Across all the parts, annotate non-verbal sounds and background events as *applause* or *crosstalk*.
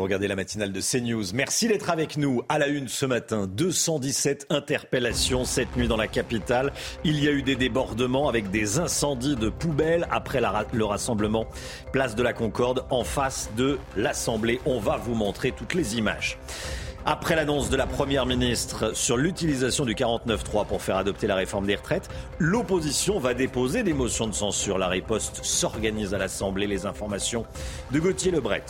Regardez la matinale de CNews. Merci d'être avec nous. À la une ce matin, 217 interpellations cette nuit dans la capitale. Il y a eu des débordements avec des incendies de poubelles après le rassemblement Place de la Concorde en face de l'Assemblée. On va vous montrer toutes les images. Après l'annonce de la Première ministre sur l'utilisation du 49.3 pour faire adopter la réforme des retraites, l'opposition va déposer des motions de censure. La riposte s'organise à l'Assemblée. Les informations de Gauthier Lebret.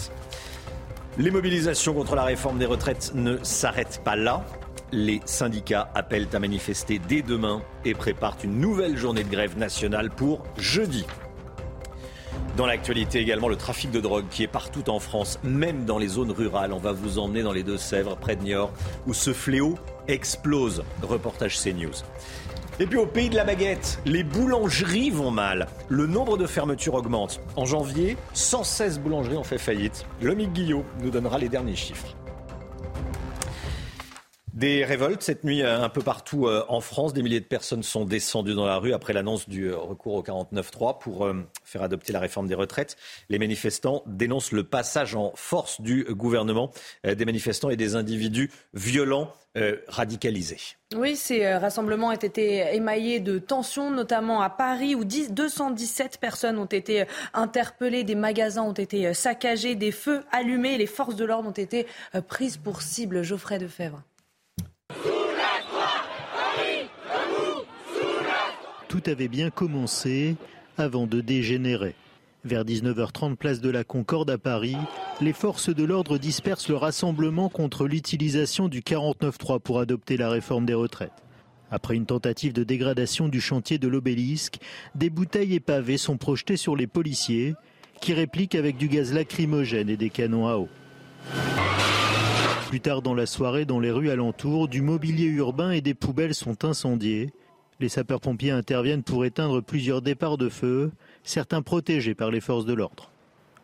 Les mobilisations contre la réforme des retraites ne s'arrêtent pas là. Les syndicats appellent à manifester dès demain et préparent une nouvelle journée de grève nationale pour jeudi. Dans l'actualité également, le trafic de drogue qui est partout en France, même dans les zones rurales. On va vous emmener dans les Deux-Sèvres, près de Niort, où ce fléau explose. Reportage CNews. Et puis au pays de la baguette, les boulangeries vont mal. Le nombre de fermetures augmente. En janvier, 116 boulangeries ont fait faillite. Lomique Guillot nous donnera les derniers chiffres. Des révoltes cette nuit euh, un peu partout euh, en France. Des milliers de personnes sont descendues dans la rue après l'annonce du euh, recours au 49-3 pour faire adopter la réforme des retraites. Les manifestants dénoncent le passage en force du gouvernement des manifestants et des individus violents radicalisés. Oui, ces rassemblements ont été émaillés de tensions, notamment à Paris, où 217 personnes ont été interpellées, des magasins ont été saccagés, des feux allumés, les forces de l'ordre ont été prises pour cible. Geoffrey Defebvre. Tout avait bien commencé avant de dégénérer. Vers 19h30, place de la Concorde à Paris, les forces de l'ordre dispersent le rassemblement contre l'utilisation du 49.3 pour adopter la réforme des retraites. Après une tentative de dégradation du chantier de l'obélisque, des bouteilles et pavés sont projetés sur les policiers qui répliquent avec du gaz lacrymogène et des canons à eau. Plus tard dans la soirée, dans les rues alentours, du mobilier urbain et des poubelles sont incendiés. Les sapeurs-pompiers interviennent pour éteindre plusieurs départs de feu, certains protégés par les forces de l'ordre.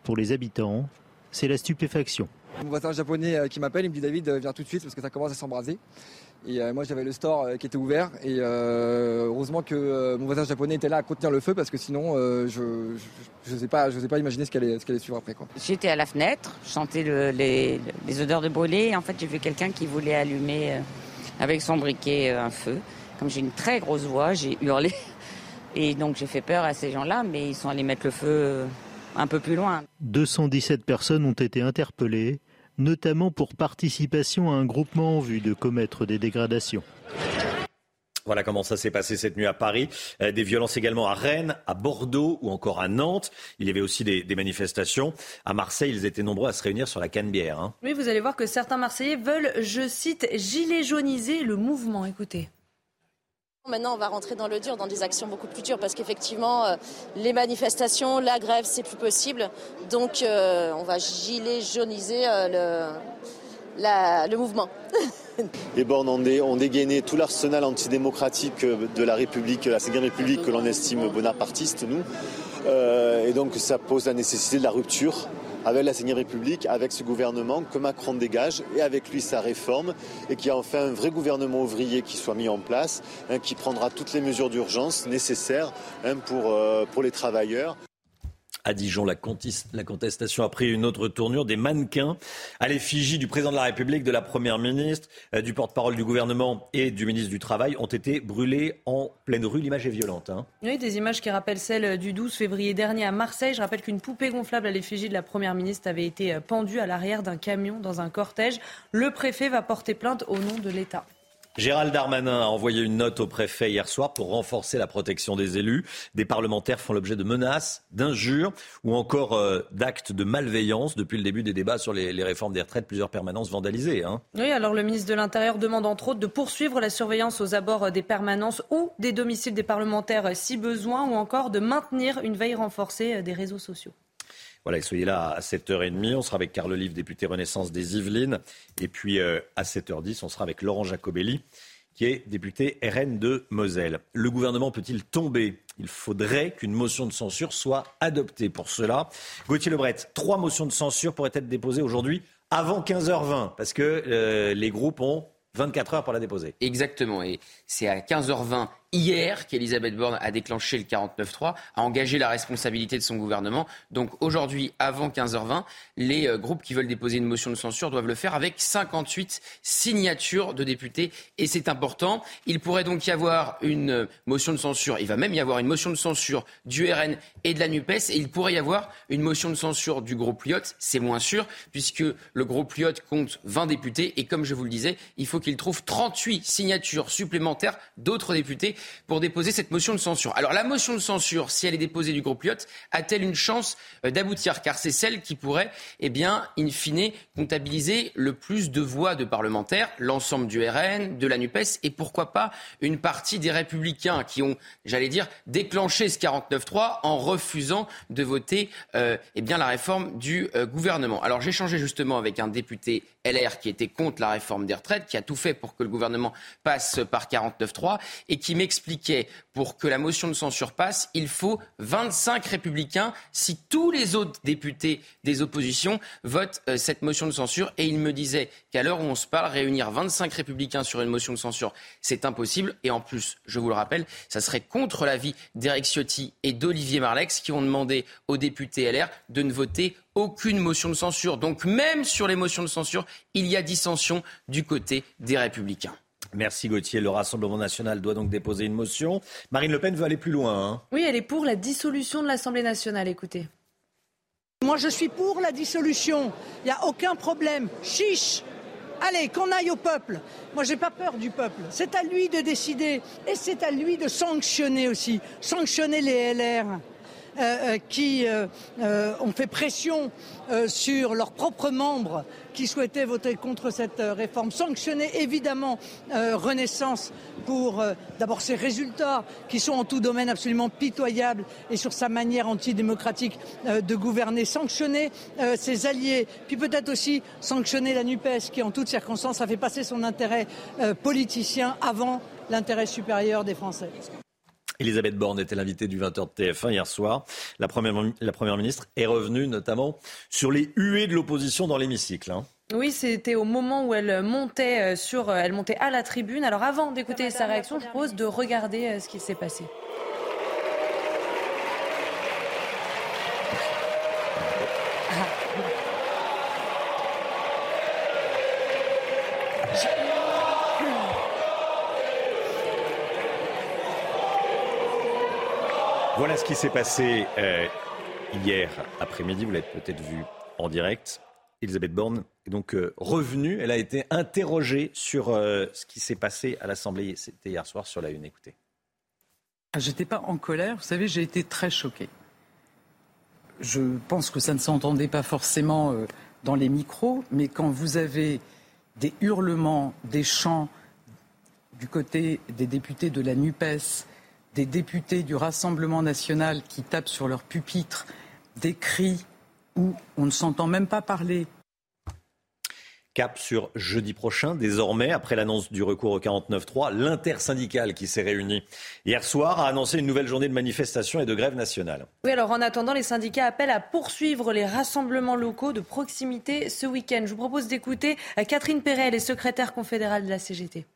Pour les habitants, c'est la stupéfaction. Mon voisin japonais euh, qui m'appelle, il me dit David, euh, viens tout de suite parce que ça commence à s'embraser. Et euh, moi j'avais le store qui était ouvert et heureusement que mon voisin japonais était là à contenir le feu parce que sinon je ne sais pas, sais pas imaginer ce qu'elle allait, suivre après. J'étais à la fenêtre, je sentais les, odeurs de brûlé et en fait j'ai vu quelqu'un qui voulait allumer avec son briquet un feu. Comme j'ai une très grosse voix, j'ai hurlé. *laughs* Et donc j'ai fait peur à ces gens-là, mais ils sont allés mettre le feu un peu plus loin. 217 personnes ont été interpellées notamment pour participation à un groupement en vue de commettre des dégradations. Voilà comment ça s'est passé cette nuit à Paris. Euh, des violences également à Rennes, à Bordeaux ou encore à Nantes. Il y avait aussi des, manifestations. À Marseille, ils étaient nombreux à se réunir sur la Canebière. Hein. Oui, vous allez voir que certains Marseillais veulent, je cite, gilet jauniser le mouvement. Écoutez. Maintenant, on va rentrer dans le dur, dans des actions beaucoup plus dures, parce qu'effectivement, euh, les manifestations, la grève, c'est plus possible. Donc, euh, on va gilet jauniser euh, le, mouvement. *laughs* Les bornes ont, dégainé tout l'arsenal antidémocratique de la République, la Cinquième République que l'on estime bonapartiste, nous. et donc, ça pose la nécessité de la rupture avec la Seigneur République, avec ce gouvernement que Macron dégage et avec lui sa réforme et qui a enfin un vrai gouvernement ouvrier qui soit mis en place, hein, qui prendra toutes les mesures d'urgence nécessaires hein, euh, pour les travailleurs. À Dijon, la, contestation a pris une autre tournure. Des mannequins à l'effigie du président de la République, de la Première ministre, euh, du porte-parole du gouvernement et du ministre du Travail ont été brûlés en pleine rue. L'image est violente. Hein. Oui, des images qui rappellent celles du 12 février dernier à Marseille. Je rappelle qu'une poupée gonflable à l'effigie de la Première ministre avait été pendue à l'arrière d'un camion dans un cortège. Le préfet va porter plainte au nom de l'État. Gérald Darmanin a envoyé une note au préfet hier soir pour renforcer la protection des élus. Des parlementaires font l'objet de menaces, d'injures ou encore euh, d'actes de malveillance depuis le début des débats sur les, réformes des retraites. Plusieurs permanences vandalisées. Hein. Oui, alors le ministre de l'Intérieur demande entre autres de poursuivre la surveillance aux abords des permanences ou des domiciles des parlementaires si besoin ou encore de maintenir une veille renforcée des réseaux sociaux. Voilà, soyez là à 7h30. On sera avec Carl Olive, député Renaissance des Yvelines. Et puis euh, à 7h10, on sera avec Laurent Jacobelli, qui est député RN de Moselle. Le gouvernement peut-il tomber? Il faudrait qu'une motion de censure soit adoptée. Pour cela, Gauthier Lebret, trois motions de censure pourraient être déposées aujourd'hui avant 15h20, parce que euh, les groupes ont 24 heures pour la déposer. Exactement. Et c'est à 15h20 hier qu'Elisabeth Borne a déclenché le 49-3, a engagé la responsabilité de son gouvernement. Donc aujourd'hui, avant 15h20, les euh, groupes qui veulent déposer une motion de censure doivent le faire avec 58 signatures de députés. Et c'est important. Il pourrait donc y avoir une euh, motion de censure. Il va même y avoir une motion de censure du RN et de la NUPES. Et il pourrait y avoir une motion de censure du groupe Lyot. C'est moins sûr, puisque le groupe Lyot compte 20 députés. Et comme je vous le disais, il faut qu'il trouve 38 signatures supplémentaires d'autres députés pour déposer cette motion de censure. Alors la motion de censure, si elle est déposée du groupe Lyot, a-t-elle une chance euh, d'aboutir? Car c'est celle qui pourrait, eh bien, in fine, comptabiliser le plus de voix de parlementaires, l'ensemble du RN, de la NUPES et pourquoi pas une partie des républicains qui ont, j'allais dire, déclenché ce 49-3 en refusant de voter euh, eh bien, la réforme du euh, gouvernement. Alors j'ai changé justement avec un député LR qui était contre la réforme des retraites, qui a tout fait pour que le gouvernement passe par 49-3 et qui m'expliquait pour que la motion de censure passe, il faut 25 républicains si tous les autres députés des oppositions votent euh, cette motion de censure. Et il me disait qu'à l'heure où on se parle, réunir 25 républicains sur une motion de censure, c'est impossible. Et en plus, je vous le rappelle, ça serait contre l'avis d'Eric Ciotti et d'Olivier Marlex qui ont demandé aux députés LR de ne voter aucune motion de censure. Donc même sur les motions de censure, il y a dissension du côté des républicains. Merci Gauthier. Le Rassemblement national doit donc déposer une motion. Marine Le Pen veut aller plus loin. Hein. Oui, elle est pour la dissolution de l'Assemblée nationale. Écoutez. Moi, je suis pour la dissolution. Il n'y a aucun problème. Chiche Allez, qu'on aille au peuple. Moi, j'ai pas peur du peuple. C'est à lui de décider et c'est à lui de sanctionner aussi. Sanctionner les LR. Euh, euh, qui euh, ont fait pression sur leurs propres membres qui souhaitaient voter contre cette réforme. Sanctionner évidemment Renaissance pour d'abord ses résultats qui sont en tout domaine absolument pitoyables et sur sa manière antidémocratique de gouverner. Sanctionner ses alliés, puis peut-être aussi sanctionner la NUPES qui en toutes circonstances a fait passer son intérêt politicien avant l'intérêt supérieur des Français. Elisabeth Borne était l'invitée du 20h de TF1 hier soir. La première, la première ministre est revenue notamment sur les huées de l'opposition dans l'hémicycle. Hein. Oui, c'était au moment où elle montait euh, sur, euh, elle montait à la tribune. Alors avant d'écouter sa réaction, je propose de regarder euh, ce qui s'est passé. Voilà ce qui s'est passé euh, hier après-midi. Vous l'avez peut-être vu en direct. Elisabeth Borne est donc euh, revenue. Elle a été interrogée sur euh, ce qui s'est passé à l'Assemblée. C'était hier soir sur la Une. Écoutez. Ah, j'étais pas en colère. Vous savez, j'ai été très choquée. Je pense que ça ne s'entendait pas forcément dans les micros, mais quand vous avez des hurlements, des chants du côté des députés de la NUPES, des députés du Rassemblement national qui tapent sur leur pupitre, des cris où on ne s'entend même pas parler. Cap sur jeudi prochain, désormais, après l'annonce du recours au 49-3, l'intersyndicale qui s'est réunie hier soir a annoncé une nouvelle journée de manifestation et de grève nationale. Oui, alors en attendant, les syndicats appellent à poursuivre les rassemblements locaux de proximité ce week-end. Je vous propose d'écouter Catherine Perret, les secrétaire confédérale de la CGT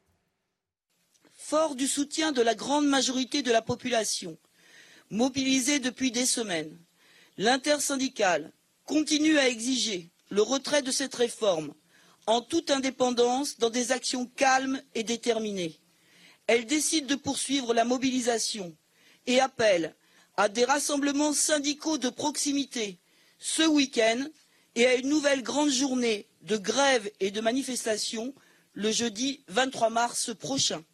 fort du soutien de la grande majorité de la population, mobilisée depuis des semaines, l'intersyndicale continue à exiger le retrait de cette réforme en toute indépendance dans des actions calmes et déterminées. Elle décide de poursuivre la mobilisation et appelle à des rassemblements syndicaux de proximité ce week-end et à une nouvelle grande journée de grève et de manifestation le jeudi 23 mars prochain.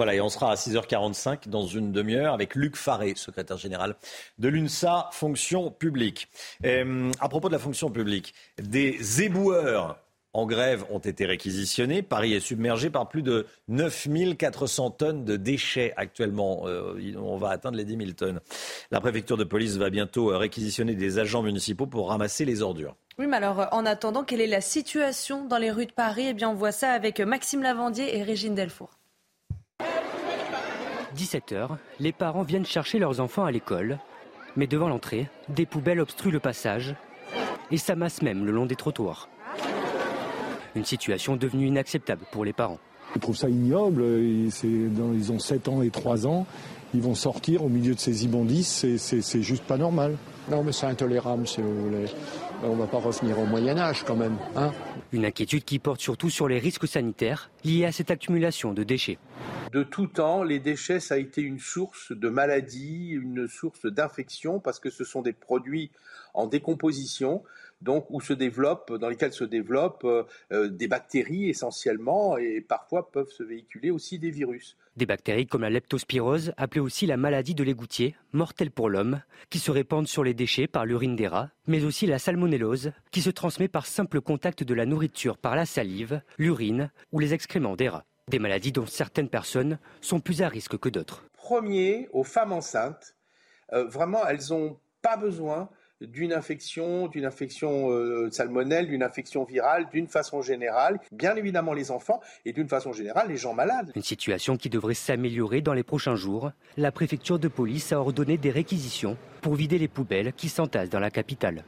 Voilà, et on sera à 6h45 dans une demi-heure avec Luc Faré, secrétaire général de l'UNSA, fonction publique. Euh, à propos de la fonction publique, des éboueurs en grève ont été réquisitionnés. Paris est submergé par plus de 9400 tonnes de déchets actuellement. Euh, on va atteindre les 10 000 tonnes. La préfecture de police va bientôt réquisitionner des agents municipaux pour ramasser les ordures. Oui, mais alors en attendant, quelle est la situation dans les rues de Paris? Eh bien, on voit ça avec Maxime Lavandier et Régine Delfour. 17h, les parents viennent chercher leurs enfants à l'école. Mais devant l'entrée, des poubelles obstruent le passage et s'amassent même le long des trottoirs. Une situation devenue inacceptable pour les parents. Ils trouvent ça ignoble, ils ont 7 ans et 3 ans, ils vont sortir au milieu de ces immondices, c'est juste pas normal. Non mais c'est intolérable si vous voulez. On ne va pas revenir au Moyen Âge quand même. Hein Une inquiétude qui porte surtout sur les risques sanitaires liés à cette accumulation de déchets. De tout temps, les déchets, ça a été une source de maladie, une source d'infection, parce que ce sont des produits en décomposition donc où se développent, dans lesquels se développent euh, euh, des bactéries essentiellement et parfois peuvent se véhiculer aussi des virus. Des bactéries comme la leptospirose, appelée aussi la maladie de l'égoutier, mortelle pour l'homme, qui se répandent sur les déchets par l'urine des rats, mais aussi la salmonellose, qui se transmet par simple contact de la nourriture par la salive, l'urine ou les excréments des rats. Des maladies dont certaines personnes sont plus à risque que d'autres. Premier, aux femmes enceintes, euh, vraiment, elles n'ont pas besoin d'une infection, d'une infection euh, salmonelle, d'une infection virale, d'une façon générale, bien évidemment les enfants et d'une façon générale les gens malades. Une situation qui devrait s'améliorer dans les prochains jours. La préfecture de police a ordonné des réquisitions pour vider les poubelles qui s'entassent dans la capitale.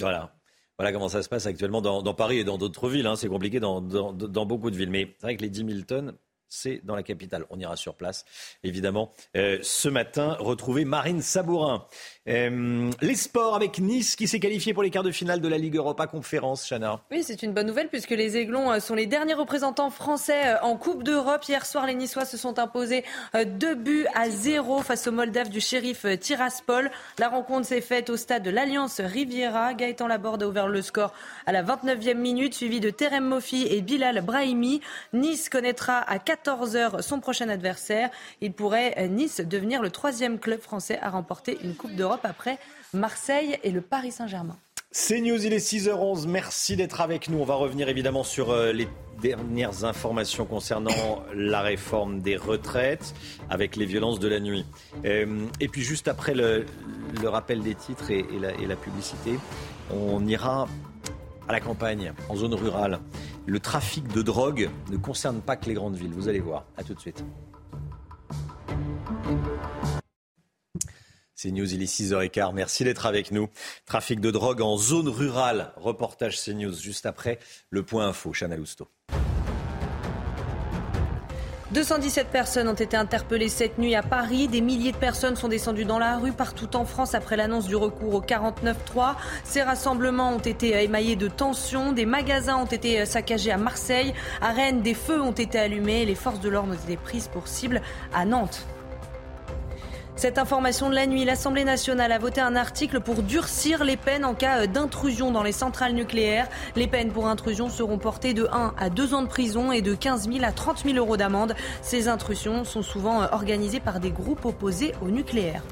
Voilà. Voilà comment ça se passe actuellement dans, Paris et dans d'autres villes. Hein. C'est compliqué dans, dans, beaucoup de villes. Mais c'est vrai que les 10 000 tonnes, c'est dans la capitale. On ira sur place, évidemment. Euh, ce matin, retrouver Marine Sabourin. Euh, les sports avec Nice qui s'est qualifié pour les quarts de finale de la Ligue Europa Conférence, Chana. Oui, c'est une bonne nouvelle puisque les Aiglons euh, sont les derniers représentants français en Coupe d'Europe. Hier soir, les Niçois se sont imposés deux buts à zéro face aux Moldaves du shérif Tiraspol. La rencontre s'est faite au stade de l'Alliance Riviera. Gaëtan Laborde a ouvert le score à la 29e minute, suivi de Terem Mofi et Bilal Brahimi. Nice connaîtra à 4 14h son prochain adversaire. Il pourrait, euh, Nice, devenir le troisième club français à remporter une Coupe d'Europe après Marseille et le Paris Saint-Germain. C'est News, il est 6h11. Merci d'être avec nous. On va revenir évidemment sur euh, les dernières informations concernant la réforme des retraites avec les violences de la nuit. Euh, et puis juste après le, rappel des titres et, la, et la publicité, on ira à la campagne, en zone rurale. Le trafic de drogue ne concerne pas que les grandes villes. Vous allez voir. À tout de suite. C'est News, il est 6h15. Merci d'être avec nous. Trafic de drogue en zone rurale. Reportage CNews juste après le point info. Chanel Housteau. 217 personnes ont été interpellées cette nuit à Paris. Des milliers de personnes sont descendues dans la rue partout en France après l'annonce du recours au 49-3. Ces rassemblements ont été émaillés de tensions. Des magasins ont été saccagés à Marseille. À Rennes, des feux ont été allumés. Les forces de l'ordre ont été prises pour cible à Nantes. Cette information de la nuit, l'Assemblée nationale a voté un article pour durcir les peines en cas d'intrusion dans les centrales nucléaires. Les peines pour intrusion seront portées de 1 à 2 ans de prison et de 15 000 à 30 000 euros d'amende. Ces intrusions sont souvent organisées par des groupes opposés au nucléaire.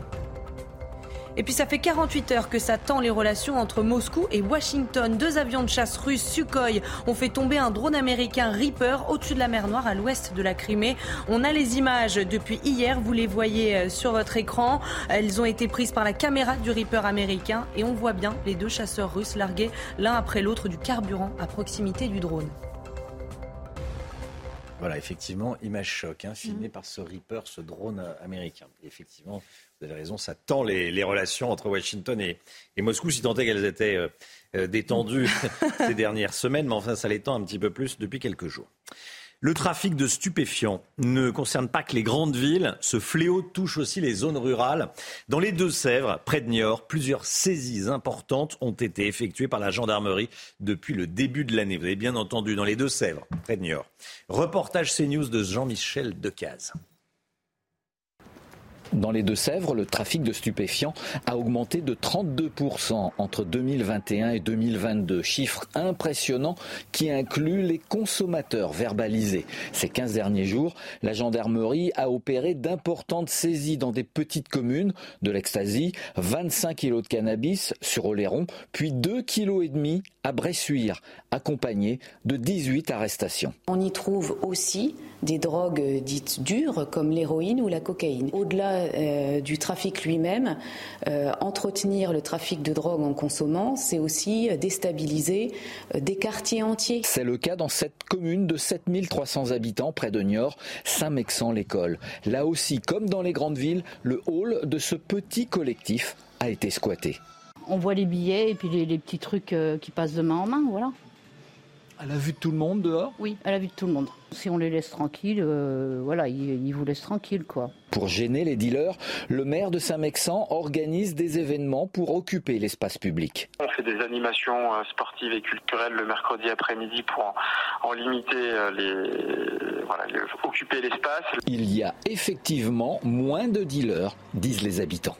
Et puis ça fait 48 heures que ça tend les relations entre Moscou et Washington. Deux avions de chasse russes Sukhoi ont fait tomber un drone américain Reaper au-dessus de la mer Noire à l'ouest de la Crimée. On a les images depuis hier, vous les voyez euh, sur votre écran. Elles ont été prises par la caméra du Reaper américain et on voit bien les deux chasseurs russes larguer l'un après l'autre du carburant à proximité du drone. Voilà, effectivement, image choc, hein, filmée par ce Reaper, ce drone euh, américain. effectivement, vous avez raison, ça tend les, relations entre Washington et, Moscou, si tant est qu'elles étaient euh, euh, détendues *laughs* ces dernières semaines, mais enfin, ça les tend un petit peu plus depuis quelques jours. Le trafic de stupéfiants ne concerne pas que les grandes villes. Ce fléau touche aussi les zones rurales. Dans les Deux-Sèvres, près de Niort, plusieurs saisies importantes ont été effectuées par la gendarmerie depuis le début de l'année. Vous avez bien entendu, dans les Deux-Sèvres, près de Niort. Reportage CNews de Jean-Michel Decaze. Dans les Deux-Sèvres, le trafic de stupéfiants a augmenté de 32% entre 2021 et 2022. Chiffre impressionnant qui inclut les consommateurs verbalisés. Ces 15 derniers jours, la gendarmerie a opéré d'importantes saisies dans des petites communes de l'ecstasy, 25 kilos de cannabis sur Oléron, puis 2,5 kg à Bressuire, accompagné de 18 arrestations. On y trouve aussi des drogues dites dures comme l'héroïne ou la cocaïne. Au-delà euh, du trafic lui-même, euh, entretenir le trafic de drogue en consommant, c'est aussi déstabiliser euh, des quartiers entiers. C'est le cas dans cette commune de 7300 habitants près de Niort, Saint-Mexan-l'École. Là aussi, comme dans les grandes villes, le hall de ce petit collectif a été squatté. On voit les billets et puis les, les petits trucs qui passent de main en main, voilà. À la vue de tout le monde dehors? Oui, à la vue de tout le monde. Si on les laisse tranquilles, euh, voilà, ils, vous laissent tranquilles, quoi. Pour gêner les dealers, le maire de Saint-Mexan organise des événements pour occuper l'espace public. On fait des animations euh, sportives et culturelles le mercredi après-midi pour en, limiter euh, les, voilà, occuper l'espace. Il y a effectivement moins de dealers, disent les habitants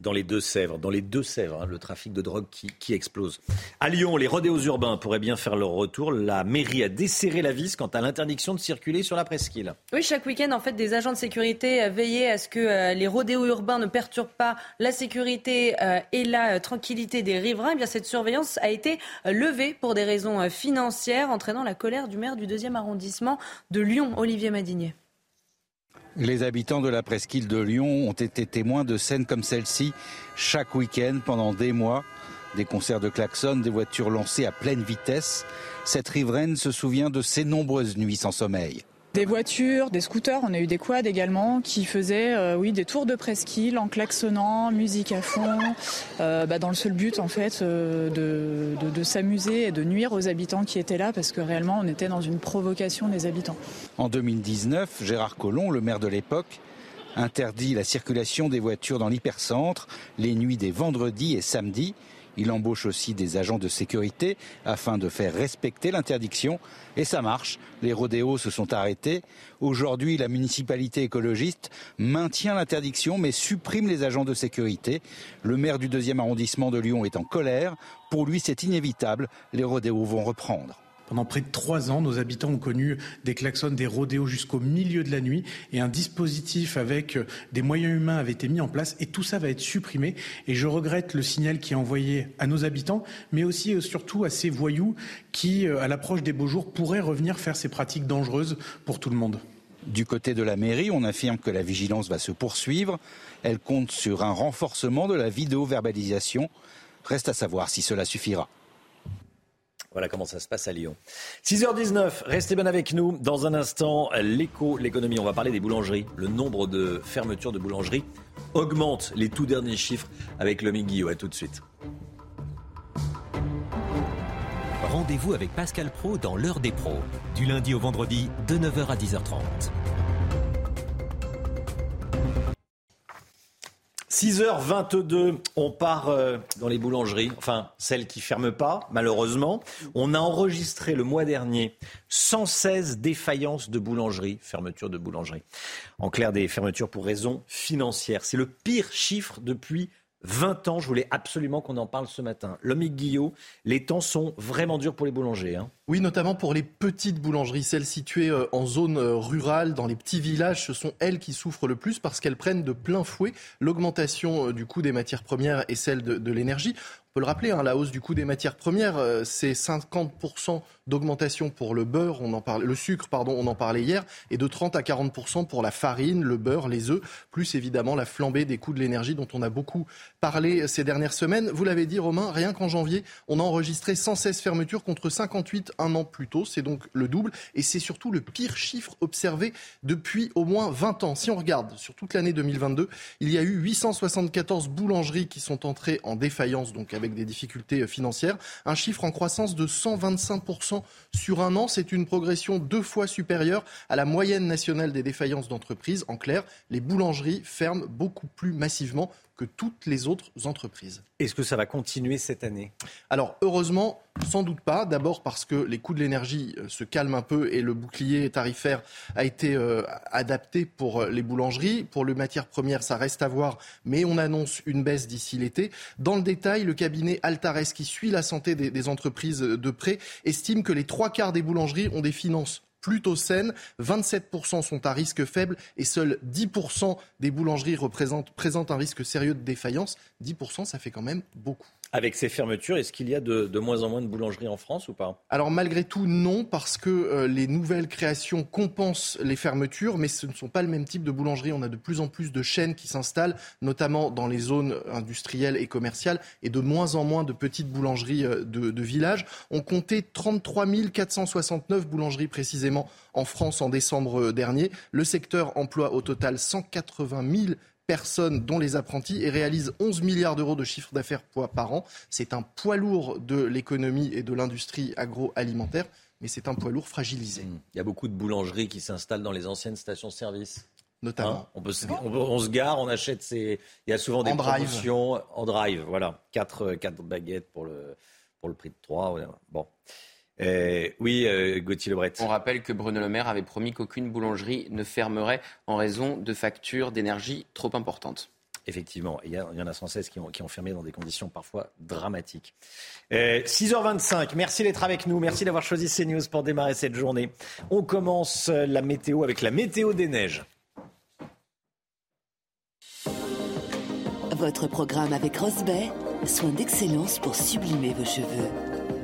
dans les Deux-Sèvres. Dans les Deux-Sèvres, hein, le trafic de drogue qui, explose. À Lyon, les rodéos urbains pourraient bien faire leur retour. La mairie a desserré la vis quant à l'interdiction de circuler sur la presqu'île. Oui, chaque week-end, en fait, des agents de sécurité veillaient à ce que euh, les rodéos urbains ne perturbent pas la sécurité euh, et la euh, tranquillité des riverains. Eh bien, cette surveillance a été levée pour des raisons financières, entraînant la colère du maire du deuxième arrondissement de Lyon, Olivier Madinier. Les habitants de la presqu'île de Lyon ont été témoins de scènes comme celle-ci chaque week-end pendant des mois. Des concerts de klaxons, des voitures lancées à pleine vitesse. Cette riveraine se souvient de ses nombreuses nuits sans sommeil. Des voitures, des scooters, on a eu des quads également qui faisaient euh, oui des tours de presqu'île en klaxonnant, musique à fond, euh, bah, dans le seul but en fait euh, de, de s'amuser et de nuire aux habitants qui étaient là parce que réellement on était dans une provocation des habitants. En 2019, Gérard Collomb, le maire de l'époque, interdit la circulation des voitures dans l'hypercentre les nuits des vendredis et samedis il embauche aussi des agents de sécurité afin de faire respecter l'interdiction. Et ça marche. Les rodéos se sont arrêtés. Aujourd'hui, la municipalité écologiste maintient l'interdiction mais supprime les agents de sécurité. Le maire du deuxième arrondissement de Lyon est en colère. Pour lui, c'est inévitable. Les rodéos vont reprendre. Pendant près de trois ans, nos habitants ont connu des klaxons, des rodéos jusqu'au milieu de la nuit et un dispositif avec euh, des moyens humains avait été mis en place et tout ça va être supprimé. Et je regrette le signal qui est envoyé à nos habitants, mais aussi et euh, surtout à ces voyous qui, euh, à l'approche des beaux jours, pourraient revenir faire ces pratiques dangereuses pour tout le monde. Du côté de la mairie, on affirme que la vigilance va se poursuivre. Elle compte sur un renforcement de la vidéo-verbalisation. Reste à savoir si cela suffira. Voilà comment ça se passe à Lyon. 6h19, restez bien avec nous. Dans un instant, l'éco, l'économie. On va parler des boulangeries. Le nombre de fermetures de boulangeries augmente. Les tout derniers chiffres avec le Guillot. À tout de suite. Rendez-vous avec Pascal Pro dans l'heure des pros. Du lundi au vendredi, de 9h à 10h30. 6h22, on part euh, dans les boulangeries, enfin celles qui ferment pas, malheureusement. On a enregistré le mois dernier 116 défaillances de boulangeries, fermetures de boulangeries. En clair, des fermetures pour raisons financières. C'est le pire chiffre depuis 20 ans, je voulais absolument qu'on en parle ce matin. L'homme Guillot, les temps sont vraiment durs pour les boulangers. Hein. Oui, notamment pour les petites boulangeries, celles situées euh, en zone euh, rurale, dans les petits villages, ce sont elles qui souffrent le plus parce qu'elles prennent de plein fouet l'augmentation euh, du coût des matières premières et celle de, l'énergie. On peut le rappeler, hein, la hausse du coût des matières premières, c'est 50% d'augmentation pour le beurre, on en parle, le sucre, pardon, on en parlait hier, et de 30 à 40% pour la farine, le beurre, les œufs, plus évidemment la flambée des coûts de l'énergie dont on a beaucoup parlé ces dernières semaines. Vous l'avez dit, Romain, rien qu'en janvier, on a enregistré 116 fermetures contre 58 un an plus tôt. C'est donc le double et c'est surtout le pire chiffre observé depuis au moins 20 ans. Si on regarde sur toute l'année 2022, il y a eu 874 boulangeries qui sont entrées en défaillance, donc avec des difficultés financières. Un chiffre en croissance de 125% sur un an. C'est une progression deux fois supérieure à la moyenne nationale des défaillances d'entreprises. En clair, les boulangeries ferment beaucoup plus massivement que toutes les autres entreprises. Est-ce que ça va continuer cette année? Alors heureusement, sans doute pas. D'abord parce que les coûts de l'énergie euh, se calment un peu et le bouclier tarifaire a été euh, adapté pour les boulangeries. Pour les matières premières, ça reste à voir, mais on annonce une baisse d'ici l'été. Dans le détail, le cabinet Altares, qui suit la santé des, des entreprises de près, estime que les trois quarts des boulangeries ont des finances plutôt saines. 27% sont à risque faible et seuls 10% des boulangeries présentent un risque sérieux de défaillance. 10%, ça fait quand même beaucoup. Avec ces fermetures, est-ce qu'il y a de, moins en moins de boulangeries en France ou pas? Alors malgré tout, non, parce que euh, les nouvelles créations compensent les fermetures, mais ce ne sont pas le même type de boulangerie. On a de plus en plus de chaînes qui s'installent, notamment dans les zones industrielles et commerciales, et de moins en moins de petites boulangeries euh, de, de villages. On comptait 33 469 boulangeries précisément en France en décembre euh, dernier. Le secteur emploie au total 180 000 personnes, dont les apprentis, et réalise 11 milliards d'euros de chiffre d'affaires par an. C'est un poids lourd de l'économie et de l'industrie agroalimentaire, mais c'est un poids lourd fragilisé. Mmh. Il y a beaucoup de boulangeries qui s'installent dans les anciennes stations-service. Notamment. Hein, on, peut se, on, se gare, on achète ces. Il y a souvent des promotions en drive. Voilà, 4, quatre baguettes pour le, pour le prix de 3. Bon. Euh, oui, euh, Gauthier Lebret. On rappelle que Bruno Le Maire avait promis qu'aucune boulangerie ne fermerait en raison de factures d'énergie trop importantes. Effectivement, il y, en a 116 qui ont, qui ont fermé dans des conditions parfois dramatiques. 6h25, euh, merci d'être avec nous, merci d'avoir choisi CNews pour démarrer cette journée. On commence la météo avec la météo des neiges. Votre programme avec Rosbay, soin d'excellence pour sublimer vos cheveux.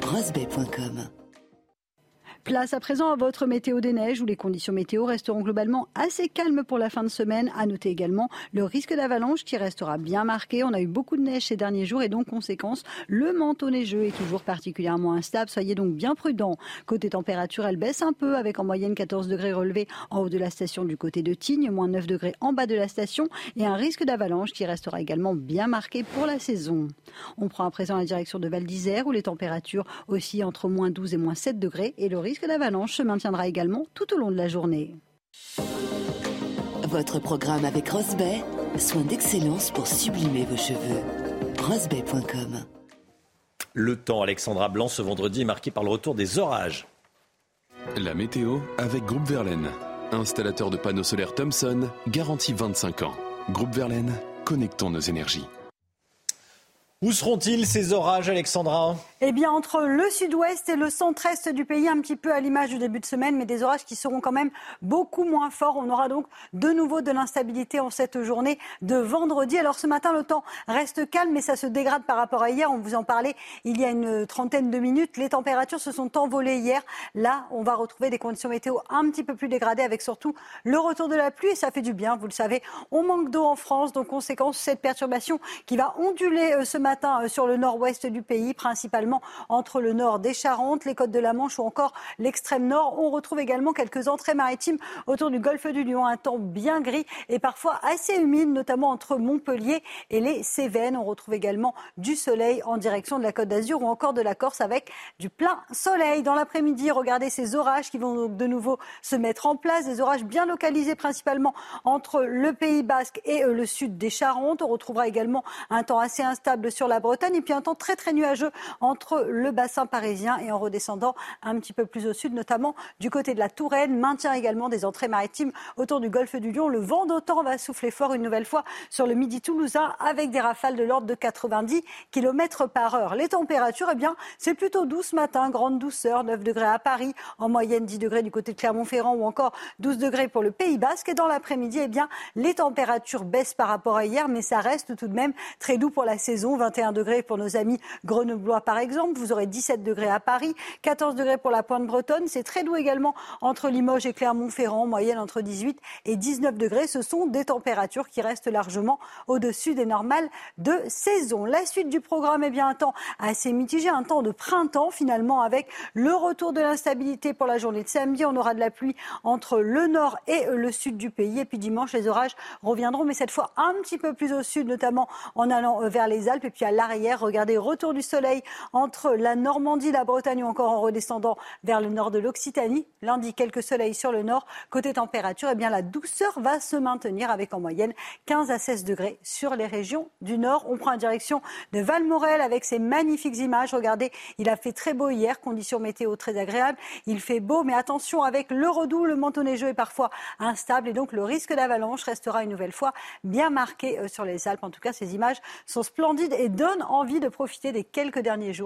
rosbay.com Place à présent à votre météo des neiges où les conditions météo resteront globalement assez calmes pour la fin de semaine. À noter également le risque d'avalanche qui restera bien marqué. On a eu beaucoup de neige ces derniers jours et donc conséquence, le manteau neigeux est toujours particulièrement instable. Soyez donc bien prudents. Côté température, elle baisse un peu avec en moyenne 14 degrés relevés en haut de la station du côté de Tignes, moins 9 degrés en bas de la station et un risque d'avalanche qui restera également bien marqué pour la saison. On prend à présent la direction de Val d'Isère où les températures aussi entre moins 12 et moins 7 degrés et le risque risque d'avalanche se maintiendra également tout au long de la journée. Votre programme avec Rosbay, soin d'excellence pour sublimer vos cheveux. Rosbay.com Le temps, Alexandra Blanc, ce vendredi est marqué par le retour des orages. La météo avec Groupe Verlaine. Installateur de panneaux solaires Thomson, garantie 25 ans. Groupe Verlaine, connectons nos énergies. Où seront-ils ces orages, Alexandra? Eh bien, entre le sud-ouest et le centre-est du pays, un petit peu à l'image du début de semaine, mais des orages qui seront quand même beaucoup moins forts. On aura donc de nouveau de l'instabilité en cette journée de vendredi. Alors ce matin, le temps reste calme, mais ça se dégrade par rapport à hier. On vous en parlait il y a une trentaine de minutes. Les températures se sont envolées hier. Là, on va retrouver des conditions météo un petit peu plus dégradées, avec surtout le retour de la pluie. Et ça fait du bien, vous le savez. On manque d'eau en France, donc conséquence, cette perturbation qui va onduler euh, ce matin euh, sur le nord-ouest du pays, principalement entre le nord des Charentes, les côtes de la Manche ou encore l'extrême nord. On retrouve également quelques entrées maritimes autour du golfe du Lion, un temps bien gris et parfois assez humide, notamment entre Montpellier et les Cévennes. On retrouve également du soleil en direction de la côte d'Azur ou encore de la Corse avec du plein soleil. Dans l'après-midi, regardez ces orages qui vont de nouveau se mettre en place, des orages bien localisés principalement entre le Pays basque et euh, le sud des Charentes. On retrouvera également un temps assez instable sur la Bretagne et puis un temps très très nuageux entre le bassin parisien et en redescendant un petit peu plus au sud, notamment du côté de la Touraine. Maintient également des entrées maritimes autour du golfe du Lion. Le vent d'autant va souffler fort une nouvelle fois sur le midi toulousain avec des rafales de l'ordre de 90 km par heure. Les températures, eh bien, c'est plutôt doux ce matin, grande douceur, 9 degrés à Paris, en moyenne 10 degrés du côté de Clermont-Ferrand ou encore 12 degrés pour le Pays Basque. Et dans l'après-midi, eh bien, les températures baissent par rapport à hier, mais ça reste tout de même très doux pour la saison. 21 degrés pour nos amis grenoblois par exemple. Vous aurez 17 degrés à Paris, 14 degrés pour la pointe bretonne. C'est très doux également entre Limoges et Clermont-Ferrand, moyenne entre 18 et 19 degrés. Ce sont des températures qui restent largement au-dessus des normales de saison. La suite du programme est bien un temps assez mitigé, un temps de printemps finalement avec le retour de l'instabilité pour la journée de samedi. On aura de la pluie entre le nord et le sud du pays. Et puis dimanche, les orages reviendront, mais cette fois un petit peu plus au sud, notamment en allant vers les Alpes. Et puis à l'arrière, regardez, retour du soleil entre la Normandie, la Bretagne ou encore en redescendant vers le nord de l'Occitanie. Lundi, quelques soleils sur le nord. Côté température, eh bien, la douceur va se maintenir avec en moyenne 15 à 16 degrés sur les régions du nord. On prend la direction de Valmorel avec ces magnifiques images. Regardez, il a fait très beau hier, conditions météo très agréables. Il fait beau, mais attention avec le redout, le manteau neigeux est parfois instable et donc le risque d'avalanche restera une nouvelle fois bien marqué euh, sur les Alpes. En tout cas, ces images sont splendides et donnent envie de profiter des quelques derniers jours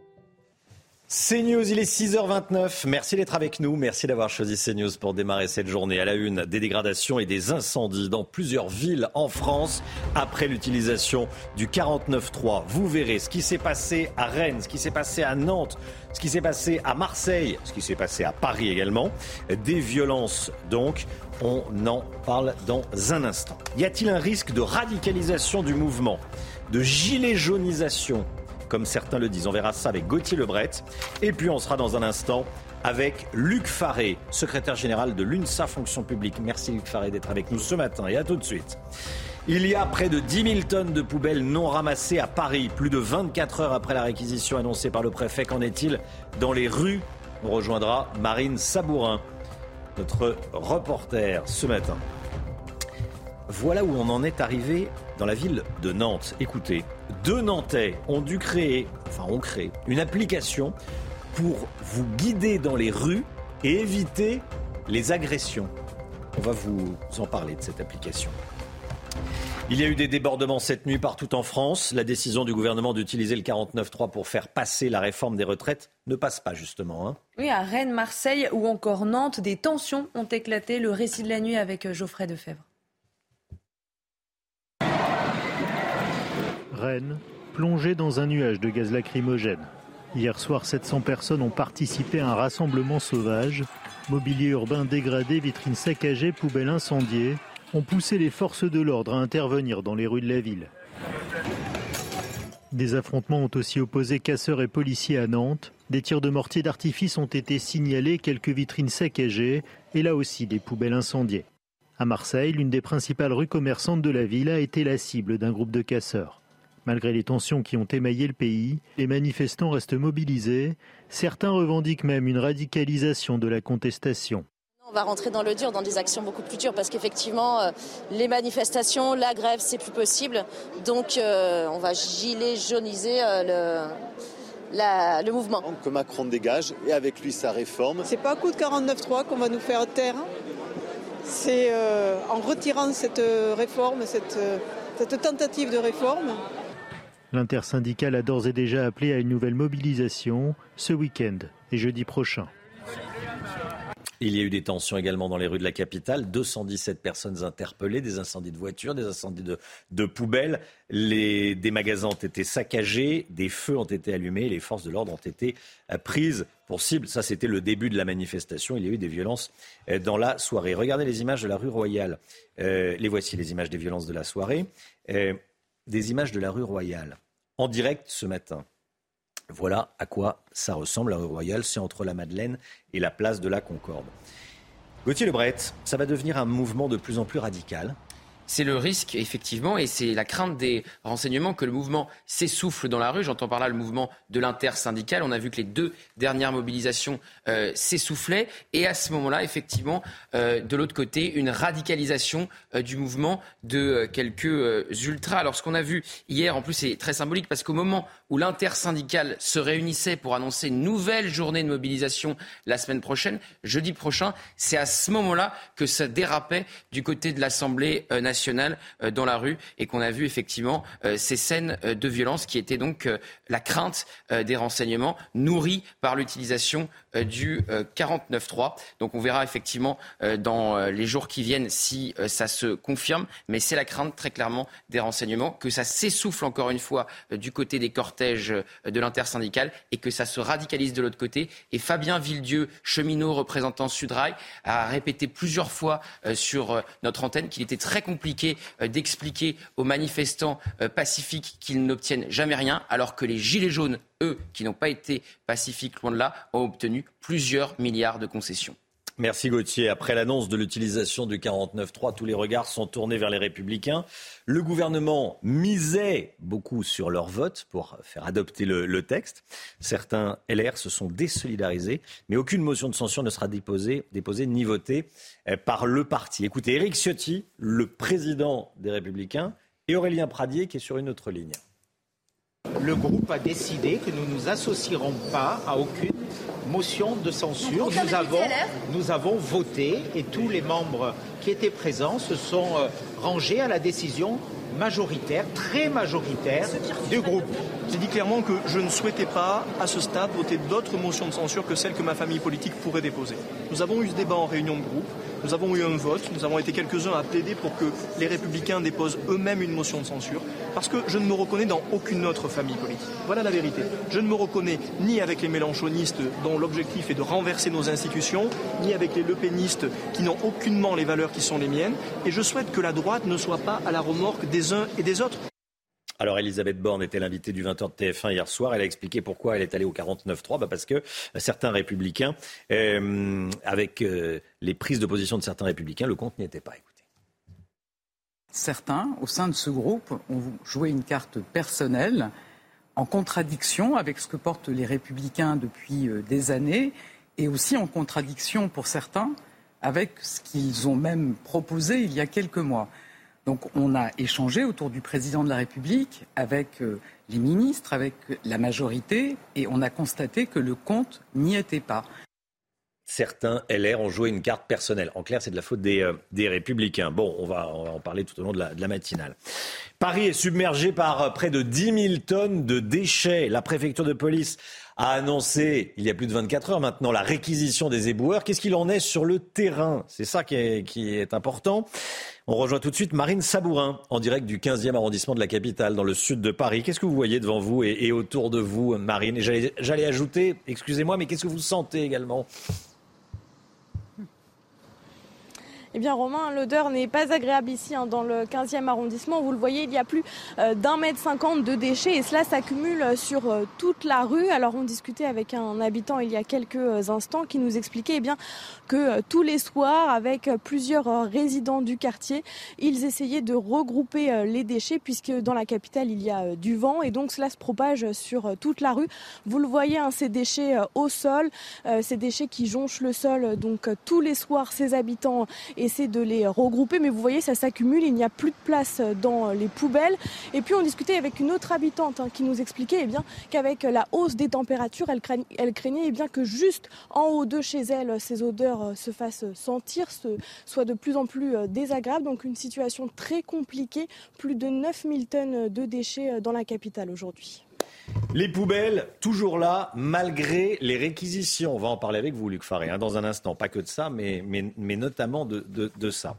CNews, il est 6h29. Merci d'être avec nous. Merci d'avoir choisi CNews pour démarrer cette journée à la une des dégradations et des incendies dans plusieurs villes en France après l'utilisation du 49.3. Vous verrez ce qui s'est passé à Rennes, ce qui s'est passé à Nantes, ce qui s'est passé à Marseille, ce qui s'est passé à Paris également. Des violences donc. On en parle dans un instant. Y a-t-il un risque de radicalisation du mouvement, de gilet jaunisation comme certains le disent. On verra ça avec Gauthier Lebret. Et puis on sera dans un instant avec Luc Faré, secrétaire général de l'UNSA Fonction publique. Merci Luc Faré d'être avec nous ce matin et à tout de suite. Il y a près de 10 000 tonnes de poubelles non ramassées à Paris, plus de 24 heures après la réquisition annoncée par le préfet. Qu'en est-il dans les rues? On rejoindra Marine Sabourin, notre reporter ce matin. Voilà où on en est arrivé dans la ville de Nantes. Écoutez, deux Nantais ont dû créer, enfin ont créé, une application pour vous guider dans les rues et éviter les agressions. On va vous en parler de cette application. Il y a eu des débordements cette nuit partout en France. La décision du gouvernement d'utiliser le 49.3 pour faire passer la réforme des retraites ne passe pas justement. Hein. Oui, à Rennes, Marseille ou encore Nantes, des tensions ont éclaté. Le récit de la nuit avec Geoffrey Defebvre. Rennes, plongée dans un nuage de gaz lacrymogène. Hier soir, 700 personnes ont participé à un rassemblement sauvage. Mobilier urbain dégradé, vitrines saccagées, poubelles incendiées ont poussé les forces de l'ordre à intervenir dans les rues de la ville. Des affrontements ont aussi opposé casseurs et policiers à Nantes. Des tirs de mortier d'artifice ont été signalés, quelques vitrines saccagées et là aussi des poubelles incendiées. À Marseille, l'une des principales rues commerçantes de la ville a été la cible d'un groupe de casseurs. Malgré les tensions qui ont émaillé le pays, les manifestants restent mobilisés. Certains revendiquent même une radicalisation de la contestation. On va rentrer dans le dur, dans des actions beaucoup plus dures, parce qu'effectivement, euh, les manifestations, la grève, c'est plus possible. Donc, euh, on va gilet jauniser euh, le, le mouvement. Que Macron dégage et avec lui sa réforme. C'est pas à coup de 49-3 qu'on va nous faire taire. C'est en retirant cette réforme, cette, cette tentative de réforme, L'intersyndicale a d'ores et déjà appelé à une nouvelle mobilisation ce week-end et jeudi prochain. Il y a eu des tensions également dans les rues de la capitale. 217 personnes interpellées, des incendies de voitures, des incendies de, poubelles. Les, des magasins ont été saccagés, des feux ont été allumés, les forces de l'ordre ont été euh, prises pour cible. Ça, c'était le début de la manifestation. Il y a eu des violences euh, dans la soirée. Regardez les images de la rue Royale. Euh, les voici, les images des violences de la soirée des images de la rue Royale en direct ce matin. Voilà à quoi ça ressemble la rue Royale, c'est entre la Madeleine et la place de la Concorde. Gauthier Lebret, ça va devenir un mouvement de plus en plus radical. C'est le risque, effectivement, et c'est la crainte des renseignements que le mouvement s'essouffle dans la rue. J'entends par là le mouvement de l'intersyndical. On a vu que les deux dernières mobilisations euh, s'essoufflaient. Et à ce moment-là, effectivement, euh, de l'autre côté, une radicalisation euh, du mouvement de quelques ultras. Alors, ce qu'on a vu hier, en plus, c'est très symbolique parce qu'au moment où l'intersyndicale se réunissait pour annoncer une nouvelle journée de mobilisation la semaine prochaine, jeudi prochain, c'est à ce moment-là que ça dérapait du côté de l'Assemblée nationale euh, dans la rue et qu'on a vu effectivement euh, ces scènes euh, de violence qui étaient donc la crainte des renseignements nourris par l'utilisation du 49.3. Donc on verra effectivement dans les jours qui viennent si ça se confirme, mais c'est la crainte très clairement des renseignements que ça s'essouffle encore une fois du côté des cortèges de l'intersyndicale et que ça se radicalise de l'autre côté. Et Fabien Villedieu, cheminot représentant Sudrail, a répété plusieurs fois sur notre antenne qu'il était très compliqué euh, d'expliquer aux manifestants euh, pacifiques qu'ils n'obtiennent jamais rien, alors que les Gilets jaunes, eux, qui n'ont pas été pacifiques loin de là, ont obtenu plusieurs milliards de concessions. Merci Gauthier. Après l'annonce de l'utilisation du 49.3, tous les regards sont tournés vers les républicains. Le gouvernement misait beaucoup sur leur vote pour faire adopter le, texte. Certains LR se sont désolidarisés, mais aucune motion de censure ne sera déposée, déposée ni votée euh, par le parti. Écoutez, Éric Ciotti, le président des républicains, et Aurélien Pradier qui est sur une autre ligne. Le groupe a décidé que nous ne nous associerons pas à aucune motion de censure. Nous avons, nous avons voté et tous les membres qui étaient présents se sont euh, rangés à la décision majoritaire, très majoritaire du groupe. J'ai dit clairement que je ne souhaitais pas, à ce stade, voter d'autres motions de censure que celles que ma famille politique pourrait déposer. Nous avons eu ce débat en réunion de groupe. Nous avons eu un vote, nous avons été quelques-uns à plaider pour que les républicains déposent eux-mêmes une motion de censure, parce que je ne me reconnais dans aucune autre famille politique. Voilà la vérité. Je ne me reconnais ni avec les mélanchonistes dont l'objectif est de renverser nos institutions, ni avec les lepénistes qui n'ont aucunement les valeurs qui sont les miennes, et je souhaite que la droite ne soit pas à la remorque des uns et des autres. Alors Elisabeth Borne était l'invitée du 20h de TF1 hier soir. Elle a expliqué pourquoi elle est allée au 49-3. Bah parce que certains républicains, euh, avec euh, les prises de position de certains républicains, le compte n'y était pas. Écoutez. Certains, au sein de ce groupe, ont joué une carte personnelle en contradiction avec ce que portent les républicains depuis euh, des années et aussi en contradiction pour certains avec ce qu'ils ont même proposé il y a quelques mois. Donc on a échangé autour du président de la République avec euh, les ministres, avec la majorité, et on a constaté que le compte n'y était pas. Certains LR ont joué une carte personnelle. En clair, c'est de la faute des, euh, républicains. Bon, on va, en parler tout au long de la, matinale. Paris est submergé par euh, près de 10 000 tonnes de déchets. La préfecture de police a annoncé, il y a plus de 24 heures maintenant, la réquisition des éboueurs. Qu'est-ce qu'il en est sur le terrain? C'est ça qui est important. On rejoint tout de suite Marine Sabourin, en direct du 15e arrondissement de la capitale, dans le sud de Paris. Qu'est-ce que vous voyez devant vous et, autour de vous, Marine? J'allais ajouter, excusez-moi, mais qu'est-ce que vous sentez également? Eh bien, Romain, l'odeur n'est pas agréable ici hein, dans le 15e arrondissement. Vous le voyez, il y a plus euh, d'un mètre cinquante de déchets et cela s'accumule sur euh, toute la rue. Alors, on discutait avec un habitant il y a quelques euh, instants qui nous expliquait eh bien, que tous les soirs, avec plusieurs résidents du quartier, ils essayaient de regrouper les déchets puisque dans la capitale, il y a du vent et donc cela se propage sur toute la rue. Vous le voyez, hein, ces déchets au sol, ces déchets qui jonchent le sol. Donc, tous les soirs, ces habitants essaie de les regrouper, mais vous voyez, ça s'accumule, il n'y a plus de place dans les poubelles. Et puis on discutait avec une autre habitante hein, qui nous expliquait eh qu'avec la hausse des températures, elle craignait, eh que juste en haut de chez elle, ces odeurs euh, se fassent sentir, soient de plus en plus euh, désagréables. Donc une situation très compliquée, plus de 9000 tonnes de déchets euh, dans la capitale aujourd'hui. Les poubelles, toujours là, malgré les réquisitions. On va en parler avec vous, Luc Faré, hein, dans un instant. Pas que de ça, mais, notamment de, de, ça.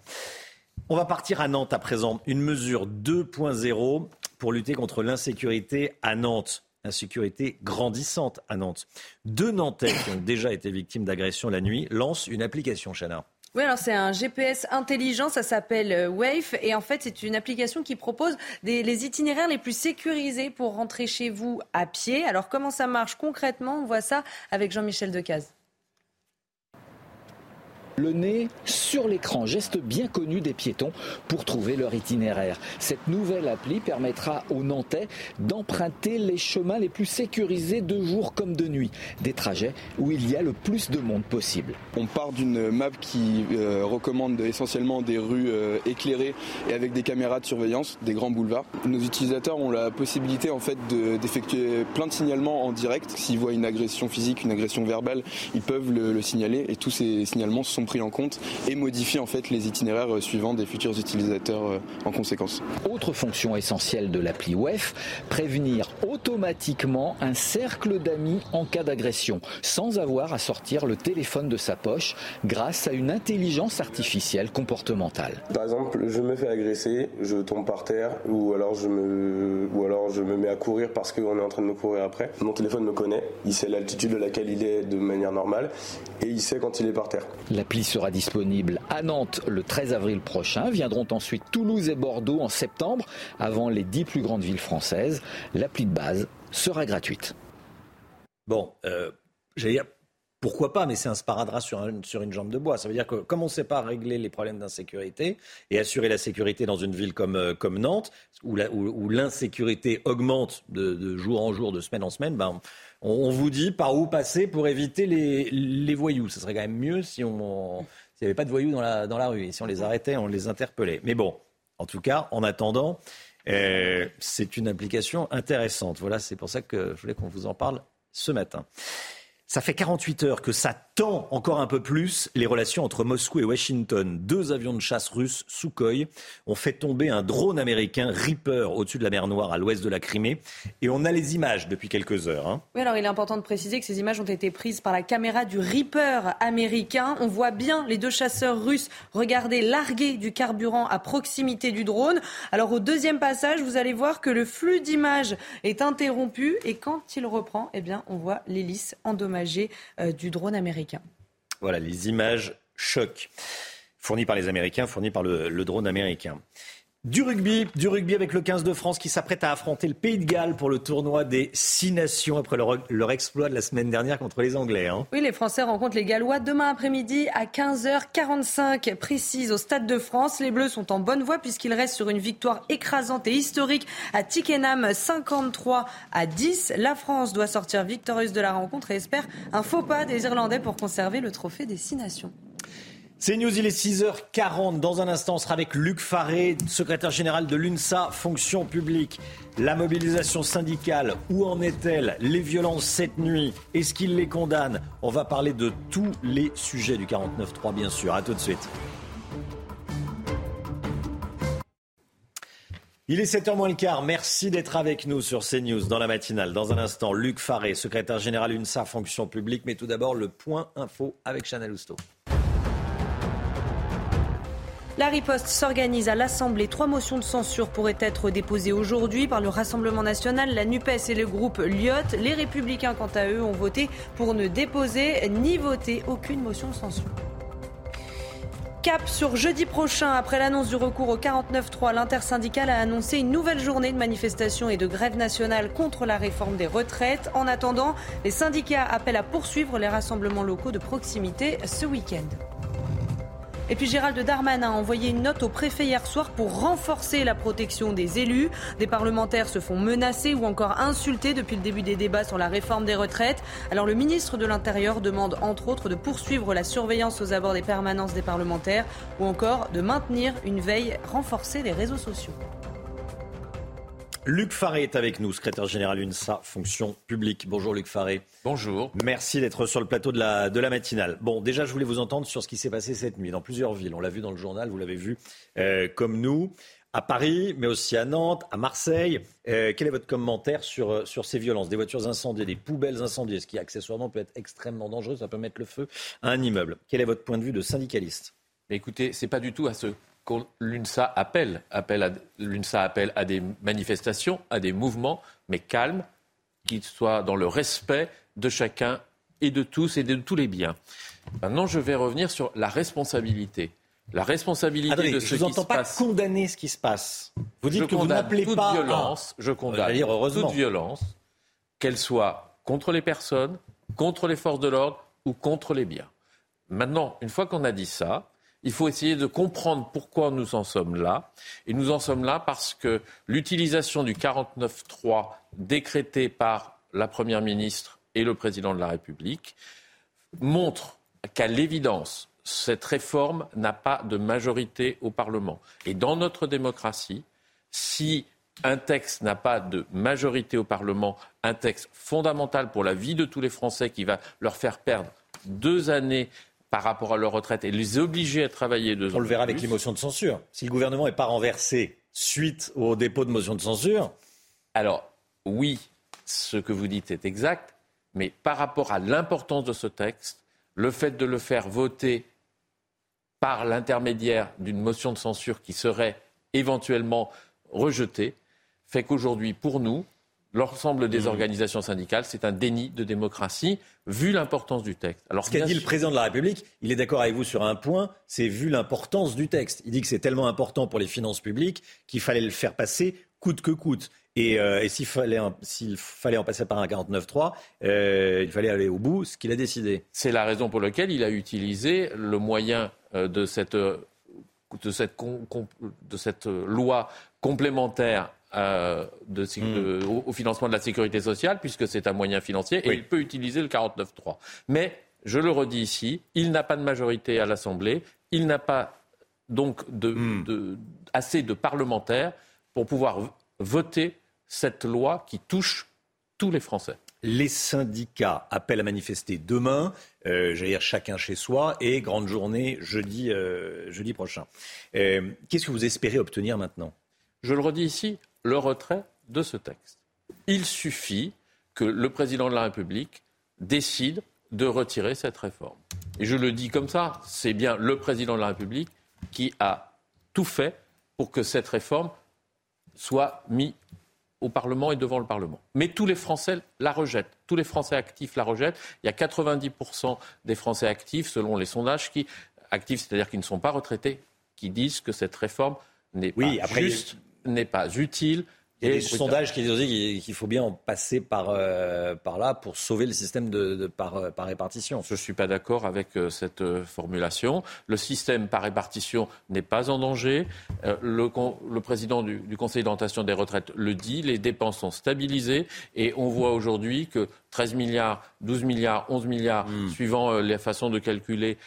On va partir à Nantes à présent. Une mesure 2.0 pour lutter contre l'insécurité à Nantes. Insécurité grandissante à Nantes. Deux Nantais qui ont déjà été victimes d'agressions la nuit lancent une application, Chana. Oui, alors c'est un GPS intelligent, ça s'appelle euh, Wave, et en fait c'est une application qui propose des, les itinéraires les plus sécurisés pour rentrer chez vous à pied. Alors comment ça marche concrètement? On voit ça avec Jean-Michel Decaze le nez sur l'écran, geste bien connu des piétons pour trouver leur itinéraire. Cette nouvelle appli permettra aux Nantais d'emprunter les chemins les plus sécurisés de jour comme de nuit, des trajets où il y a le plus de monde possible. On part d'une map qui euh, recommande essentiellement des rues euh, éclairées et avec des caméras de surveillance, des grands boulevards. Nos utilisateurs ont la possibilité en fait d'effectuer plein de signalements en direct. S'ils voient une agression physique, une agression verbale, ils peuvent le, le signaler et tous ces signalements sont pris en compte et modifier en fait les itinéraires euh, suivants des futurs utilisateurs euh, en conséquence. Autre fonction essentielle de l'appli WEF, prévenir automatiquement un cercle d'amis en cas d'agression, sans avoir à sortir le téléphone de sa poche grâce à une intelligence artificielle comportementale. Par exemple, je me fais agresser, je tombe par terre ou alors je me, ou alors je me mets à courir parce qu'on est en train de me courir après. Mon téléphone me connaît, il sait l'altitude de laquelle il est de manière normale et il sait quand il est par terre. L'appli sera disponible à Nantes le 13 avril prochain. Viendront ensuite Toulouse et Bordeaux en septembre, avant les dix plus grandes villes françaises. L'appli de base sera gratuite. Bon, euh, j'allais dire, pourquoi pas, mais c'est un sparadrap sur, une jambe de bois. Ça veut dire que comme on ne sait pas régler les problèmes d'insécurité et assurer la sécurité dans une ville comme, euh, Nantes, où, l'insécurité augmente de, jour en jour, de semaine en semaine, ben, vous dit par où passer pour éviter les, voyous. Ce serait quand même mieux si on... S'il n'y avait pas de voyous dans la, dans la rue. Et si on les arrêtait, on les interpellait. Mais bon, en tout cas, en attendant, euh, c'est une application intéressante. Voilà, c'est pour ça que je voulais qu'on vous en parle ce matin. Ça fait 48 heures que ça tend encore un peu plus les relations entre Moscou et Washington. Deux avions de chasse russes, Sukhoi, ont fait tomber un drone américain Reaper au-dessus de la mer Noire à l'ouest de la Crimée. Et on a les images depuis quelques heures. Hein. Oui, alors il est important de préciser que ces images ont été prises par la caméra du Reaper américain. On voit bien les deux chasseurs russes regarder larguer du carburant à proximité du drone. Alors au deuxième passage, vous allez voir que le flux d'images est interrompu et quand il reprend, eh bien, on voit l'hélice endommagée euh, du drone américain. Voilà, les images choc fournies par les Américains, fournies par le drone américain. Du rugby, du rugby avec le 15 de France qui s'apprête à affronter le Pays de Galles pour le tournoi des six nations après leur, exploit de la semaine dernière contre les Anglais. Hein. Oui, les Français rencontrent les Gallois demain après-midi à 15h45 précise au Stade de France. Les Bleus sont en bonne voie puisqu'ils restent sur une victoire écrasante et historique à Tickenham 53 à 10. La France doit sortir victorieuse de la rencontre et espère un faux pas des Irlandais pour conserver le trophée des six nations. C'est News, il est 6h40. Dans un instant, on sera avec Luc Faré, secrétaire général de l'UNSA, fonction publique. La mobilisation syndicale, où en est-elle? Les violences cette nuit, est-ce qu'il les condamne? On va parler de tous les sujets du 49.3, bien sûr. A tout de suite. Il est 7h moins le quart. Merci d'être avec nous sur CNews dans la matinale. Dans un instant, Luc Faré, secrétaire général UNSA, fonction publique. Mais tout d'abord, le point info avec Chanel Housteau. La riposte s'organise à l'Assemblée. Trois motions de censure pourraient être déposées aujourd'hui par le Rassemblement national, la NUPES et le groupe Lyot. Les Républicains, quant à eux, ont voté pour ne déposer ni voter aucune motion de censure. Cap sur jeudi prochain, après l'annonce du recours au 49-3, l'intersyndicale a annoncé une nouvelle journée de manifestation et de grève nationale contre la réforme des retraites. En attendant, les syndicats appellent à poursuivre les rassemblements locaux de proximité ce week-end. Et puis Gérald Darmanin a envoyé une note au préfet hier soir pour renforcer la protection des élus. Des parlementaires se font menacer ou encore insulter depuis le début des débats sur la réforme des retraites. Alors le ministre de l'Intérieur demande entre autres de poursuivre la surveillance aux abords des permanences des parlementaires ou encore de maintenir une veille renforcée des réseaux sociaux. Luc Faré est avec nous, secrétaire général UNSA, fonction publique. Bonjour Luc Faré. Bonjour. Merci d'être sur le plateau de la, de la matinale. Bon, déjà, je voulais vous entendre sur ce qui s'est passé cette nuit dans plusieurs villes. On l'a vu dans le journal, vous l'avez vu euh, comme nous, à Paris, mais aussi à Nantes, à Marseille. Euh, quel est votre commentaire sur, euh, sur ces violences? Des voitures incendiées, des poubelles incendiées, ce qui accessoirement peut être extrêmement dangereux, ça peut mettre le feu à un immeuble. Quel est votre point de vue de syndicaliste? Écoutez, c'est pas du tout à ce l'UNSA appelle, appelle l'UNSA appelle à des manifestations, à des mouvements, mais calmes, qui soient dans le respect de chacun et de tous et de tous les biens. Maintenant, je vais revenir sur la responsabilité. La responsabilité de ce qui se passe. Je vous entends pas condamner ce qui se passe. Vous dites que vous n'appelez pas violence. Je condamne toute violence, qu'elle soit contre les personnes, contre les forces de l'ordre ou contre les biens. Maintenant, une fois qu'on a dit ça, il faut essayer de comprendre pourquoi nous en sommes là. Et nous en sommes là parce que l'utilisation du 49.3 décrété par la Première ministre et le Président de la République montre qu'à l'évidence, cette réforme n'a pas de majorité au Parlement. Et dans notre démocratie, si un texte n'a pas de majorité au Parlement, un texte fondamental pour la vie de tous les Français qui va leur faire perdre deux années par rapport à leur retraite et les obliger à travailler deux ans. On le verra avec les motions de censure. Si le gouvernement n'est pas renversé suite au dépôt de motions de censure. Alors, oui, ce que vous dites est exact, mais par rapport à l'importance de ce texte, le fait de le faire voter par l'intermédiaire d'une motion de censure qui serait éventuellement rejetée fait qu'aujourd'hui, pour nous, l'ensemble des mmh. organisations syndicales, c'est un déni de démocratie, vu l'importance du texte. Alors, ce qu'a dit le président de la République, il est d'accord avec vous sur un point, c'est vu l'importance du texte. Il dit que c'est tellement important pour les finances publiques qu'il fallait le faire passer coûte que coûte. Et, euh, s'il fallait, en passer par un 49-3, il fallait aller au bout, ce qu'il a décidé. C'est la raison pour laquelle il a utilisé le moyen de cette, de cette, de cette loi complémentaire euh, hmm. au, financement de la sécurité sociale, puisque c'est un moyen financier, et il peut utiliser le 49.3. Mais, je le redis ici, il n'a pas de majorité à l'Assemblée, il n'a pas donc hmm. de, assez de parlementaires pour pouvoir voter cette loi qui touche tous les Français. Les syndicats appellent à manifester demain, euh, j'allais dire chacun chez soi, et grande journée jeudi, euh, jeudi prochain. Qu'est-ce que vous espérez obtenir maintenant? Je le redis ici, le retrait de ce texte. Il suffit que le président de la République décide de retirer cette réforme. Et je le dis comme ça, c'est bien le président de la République qui a tout fait pour que cette réforme soit mise au Parlement et devant le Parlement. Mais tous les Français la rejettent. Tous les Français actifs la rejettent. Il y a 90% des Français actifs, selon les sondages, qui actifs, c'est-à-dire qui ne sont pas retraités, qui disent que cette réforme n'est pas juste n'est pas utile. Il y a des sondages qui disent qu'il faut bien en passer par, euh, par là pour sauver le système de, par, euh, par, répartition. Je ne suis pas d'accord avec euh, cette formulation. Le système par répartition n'est pas en danger. le, le, président du, du Conseil d'orientation des retraites le dit, les dépenses sont stabilisées et on voit aujourd'hui que 13 milliards, 12 milliards, 11 milliards, hmm. suivant les façons de calculer,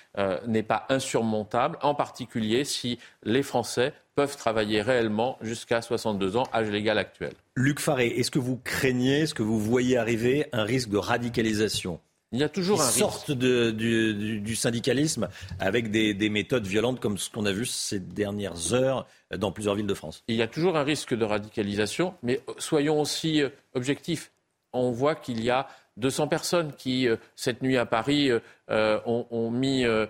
n'est pas insurmontable, en particulier si les Français peuvent travailler réellement jusqu'à 62 ans, âge légal actuel. Luc Faré, est-ce que vous craignez, est-ce que vous voyez arriver un risque de radicalisation? Il y a toujours un sorte de, du, syndicalisme avec des, méthodes violentes comme ce qu'on a vu ces dernières heures dans plusieurs villes de France? Il y a toujours un risque de radicalisation, mais soyons aussi euh, objectifs. On voit qu'il y a 200 personnes qui, euh, cette nuit à Paris, euh, ont, mis euh,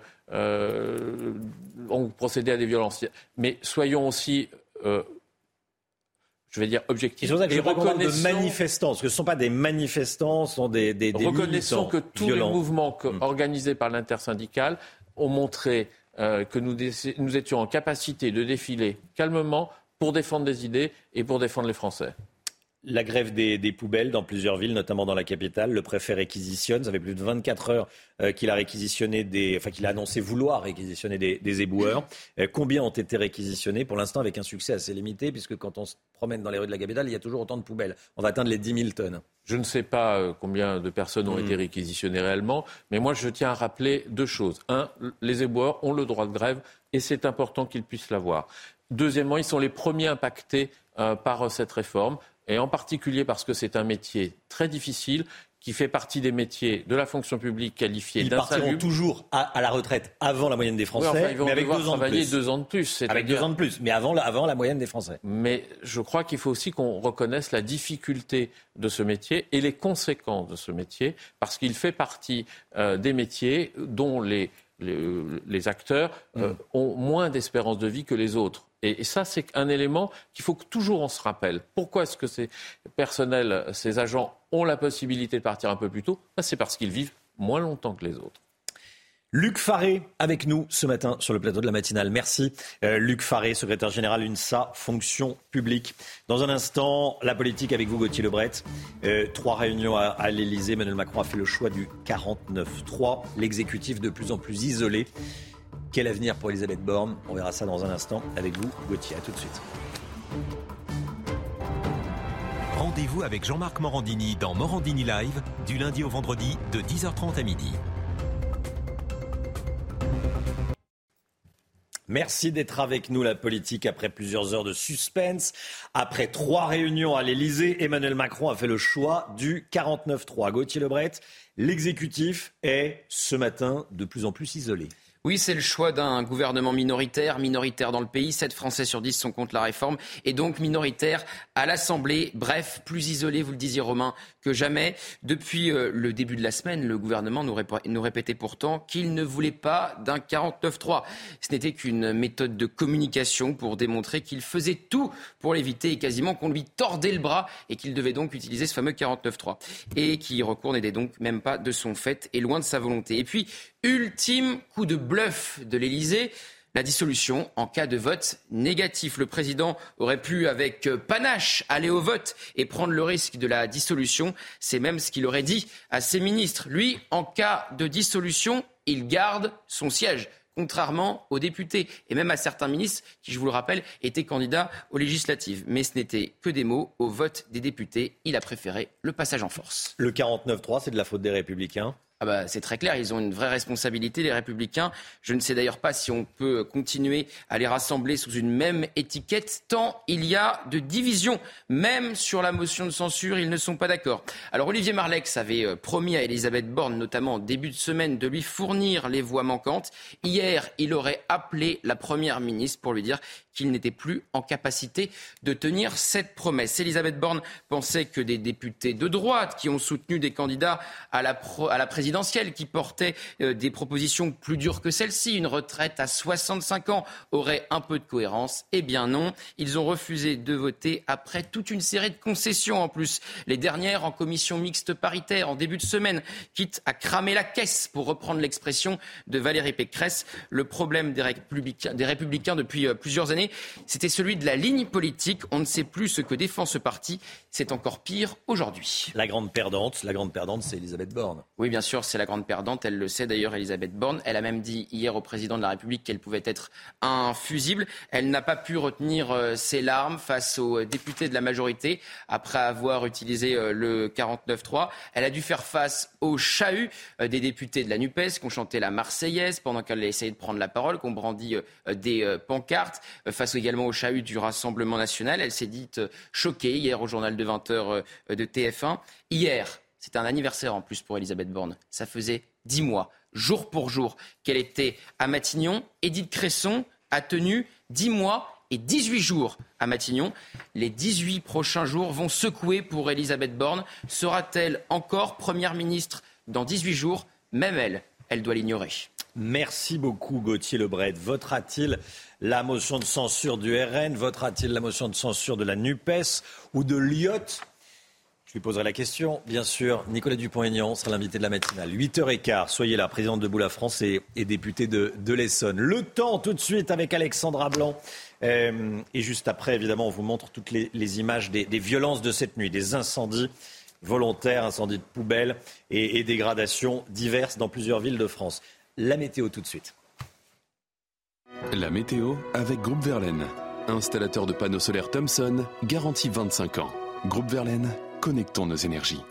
ont procédé à des violences. Mais soyons aussi je vais dire objectifs. C'est que de manifestants, parce que ce ne sont pas des manifestants, ce sont des, des, des Reconnaissons que tous les mouvements hmm. organisés par l'intersyndical ont montré euh, que nous, nous étions en capacité de défiler calmement pour défendre des idées et pour défendre les Français. La grève des, poubelles dans plusieurs villes, notamment dans la capitale. Le préfet réquisitionne. Ça fait plus de 24 heures euh, qu'il a réquisitionné des, enfin qu'il a annoncé vouloir réquisitionner des, éboueurs. Euh, combien ont été réquisitionnés? Pour l'instant, avec un succès assez limité, puisque quand on se promène dans les rues de la capitale, il y a toujours autant de poubelles. On va atteindre les 10 000 tonnes. Je ne sais pas euh, combien de personnes ont hmm. été réquisitionnées réellement, mais moi je tiens à rappeler deux choses. Un, les éboueurs ont le droit de grève et c'est important qu'ils puissent l'avoir. Deuxièmement, ils sont les premiers impactés par cette réforme et en particulier parce que c'est un métier très difficile qui fait partie des métiers de la fonction publique qualifiée Ils partiront toujours à, la retraite avant la moyenne des Français, ils vont mais avec deux ans, de plus. deux ans de plus. Avec deux ans de plus, mais avant, avant la moyenne des Français. Mais je crois qu'il faut aussi qu'on reconnaisse la difficulté de ce métier et les conséquences de ce métier, parce qu'il fait partie euh, des métiers dont les, les, acteurs euh, mm. ont moins d'espérance de vie que les autres. Et, ça, c'est un élément qu'il faut que toujours on se rappelle. Pourquoi est-ce que ces personnels, ces agents ont la possibilité de partir un peu plus tôt? Ben, C'est parce qu'ils vivent moins longtemps que les autres. Luc Faré avec nous ce matin sur le plateau de la matinale. Merci. Euh, Luc Faré, secrétaire général UNSA, fonction publique. Dans un instant, la politique avec vous, Gauthier Lebret. Euh, trois réunions à, à l'Elysée. Emmanuel Macron a fait le choix du 49-3. L'exécutif de plus en plus isolé. Quel avenir pour Elisabeth Borne? On verra ça dans un instant avec vous, Gauthier. A tout de suite. Rendez-vous avec Jean-Marc Morandini dans Morandini Live, du lundi au vendredi, de 10h30 à midi. Merci d'être avec nous, la politique, après plusieurs heures de suspense. Après trois réunions à l'Elysée, Emmanuel Macron a fait le choix du 49-3. Gauthier Lebret, l'exécutif est ce matin de plus en plus isolé. Oui, c'est le choix d'un gouvernement minoritaire, minoritaire dans le pays. 7 Français sur 10 sont contre la réforme et donc minoritaire à l'Assemblée. Bref, plus isolé, vous le disiez Romain, que jamais. Depuis euh, le début de la semaine, le gouvernement nous, nous répétait pourtant qu'il ne voulait pas d'un 49-3. Ce n'était qu'une méthode de communication pour démontrer qu'il faisait tout pour l'éviter et quasiment qu'on lui tordait le bras et qu'il devait donc utiliser ce fameux 49-3. Et qui recourt n'était donc même pas de son fait et loin de sa volonté. Et puis, ultime coup de bluff de l'Elysée. la dissolution en cas de vote négatif. Le président aurait pu, avec panache, aller au vote et prendre le risque de la dissolution. C'est même ce qu'il aurait dit à ses ministres. Lui, en cas de dissolution, il garde son siège contrairement aux députés et même à certains ministres qui, je vous le rappelle, étaient candidats aux législatives. Mais ce n'était que des mots. Au vote des députés, il a préféré le passage en force. Le 49-3, c'est de la faute des républicains ah bah, c'est très clair, ils ont une vraie responsabilité, les républicains. Je ne sais d'ailleurs pas si on peut continuer à les rassembler sous une même étiquette, tant il y a de divisions. Même sur la motion de censure, ils ne sont pas d'accord. Alors Olivier Marlex avait euh, promis à Elisabeth Borne, notamment en début de semaine, de lui fournir les voix manquantes. Hier, il aurait appelé la Première ministre pour lui dire qu'il n'était plus en capacité de tenir cette promesse. Elisabeth Borne pensait que des députés de droite qui ont soutenu des candidats à la, présidentielle, qui portaient euh, des propositions plus dures que celle-ci, une retraite à 65 ans, aurait un peu de cohérence. Eh bien non, ils ont refusé de voter après toute une série de concessions en plus. Les dernières en commission mixte paritaire en début de semaine, quitte à cramer la caisse, pour reprendre l'expression de Valérie Pécresse. Le problème des républicains, des républicains depuis euh, plusieurs années, c'était celui de la ligne politique. On ne sait plus ce que défend ce parti. C'est encore pire aujourd'hui. La grande perdante, la grande perdante, c'est Elisabeth Borne. Oui, bien sûr, c'est la grande perdante. Elle le sait d'ailleurs, Elisabeth Borne. Elle a même dit hier au président de la République qu'elle pouvait être infusible. Elle n'a pas pu retenir euh, ses larmes face aux députés de la majorité après avoir utilisé euh, le 49-3. Elle a dû faire face au chahut euh, des députés de la NUPES qui ont chanté la Marseillaise pendant qu'elle a essayé de prendre la parole, qui ont brandi des pancartes face également au chahut du Rassemblement national. Elle s'est dite choquée hier au journal de 20h euh, de TF1. Hier, c'est un anniversaire en plus pour Elisabeth Borne. Ça faisait dix mois, jour pour jour, qu'elle était à Matignon. Édith Cresson a tenu dix mois et 18 jours à Matignon. Les 18 prochains jours vont secouer pour Elisabeth Borne. Sera-t-elle encore Première ministre dans 18 jours? Même elle, elle doit l'ignorer. Merci beaucoup Gauthier Lebret. Votera-t-il la motion de censure du RN Votera-t-il la motion de censure de la NUPES ou de l'IOT je lui poserai la question, bien sûr. Nicolas Dupont-Aignan sera l'invité de la matinale. 8h15, soyez là, présidente de Boula France et, député de, l'Essonne. Le temps tout de suite avec Alexandra Blanc. Euh, et juste après, évidemment, on vous montre toutes les, images des, violences de cette nuit, des incendies volontaires, incendies de poubelles et dégradations diverses dans plusieurs villes de France. La météo tout de suite. La météo avec Groupe Verlaine. Installateur de panneaux solaires Thomson, garantie 25 ans. Groupe Verlaine, connectons nos énergies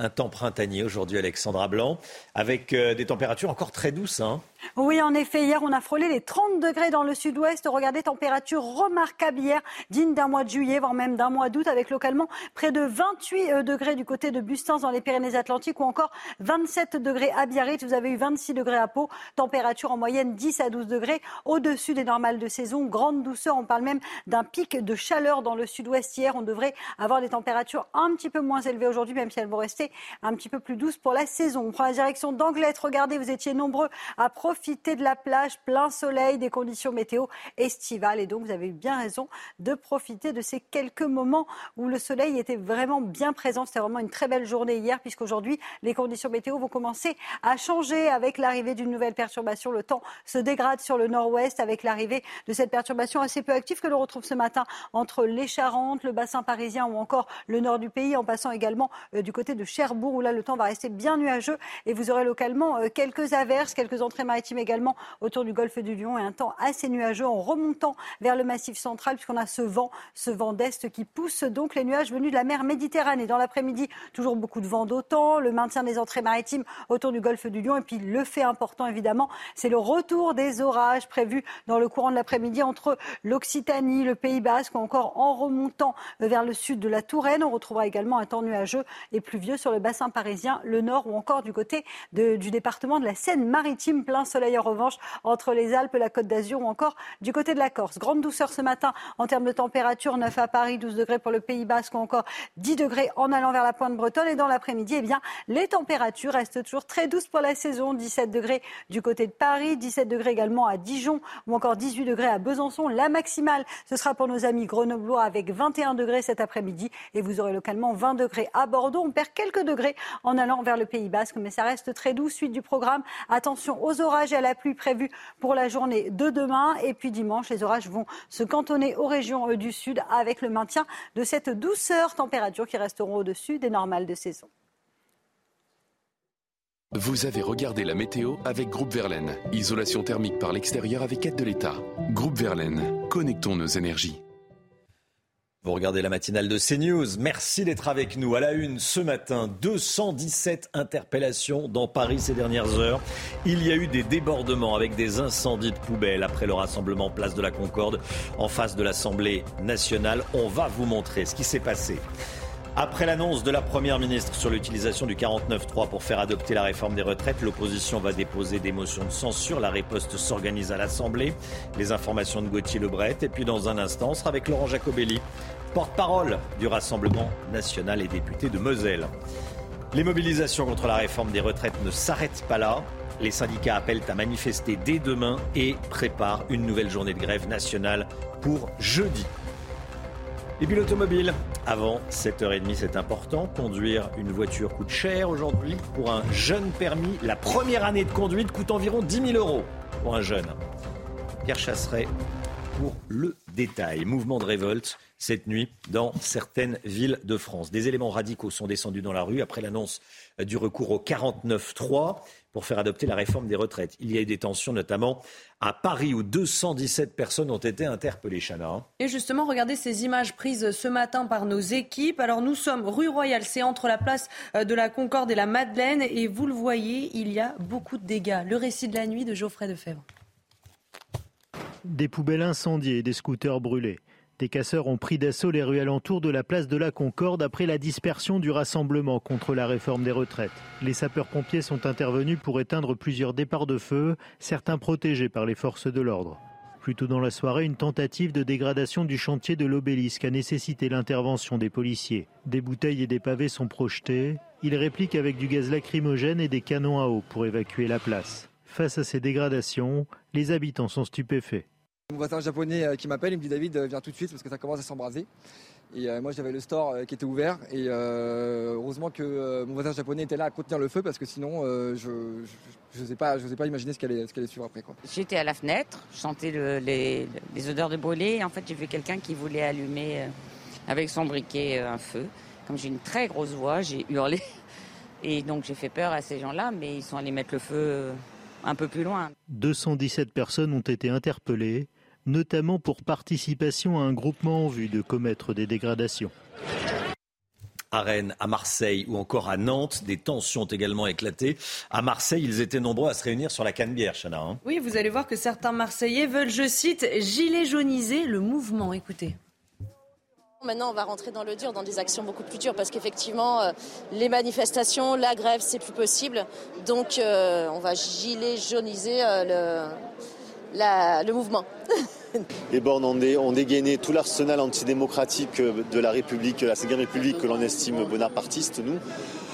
un temps printanier aujourd'hui, Alexandra Blanc, avec euh, des températures encore très douces. Hein. Oui, en effet, hier, on a frôlé les 30 degrés dans le sud-ouest. Regardez, température remarquable hier, digne d'un mois de juillet, voire même d'un mois d'août, avec localement près de 28 euh, degrés du côté de Bustins dans les Pyrénées-Atlantiques ou encore 27 degrés à Biarritz. Vous avez eu 26 degrés à Pau. Température en moyenne 10 à 12 degrés au-dessus des normales de saison. Grande douceur. On parle même d'un pic de chaleur dans le sud-ouest hier. On devrait avoir des températures un petit peu moins élevées aujourd'hui, même si elles vont rester un petit peu plus douces pour la saison. On prend la direction d'Anglette. Regardez, vous étiez nombreux à profiter de la plage, plein soleil, des conditions météo estivales. Et donc, vous avez eu bien raison de profiter de ces quelques moments où le soleil était vraiment bien présent. C'était vraiment une très belle journée hier, puisqu'aujourd'hui, les conditions météo vont commencer à changer avec l'arrivée d'une nouvelle perturbation. Le temps se dégrade sur le nord-ouest avec l'arrivée de cette perturbation assez peu active que l'on retrouve ce matin entre les Charentes, le bassin parisien ou encore le nord du pays, en passant également euh, du côté de Cherbourg où là le temps va rester bien nuageux et vous aurez localement euh, quelques averses, quelques entrées maritimes également autour du golfe du Lion et un temps assez nuageux en remontant vers le massif central puisqu'on a ce vent, ce vent d'est qui pousse donc les nuages venus de la mer Méditerranée. Dans l'après-midi, toujours beaucoup de vent d'autant, le maintien des entrées maritimes autour du golfe du Lion et puis le fait important évidemment, c'est le retour des orages prévus dans le courant de l'après-midi entre l'Occitanie, le Pays Basque ou encore en remontant vers le sud de la Touraine. On retrouvera également un temps nuageux et pluvieux sur le bassin parisien, le nord ou encore du côté du département de la Seine-Maritime. Plein soleil en revanche entre les Alpes, la Côte d'Azur ou encore du côté de la Corse. Grande douceur ce matin en termes de température, 9 à Paris, 12 degrés pour le Pays Basque ou encore 10 degrés en allant vers la pointe bretonne. Et dans l'après-midi, eh bien, les températures restent toujours très douces pour la saison. 17 degrés du côté de Paris, 17 degrés également à Dijon ou encore 18 degrés à Besançon. La maximale, ce sera pour nos amis grenoblois avec 21 degrés cet après-midi et vous aurez localement 20 degrés à Bordeaux. On perd quelques degrés en allant vers le Pays Basque, mais ça reste très doux. Suite du programme, attention aux orages et à la pluie prévus pour la journée de demain. Et puis dimanche, les orages vont se cantonner aux régions du sud avec le maintien de cette douceur, température qui resteront au-dessus des normales de saison. Vous avez regardé la météo avec Groupe Verlaine. Isolation thermique par l'extérieur avec aide de l'État. Groupe Verlaine, connectons nos énergies. Vous regardez la matinale de CNews. Merci d'être avec nous. À la une ce matin, 217 interpellations dans Paris ces dernières heures. Il y a eu des débordements avec des incendies de poubelles après le rassemblement Place de la Concorde en face de l'Assemblée nationale. On va vous montrer ce qui s'est passé. Après l'annonce de la Première ministre sur l'utilisation du 49.3 pour faire adopter la réforme des retraites, l'opposition va déposer des motions de censure. La riposte s'organise à l'Assemblée. Les informations de Gauthier Lebret. Et puis dans un instant, on sera avec Laurent Jacobelli, porte-parole du Rassemblement national et député de Moselle. Les mobilisations contre la réforme des retraites ne s'arrêtent pas là. Les syndicats appellent à manifester dès demain et préparent une nouvelle journée de grève nationale pour jeudi. Et puis l'automobile. Avant 7h30, c'est important. Conduire une voiture coûte cher aujourd'hui. Pour un jeune permis, la première année de conduite coûte environ 10 000 euros pour un jeune. Pierre Chasseret pour le détail. Mouvement de révolte cette nuit dans certaines villes de France. Des éléments radicaux sont descendus dans la rue après l'annonce du recours au 49-3 pour faire adopter la réforme des retraites. Il y a eu des tensions notamment à Paris où 217 personnes ont été interpellées, Chana. Et justement, regardez ces images prises ce matin par nos équipes. Alors nous sommes rue Royale, c'est entre la place euh, de la Concorde et la Madeleine et vous le voyez, il y a beaucoup de dégâts. Le récit de la nuit de Geoffrey Defebvre. Des poubelles incendiées des scooters brûlés. Des casseurs ont pris d'assaut les rues alentours de la place de la Concorde après la dispersion du rassemblement contre la réforme des retraites. Les sapeurs-pompiers sont intervenus pour éteindre plusieurs départs de feu, certains protégés par les forces de l'ordre. Plus tôt dans la soirée, une tentative de dégradation du chantier de l'obélisque a nécessité l'intervention des policiers. Des bouteilles et des pavés sont projetés. Ils répliquent avec du gaz lacrymogène et des canons à eau pour évacuer la place. Face à ces dégradations, les habitants sont stupéfaits. Mon voisin japonais euh, qui m'appelle, il me dit David, euh, viens tout de suite parce que ça commence à s'embraser. Et euh, moi j'avais le store qui était ouvert et heureusement que mon voisin japonais était là à contenir le feu parce que sinon je ne sais pas, pas imaginer ce qu'elle allait, ce suivre après. J'étais à la fenêtre, je sentais les, odeurs de brûlé et en fait j'ai vu quelqu'un qui voulait allumer avec son briquet un feu. Comme j'ai une très grosse voix, j'ai hurlé *laughs* et donc j'ai fait peur à ces gens-là mais ils sont allés mettre le feu un peu plus loin. 217 personnes ont été interpellées notamment pour participation à un groupement en vue de commettre des dégradations. À Rennes, à Marseille ou encore à Nantes, des tensions ont également éclaté. À Marseille, ils étaient nombreux à se réunir sur la Canebière, Chana. Hein. oui, vous allez voir que certains Marseillais veulent, je cite, gilet jauniser le mouvement. Écoutez. Maintenant, on va rentrer dans le dur, dans des actions beaucoup plus dures, parce qu'effectivement, euh, les manifestations, la grève, c'est plus possible. Donc, euh, on va gilet jauniser euh, le le mouvement. *laughs* Les bornes ont, dégainé tout l'arsenal antidémocratique de la République, la Cinquième République que l'on estime bonapartiste, nous.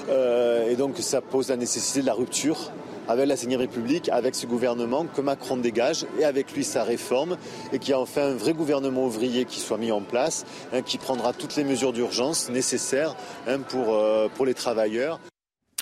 Euh, et donc ça pose la nécessité de la rupture avec la Cinquième République, avec ce gouvernement que Macron dégage et avec lui sa réforme et qui a enfin un vrai gouvernement ouvrier qui soit mis en place, hein, qui prendra toutes les mesures d'urgence nécessaires hein, pour, euh, pour les travailleurs.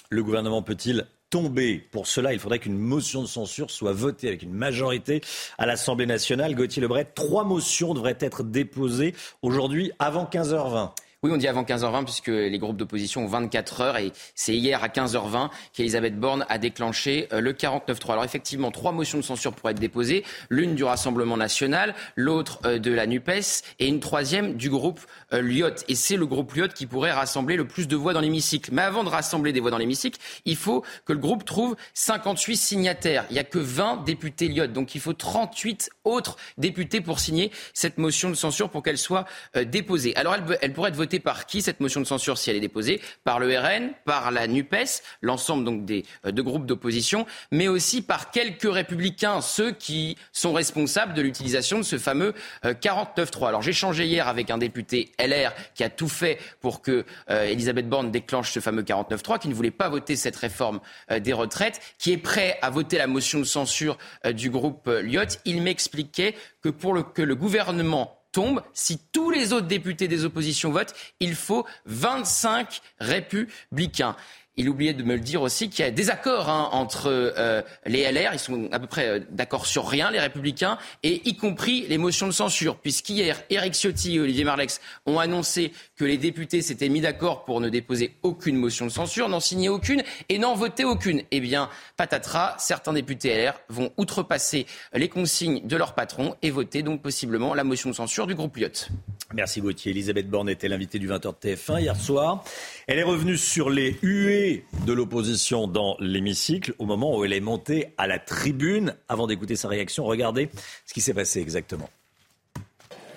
Le gouvernement peut-il tomber. Pour cela, il faudrait qu'une motion de censure soit votée avec une majorité à l'Assemblée nationale. Gauthier Lebret, trois motions devraient être déposées aujourd'hui avant 15h20. Oui, on dit avant 15h20 puisque les groupes d'opposition ont 24 heures et c'est hier à 15h20 qu'Elisabeth Borne a déclenché euh, le 49-3. Alors effectivement, trois motions de censure pourraient être déposées, l'une du Rassemblement national, l'autre euh, de la NUPES et une troisième du groupe euh, Lyot. Et c'est le groupe Lyot qui pourrait rassembler le plus de voix dans l'hémicycle. Mais avant de rassembler des voix dans l'hémicycle, il faut que le groupe trouve 58 signataires. Il n'y a que 20 députés Lyot, donc il faut 38 autres députés pour signer cette motion de censure pour qu'elle soit déposée. Alors elle, elle pourrait être votée par qui cette motion de censure si elle est déposée? Par le RN, par la NUPES, l'ensemble donc des euh, deux groupes d'opposition, mais aussi par quelques républicains, ceux qui sont responsables de l'utilisation de ce fameux 49.3. Euh, Alors j'ai changé hier avec un député LR qui a tout fait pour que euh, Elisabeth Borne déclenche ce fameux 49.3, qui ne voulait pas voter cette réforme des retraites, qui est prêt à voter la motion de censure du groupe Lyot. Il m'expliquait que pour que le gouvernement tombe, si tous les autres députés des oppositions votent, il faut 25 républicains. Il oubliait de me le dire aussi qu'il y a des accords hein, entre euh, les LR, ils sont à peu près euh, d'accord sur rien, les Républicains, et y compris les motions de censure, puisqu'hier, Éric Ciotti et Olivier Marlex ont annoncé que les députés s'étaient mis d'accord pour ne déposer aucune motion de censure, n'en signer aucune et n'en voter aucune. Eh bien, patatras, certains députés LR vont outrepasser les consignes de leur patron et voter donc possiblement la motion de censure du groupe Lyot. Merci Gauthier. Elisabeth Borne était l'invitée du 20h de TF1 hier soir. Elle est revenue sur les huées de l'opposition dans l'hémicycle au moment où elle est montée à la tribune. Avant d'écouter sa réaction, regardez ce qui s'est passé exactement.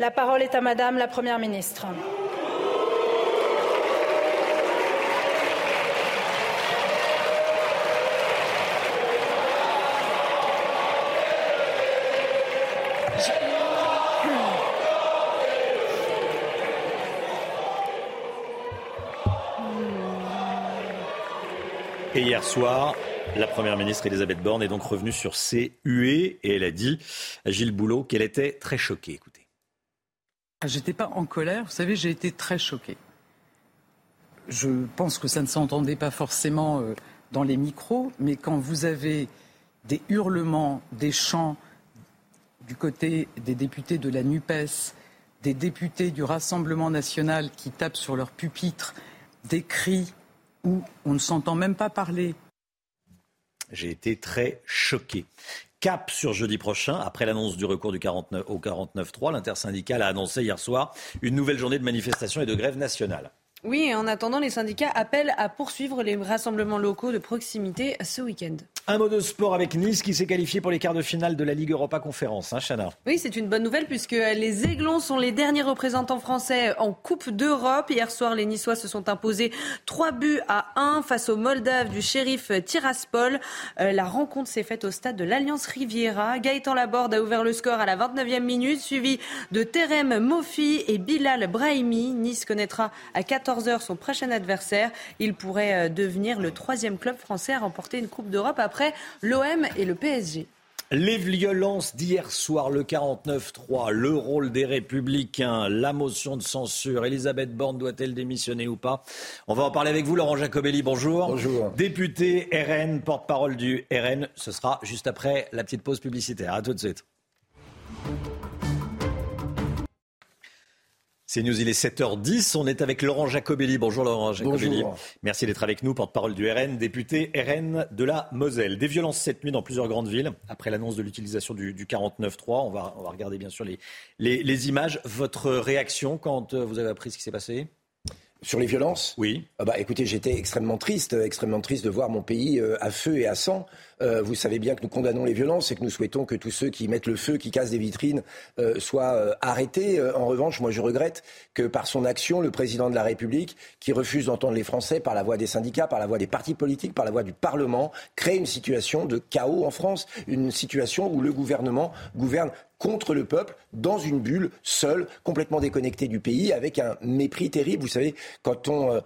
La parole est à Madame la Première ministre. Et hier soir, la Première ministre Elisabeth Borne est donc revenue sur ces huées et elle a dit à Gilles Boulot qu'elle était très choquée. Écoutez. Ah, j'étais pas en colère, vous savez, j'ai été très choquée. Je pense que ça ne s'entendait pas forcément euh, dans les micros, mais quand vous avez des hurlements, des chants du côté des députés de la NUPES, des députés du Rassemblement national qui tapent sur leur pupitre, des cris, où on ne s'entend même pas parler. J'ai été très choqué. Cap sur jeudi prochain, après l'annonce du recours du 49, au 49.3, l'intersyndicale a annoncé hier soir une nouvelle journée de manifestation et de grève nationale. Oui, et en attendant, les syndicats appellent à poursuivre les rassemblements locaux de proximité ce week-end. Un mot de sport avec Nice qui s'est qualifié pour les quarts de finale de la Ligue Europa Conférence, hein, Chana Oui, c'est une bonne nouvelle puisque les Aiglons sont les derniers représentants français en Coupe d'Europe. Hier soir, les Niçois se sont imposés 3 buts à 1 face aux Moldaves du shérif Tiraspol. Euh, la rencontre s'est faite au stade de l'Alliance Riviera. Gaëtan Laborde a ouvert le score à la 29e minute, suivi de Terem Mofi et Bilal Brahimi. Nice connaîtra à 14h son prochain adversaire. Il pourrait euh, devenir le troisième club français à remporter une Coupe d'Europe après l'OM et le PSG. Les violences d'hier soir, le 49-3, le rôle des républicains, la motion de censure, Elisabeth Borne doit-elle démissionner ou pas? On va en parler avec vous, Laurent Jacobelli, bonjour. Bonjour. Député RN, porte-parole du RN, ce sera juste après la petite pause publicitaire. À tout de suite. C'est News, il est 7h10. On est avec Laurent Jacobelli. Bonjour Laurent Jacobelli. Bonjour. Merci d'être avec nous, porte-parole du RN, député RN de la Moselle. Des violences cette nuit dans plusieurs grandes villes. Après l'annonce de l'utilisation du, du 49.3, on va, on va regarder bien sûr les, les, les images. Votre réaction quand euh, vous avez appris ce qui s'est passé? Sur les violences? Oui. Ah bah, écoutez, j'étais extrêmement triste, euh, extrêmement triste de voir mon pays euh, à feu et à sang. Euh, vous savez bien que nous condamnons les violences et que nous souhaitons que tous ceux qui mettent le feu, qui cassent des vitrines, euh, soient euh, arrêtés. En revanche, moi, je regrette que par son action, le président de la République, qui refuse d'entendre les Français par la voix des syndicats, par la voix des partis politiques, par la voix du Parlement, crée une situation de chaos en France, une situation où le gouvernement gouverne contre le peuple, dans une bulle, seul, complètement déconnecté du pays, avec un mépris terrible. Vous savez, quand on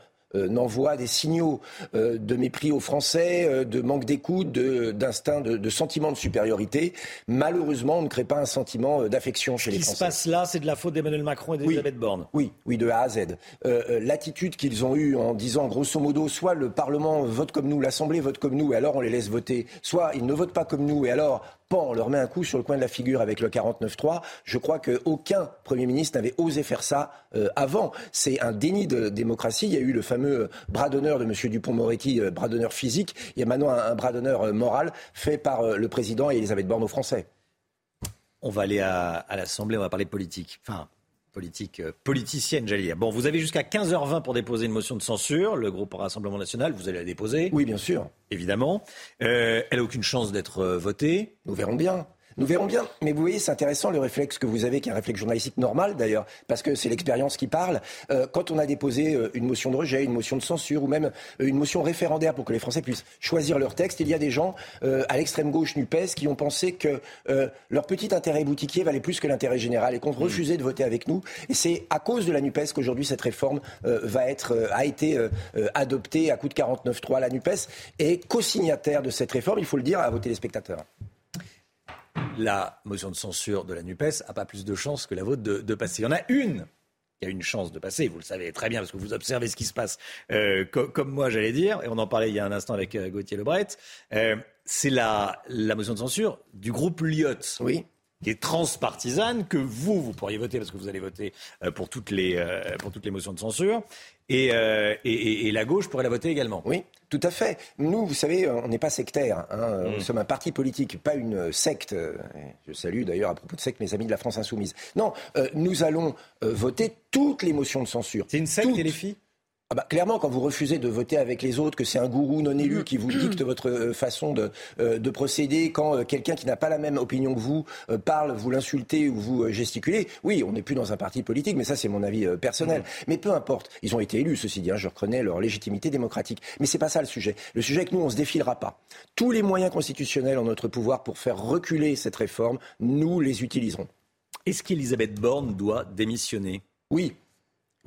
n'envoie des signaux euh, de mépris aux Français, euh, de manque d'écoute, d'instinct, de, de sentiment de supériorité, malheureusement, on ne crée pas un sentiment euh, d'affection chez Ce les qui se Français. passe là, c'est de la faute d'Emmanuel Macron et d'Elisabeth Borne. Oui, oui, de A à Z. Euh, euh, L'attitude qu'ils ont eue en disant, grosso modo, soit le Parlement vote comme nous, l'Assemblée vote comme nous, et alors on les laisse voter, soit ils ne votent pas comme nous, et alors, on leur met un coup sur le coin de la figure avec le 49-3. Je crois qu'aucun Premier ministre n'avait osé faire ça euh, avant. C'est un déni de démocratie. Il y a eu le fameux euh, bras d'honneur de M. Dupont-Moretti, euh, bras d'honneur physique. Il y a maintenant un, bras d'honneur moral fait par le président et Elisabeth Borne aux Français. On va aller à, à l'Assemblée, on va parler politique. Enfin, politique, euh, politicienne, j'allais dire. Bon, vous avez jusqu'à 15h20 pour déposer une motion de censure. Le groupe Rassemblement National, vous allez la déposer. Oui, bien sûr. Évidemment. Euh, elle n'a aucune chance d'être euh, votée. Nous verrons bien. Nous verrons bien. Mais vous voyez, c'est intéressant le réflexe que vous avez, qui est un réflexe journalistique normal d'ailleurs, parce que c'est l'expérience qui parle. Euh, quand on a déposé euh, une motion de rejet, une motion de censure ou même euh, une motion référendaire pour que les Français puissent choisir leur texte, il y a des gens euh, à l'extrême gauche NUPES qui ont pensé que euh, leur petit intérêt boutiquier valait plus que l'intérêt général et qu'on refusait de voter avec nous. Et c'est à cause de la NUPES qu'aujourd'hui cette réforme euh, va être, a été adoptée à coup de 49.3. La NUPES est co-signataire de cette réforme, il faut le dire à vos téléspectateurs. La motion de censure de la NUPES n'a pas plus de chances que la vôtre de, passer. Il y en a une qui a une chance de passer, vous le savez très bien parce que vous observez ce qui se passe, euh, comme moi j'allais dire, et on en parlait il y a un instant avec euh, Gauthier Lebret, euh, c'est la, la motion de censure du groupe Lyot. Oui qui est transpartisane, que vous, vous pourriez voter parce que vous allez voter pour toutes les, pour toutes les motions de censure, et, et, et, la gauche pourrait la voter également. Oui, tout à fait. Nous, vous savez, on n'est pas sectaire. Hein. Nous mm. sommes un parti politique, pas une secte. Je salue d'ailleurs à propos de secte mes amis de la France insoumise. Non, nous allons voter toutes les motions de censure. C'est une secte, et les filles? Ah bah, clairement, quand vous refusez de voter avec les autres, que c'est un gourou non élu qui vous dicte votre euh, façon de, euh, de, procéder, quand euh, quelqu'un qui n'a pas la même opinion que vous parle, vous l'insultez ou vous gesticulez, oui, on n'est plus dans un parti politique, mais ça c'est mon avis personnel. Mmh. Mais peu importe, ils ont été élus, ceci dit, hein, je reconnais leur légitimité démocratique. Mais c'est pas ça le sujet. Le sujet est que nous, on se défilera pas. Tous les moyens constitutionnels en notre pouvoir pour faire reculer cette réforme, nous les utiliserons. Est-ce qu'Elisabeth Borne doit démissionner? Oui,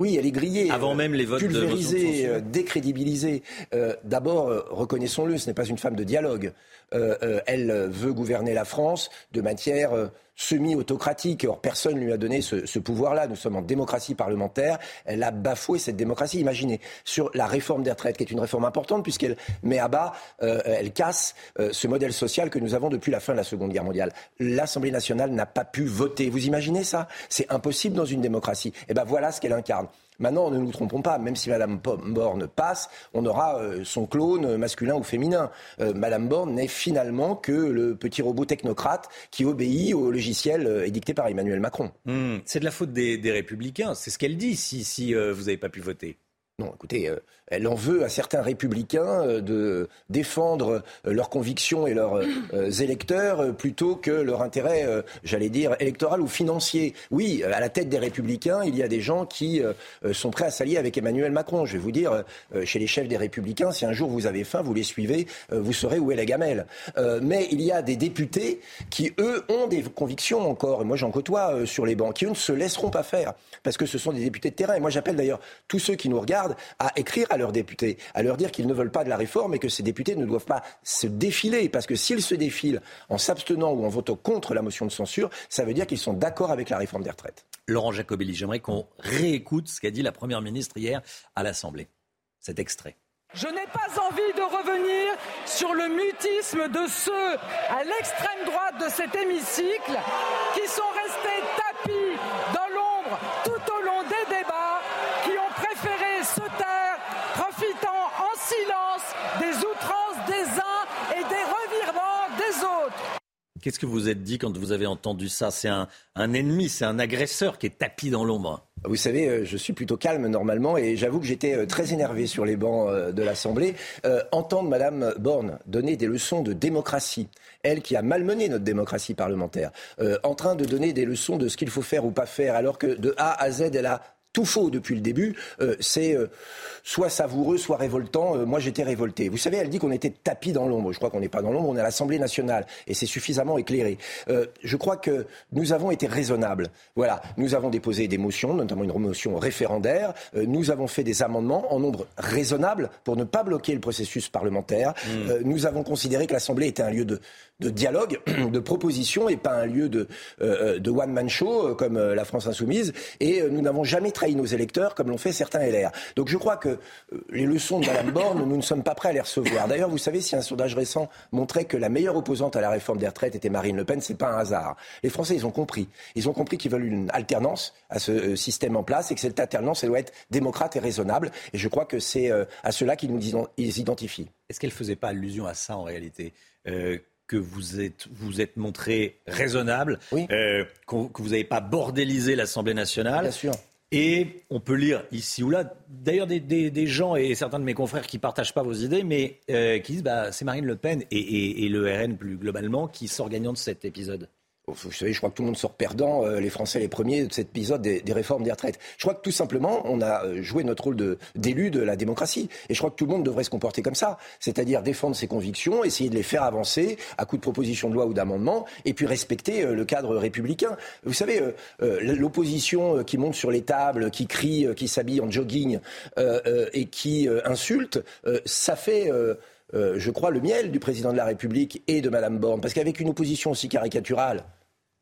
oui, elle est grillée. Avant même les votes pulvérisée, de euh, décrédibilisée. Euh, D'abord, euh, reconnaissons-le, ce n'est pas une femme de dialogue. Euh, elle veut gouverner la France de matière semi-autocratique. Or, personne ne lui a donné ce, pouvoir-là. Nous sommes en démocratie parlementaire. Elle a bafoué cette démocratie. Imaginez, sur la réforme des retraites, qui est une réforme importante, puisqu'elle met à bas, elle casse ce modèle social que nous avons depuis la fin de la Seconde Guerre mondiale. L'Assemblée nationale n'a pas pu voter. Vous imaginez ça? C'est impossible dans une démocratie. Et eh ben voilà ce qu'elle incarne. Maintenant, ne nous trompons pas, même si Mme Borne passe, on aura euh, son clone masculin ou féminin. Euh, Mme Borne n'est finalement que le petit robot technocrate qui obéit au logiciel euh, édicté par Emmanuel Macron. Hmm. c'est de la faute des, républicains, c'est ce qu'elle dit si, si vous n'avez pas pu voter. Non, écoutez, euh, elle en veut à certains républicains euh, de défendre euh, leurs convictions et leurs électeurs plutôt que leur intérêt, j'allais dire, électoral ou financier. Oui, à la tête des républicains, il y a des gens qui sont prêts à s'allier avec Emmanuel Macron. Je vais vous dire, chez les chefs des républicains, si un jour vous avez faim, vous les suivez, vous saurez où est la gamelle. mais il y a des députés qui, eux, ont des convictions encore, moi j'en côtoie sur les bancs, qui, eux, ne se laisseront pas faire, parce que ce sont des députés de terrain. Et moi j'appelle d'ailleurs tous ceux qui nous regardent à écrire à leurs députés, à leur dire qu'ils ne veulent pas de la réforme et que ces députés ne doivent pas se défiler. Parce que s'ils se défilent en s'abstenant ou en votant contre la motion de censure, ça veut dire qu'ils sont d'accord avec la réforme des retraites. Laurent Jacobelli, j'aimerais qu'on réécoute ce qu'a dit la Première ministre hier à l'Assemblée. Cet extrait. Je n'ai pas envie de revenir sur le mutisme de ceux à l'extrême droite de cet hémicycle qui sont restés tapis dans l'ombre tout au long des débats Qu'est-ce que vous êtes dit quand vous avez entendu ça? C'est un, ennemi, c'est un agresseur qui est tapis dans l'ombre. Vous savez, euh, je suis plutôt calme normalement et j'avoue que j'étais euh, très énervé sur les bancs euh, de l'Assemblée. entendre Madame Borne donner des leçons de démocratie, elle qui a malmené notre démocratie parlementaire, en train de donner des leçons de ce qu'il faut faire ou pas faire, alors que de A à Z, elle a tout faux depuis le début. Euh, c'est euh, soit savoureux, soit révoltant. Euh, moi, j'étais révolté. Vous savez, elle dit qu'on était tapis dans l'ombre. Je crois qu'on n'est pas dans l'ombre, on est à l'Assemblée nationale. Et c'est suffisamment éclairé. je crois que nous avons été raisonnables. Voilà, nous avons déposé des motions, notamment une motion référendaire. nous avons fait des amendements en nombre raisonnable pour ne pas bloquer le processus parlementaire. Mmh. nous avons considéré que l'Assemblée était un lieu de, de dialogue, *clears throat* de proposition et pas un lieu de, de one-man show comme la France insoumise. Et nous n'avons jamais trahi nos électeurs comme l'ont fait certains LR. Donc je crois que euh, les leçons de Mme Borne, nous ne sommes pas prêts à les recevoir. D'ailleurs, vous savez, si un sondage récent montrait que la meilleure opposante à la réforme des retraites était Marine Le Pen, c'est pas un hasard. Les Français, ils ont compris. Ils ont compris qu'ils veulent une alternance à ce euh, système en place et que cette alternance, elle doit être démocrate et raisonnable. Et je crois que c'est euh, à cela qu'ils nous identifient. Est-ce qu'elle ne faisait pas allusion à ça en réalité? Que vous êtes, vous êtes montré raisonnable, que vous n'avez pas bordélisé l'Assemblée nationale. Bien sûr. Et on peut lire ici ou là, d'ailleurs des, gens et certains de mes confrères qui ne partagent pas vos idées, mais euh, qui disent bah, c'est Marine Le Pen et, et le RN plus globalement qui sort gagnant de cet épisode. Vous savez, je crois que tout le monde sort perdant, euh, les Français les premiers de cet épisode des, réformes des retraites. Je crois que tout simplement, on a euh, joué notre rôle d'élu de, la démocratie. Et je crois que tout le monde devrait se comporter comme ça. C'est-à-dire défendre ses convictions, essayer de les faire avancer à coup de propositions de loi ou d'amendements, et puis respecter euh, le cadre républicain. Vous savez, l'opposition qui monte sur les tables, qui crie, qui s'habille en jogging et qui insulte, ça fait... je crois, le miel du président de la République et de Mme Borne. Parce qu'avec une opposition aussi caricaturale,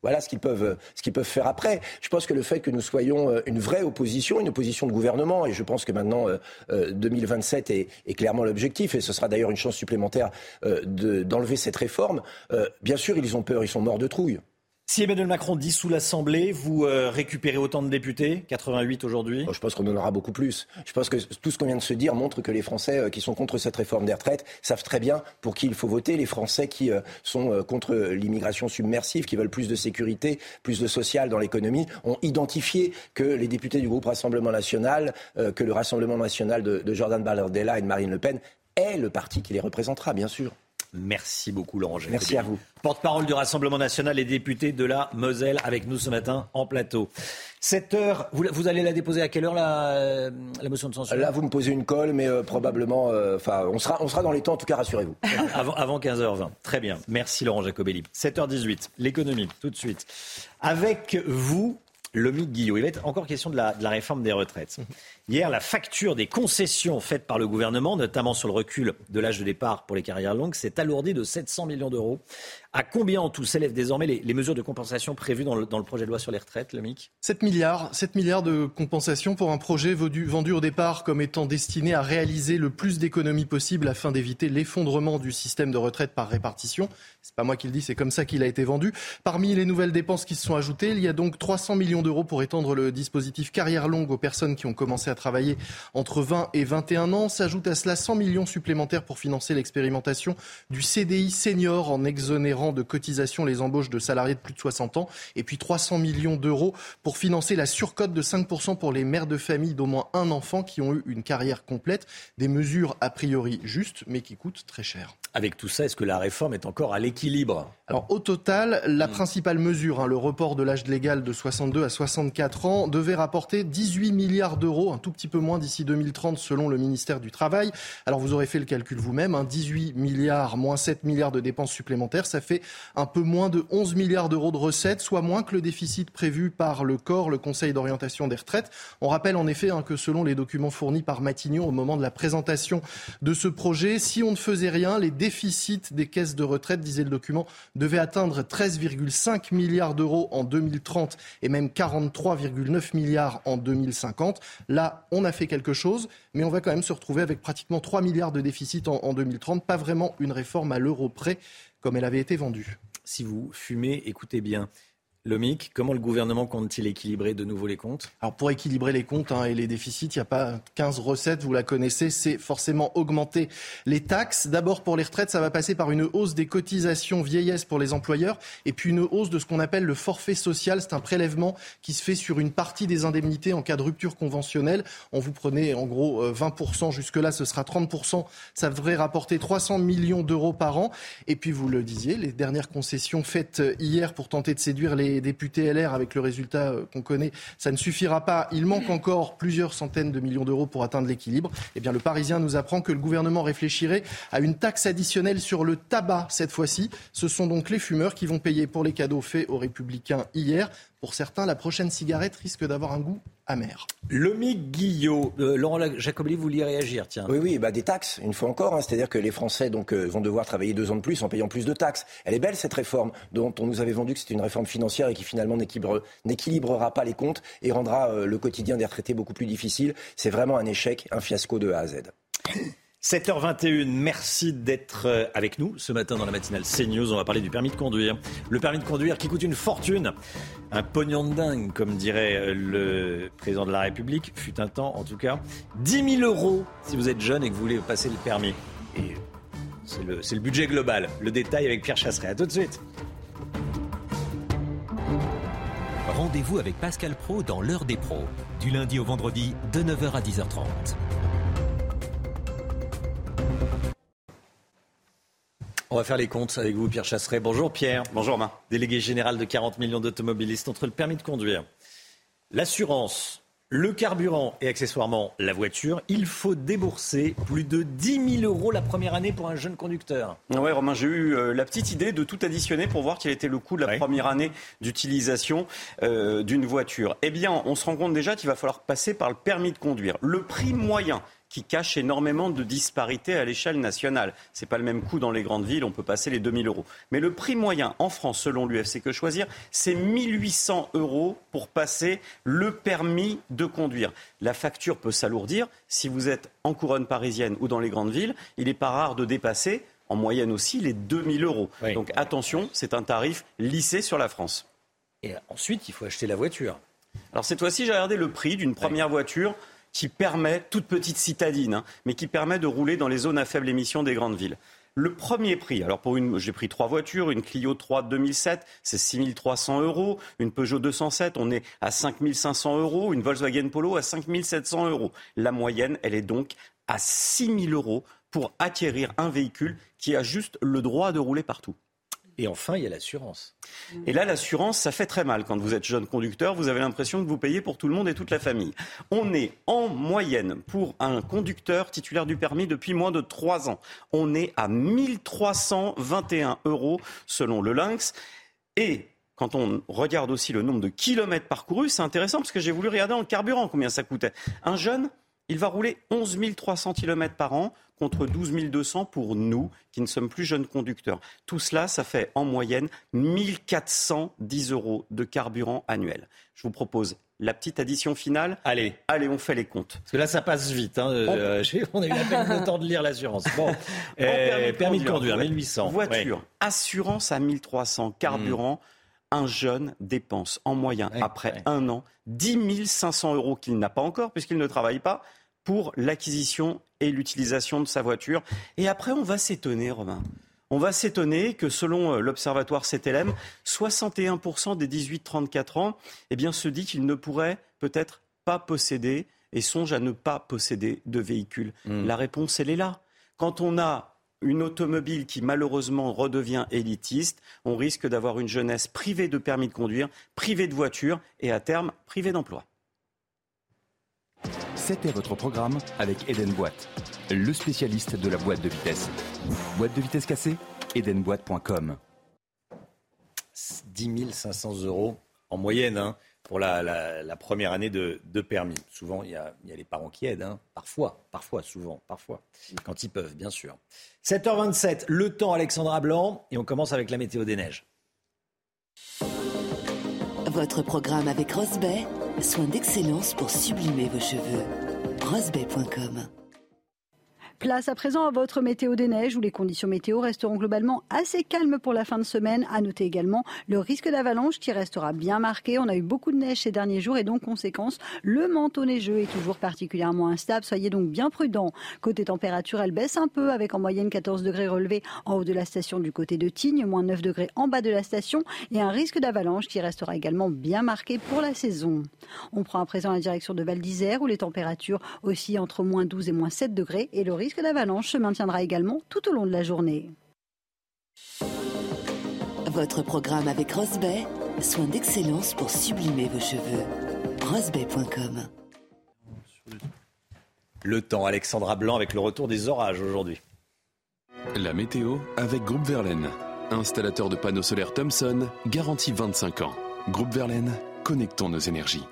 Voilà ce qu'ils peuvent, ce peuvent faire après. Je pense que le fait que nous soyons euh, une vraie opposition, une opposition de gouvernement, et je pense que maintenant 2027 est, est, clairement l'objectif, et ce sera d'ailleurs une chance supplémentaire d'enlever cette réforme. bien sûr, ils ont peur, ils sont morts de trouille. Si Emmanuel Macron dissout l'Assemblée, vous euh, récupérez autant de députés 88 aujourd'hui? Je pense qu'on en aura beaucoup plus. Je pense que tout ce qu'on vient de se dire montre que les Français euh, qui sont contre cette réforme des retraites savent très bien pour qui il faut voter. Les Français qui euh, sont contre l'immigration submersive, qui veulent plus de sécurité, plus de social dans l'économie, ont identifié que les députés du groupe Rassemblement National, que le Rassemblement National de, de Jordan Bardella et de Marine Le Pen est le parti qui les représentera, bien sûr. Merci beaucoup, Laurent Merci à vous. Porte-parole du Rassemblement national et député de la Moselle avec nous ce matin en plateau. Cette heure, vous, allez la déposer à quelle heure la, euh, motion de censure? Là, vous me posez une colle, mais euh, probablement, euh, enfin, on, sera, on sera dans les temps, en tout cas, rassurez-vous. *laughs* avant, avant 15h20. Très bien. Merci, Laurent Jacobelli. 7h18, l'économie, tout de suite. Avec vous, Lomique Guillot. Il va être encore question de la, de la réforme des retraites. Hier, la facture des concessions faites par le gouvernement, notamment sur le recul de l'âge de départ pour les carrières longues, s'est alourdie de 700 millions d'euros. À combien en tout s'élèvent désormais les, mesures de compensation prévues dans le, projet de loi sur les retraites, le MIC? 7 milliards, 7 milliards de compensation pour un projet vendu, vendu au départ comme étant destiné à réaliser le plus d'économies possible afin d'éviter l'effondrement du système de retraite par répartition. C'est pas moi qui le dis, c'est comme ça qu'il a été vendu. Parmi les nouvelles dépenses qui se sont ajoutées, il y a donc 300 millions d'euros pour étendre le dispositif carrière longue aux personnes qui ont commencé à travailler entre 20 et 21 ans. S'ajoute à cela 100 millions supplémentaires pour financer l'expérimentation du CDI senior en exonérant de cotisation les embauches de salariés de plus de 60 ans. Et puis 300 millions d'euros pour financer la surcote de 5% pour les mères de famille d'au moins un enfant qui ont eu une carrière complète. Des mesures a priori justes, mais qui coûtent très cher. Avec tout ça, est-ce que la réforme est encore à l'équilibre? Alors au total, la hmm. principale mesure, hein, le report de l'âge légal de 62 à 64 ans, devait rapporter 18 milliards d'euros, un tout petit peu moins d'ici 2030 selon le ministère du Travail. Alors vous aurez fait le calcul vous-même, 18 hein, milliards moins 7 milliards de dépenses supplémentaires, ça fait un peu moins de 11 milliards d'euros de recettes, soit moins que le déficit prévu par le corps, le Conseil d'orientation des retraites. On rappelle en effet hein, que selon les documents fournis par Matignon au moment de la présentation de ce projet, si on ne faisait rien, les déficit des caisses de retraite, disait le document, devait atteindre 13,5 milliards d'euros en 2030 et même 43,9 milliards en 2050. Là, on a fait quelque chose, mais on va quand même se retrouver avec pratiquement 3 milliards de déficit en, en 2030. Pas vraiment une réforme à l'euro près comme elle avait été vendue. Si vous fumez, écoutez bien. Lomic, comment le gouvernement compte-t-il équilibrer de nouveau les comptes? Alors pour équilibrer les comptes hein, et les déficits, il n'y a pas 15 recettes, vous la connaissez, c'est forcément augmenter les taxes. D'abord pour les retraites, ça va passer par une hausse des cotisations vieillesse pour les employeurs et puis une hausse de ce qu'on appelle le forfait social. C'est un prélèvement qui se fait sur une partie des indemnités en cas de rupture conventionnelle. On vous prenait en gros 20%, euh, jusque-là ce sera 30%. Ça devrait rapporter 300 millions d'euros par an. Et puis vous le disiez, les dernières concessions faites euh, hier pour tenter de séduire les députés LR avec le résultat euh, qu'on connaît, ça ne suffira pas. Il manque encore plusieurs centaines de millions d'euros pour atteindre l'équilibre. Eh bien, le Parisien nous apprend que le gouvernement réfléchirait à une taxe additionnelle sur le tabac cette fois-ci. Ce sont donc les fumeurs qui vont payer pour les cadeaux faits aux républicains hier. Pour certains, la prochaine cigarette risque d'avoir un goût amer. Lomique Guillot, euh, Laurent Jacobli, vous vouliez réagir, tiens. Oui, oui, bah des taxes, une fois encore. Hein. C'est-à-dire que les Français donc, euh, vont devoir travailler deux ans de plus en payant plus de taxes. Elle est belle, cette réforme, dont on nous avait vendu que c'était une réforme financière et qui finalement n'équilibrera pas les comptes et rendra euh, le quotidien des retraités beaucoup plus difficile. C'est vraiment un échec, un fiasco de A à Z. 7h21, merci d'être euh, avec nous ce matin dans la matinale CNews. On va parler du permis de conduire. Le permis de conduire qui coûte une fortune, un pognon de dingue, comme dirait euh, le président de la République, fut un temps en tout cas. 10 000 euros si vous êtes jeune et que vous voulez passer le permis. Et c'est le, le, budget global. Le détail avec Pierre Chasseret. A tout de suite. Rendez-vous avec Pascal Pro dans l'heure des pros, du lundi au vendredi de 9h à 10h30. On va faire les comptes avec vous, Pierre Chasseret. Bonjour Pierre. Bonjour Romain. Délégué général de 40 millions d'automobilistes entre le permis de conduire, l'assurance, le carburant et accessoirement la voiture, il faut débourser plus de 10 000 euros la première année pour un jeune conducteur. Oui, Romain, j'ai eu euh, la petite idée de tout additionner pour voir quel était le coût de la première année d'utilisation euh, d'une voiture. Eh bien, on se rend compte déjà qu'il va falloir passer par le permis de conduire. Le prix moyen qui cache énormément de disparités à l'échelle nationale. Ce n'est pas le même coût dans les grandes villes, on peut passer les 2000 euros. Mais le prix moyen en France, selon l'UFC Que Choisir, c'est 1800 euros pour passer le permis de conduire. La facture peut s'alourdir. Si vous êtes en couronne parisienne ou dans les grandes villes, il n'est pas rare de dépasser en moyenne aussi les 2000 euros. Donc attention, c'est un tarif lissé sur la France. Et ensuite, il faut acheter la voiture. Alors cette fois-ci, j'ai regardé le prix d'une première voiture qui permet, toute petite citadine, hein, mais qui permet de rouler dans les zones à faible émission des grandes villes. Le premier prix, alors pour une, j'ai pris trois voitures, une Clio 3 2007, c'est 6300 euros, une Peugeot 207, on est à 5500 euros, une Volkswagen Polo à 5700 euros. La moyenne, elle est donc à 6000 euros pour acquérir un véhicule qui a juste le droit de rouler partout. Et enfin, il y a l'assurance. Et là, l'assurance, ça fait très mal. Quand vous êtes jeune conducteur, vous avez l'impression que vous payez pour tout le monde et toute la famille. On est en moyenne pour un conducteur titulaire du permis depuis moins de trois ans. On est à 1321 euros selon le Lynx. Et quand on regarde aussi le nombre de kilomètres parcourus, c'est intéressant parce que j'ai voulu regarder en carburant combien ça coûtait. Un jeune, il va rouler 11 300 km par an contre 12 200 pour nous qui ne sommes plus jeunes conducteurs. Tout cela, ça fait en moyenne 1410 euros de carburant annuel. Je vous propose la petite addition finale. Allez. Allez, on fait les comptes. Parce que là, ça passe vite. Hein. Euh, on... a eu la peine de temps de lire l'assurance. Bon, *laughs* euh, permis, de conduire, 1800. Voiture, assurance à 1300, carburant. Un jeune dépense en moyenne, après un an, 10 500 euros qu'il n'a pas encore, puisqu'il ne travaille pas, pour l'acquisition et l'utilisation de sa voiture. Et après, on va s'étonner, Romain. On va s'étonner que selon euh, l'observatoire CTLM, 61% des 18-34 ans eh bien, se dit qu'ils ne pourraient peut-être pas posséder et songent à ne pas posséder de véhicule. Hmm. La réponse, elle est là. Quand on a une automobile qui malheureusement redevient élitiste, on risque d'avoir une jeunesse privée de permis de conduire, privée de voiture et à terme privée d'emploi. C'était votre programme avec Eden Boîte, le spécialiste de la boîte de vitesse. Boîte de vitesse cassée Edenboîte.com. 10 500 euros en moyenne hein, pour la, première année de, permis. Souvent, il y, a, les parents qui aident. Hein. Parfois, parfois, souvent, parfois. Quand ils peuvent, bien sûr. 7h27, le temps Alexandra Blanc. Et on commence avec la météo des neiges. Votre programme avec Rosbay Soin d'excellence pour sublimer vos cheveux. rosebay.com Place à présent à votre météo des neiges où les conditions météo resteront globalement assez calmes pour la fin de semaine. À noter également le risque d'avalanche qui restera bien marqué. On a eu beaucoup de neige ces derniers jours et donc conséquence, le manteau neigeux est toujours particulièrement instable. Soyez donc bien prudents. Côté température, elle baisse un peu avec en moyenne 14 degrés relevés en haut de la station du côté de Tignes, moins 9 degrés en bas de la station et un risque d'avalanche qui restera également bien marqué pour la saison. On prend à présent la direction de Val d'Isère où les températures oscillent entre moins 12 et moins 7 degrés et le risque risque d'avalanche se maintiendra également tout au long de la journée. Votre programme avec Rosbay, soin d'excellence pour sublimer vos cheveux. Rosbay.com Le temps, Alexandra Blanc avec le retour des orages aujourd'hui. La météo avec Groupe Verlaine. Installateur de panneaux solaires Thomson, garantie 25 ans. Groupe Verlaine, connectons nos énergies.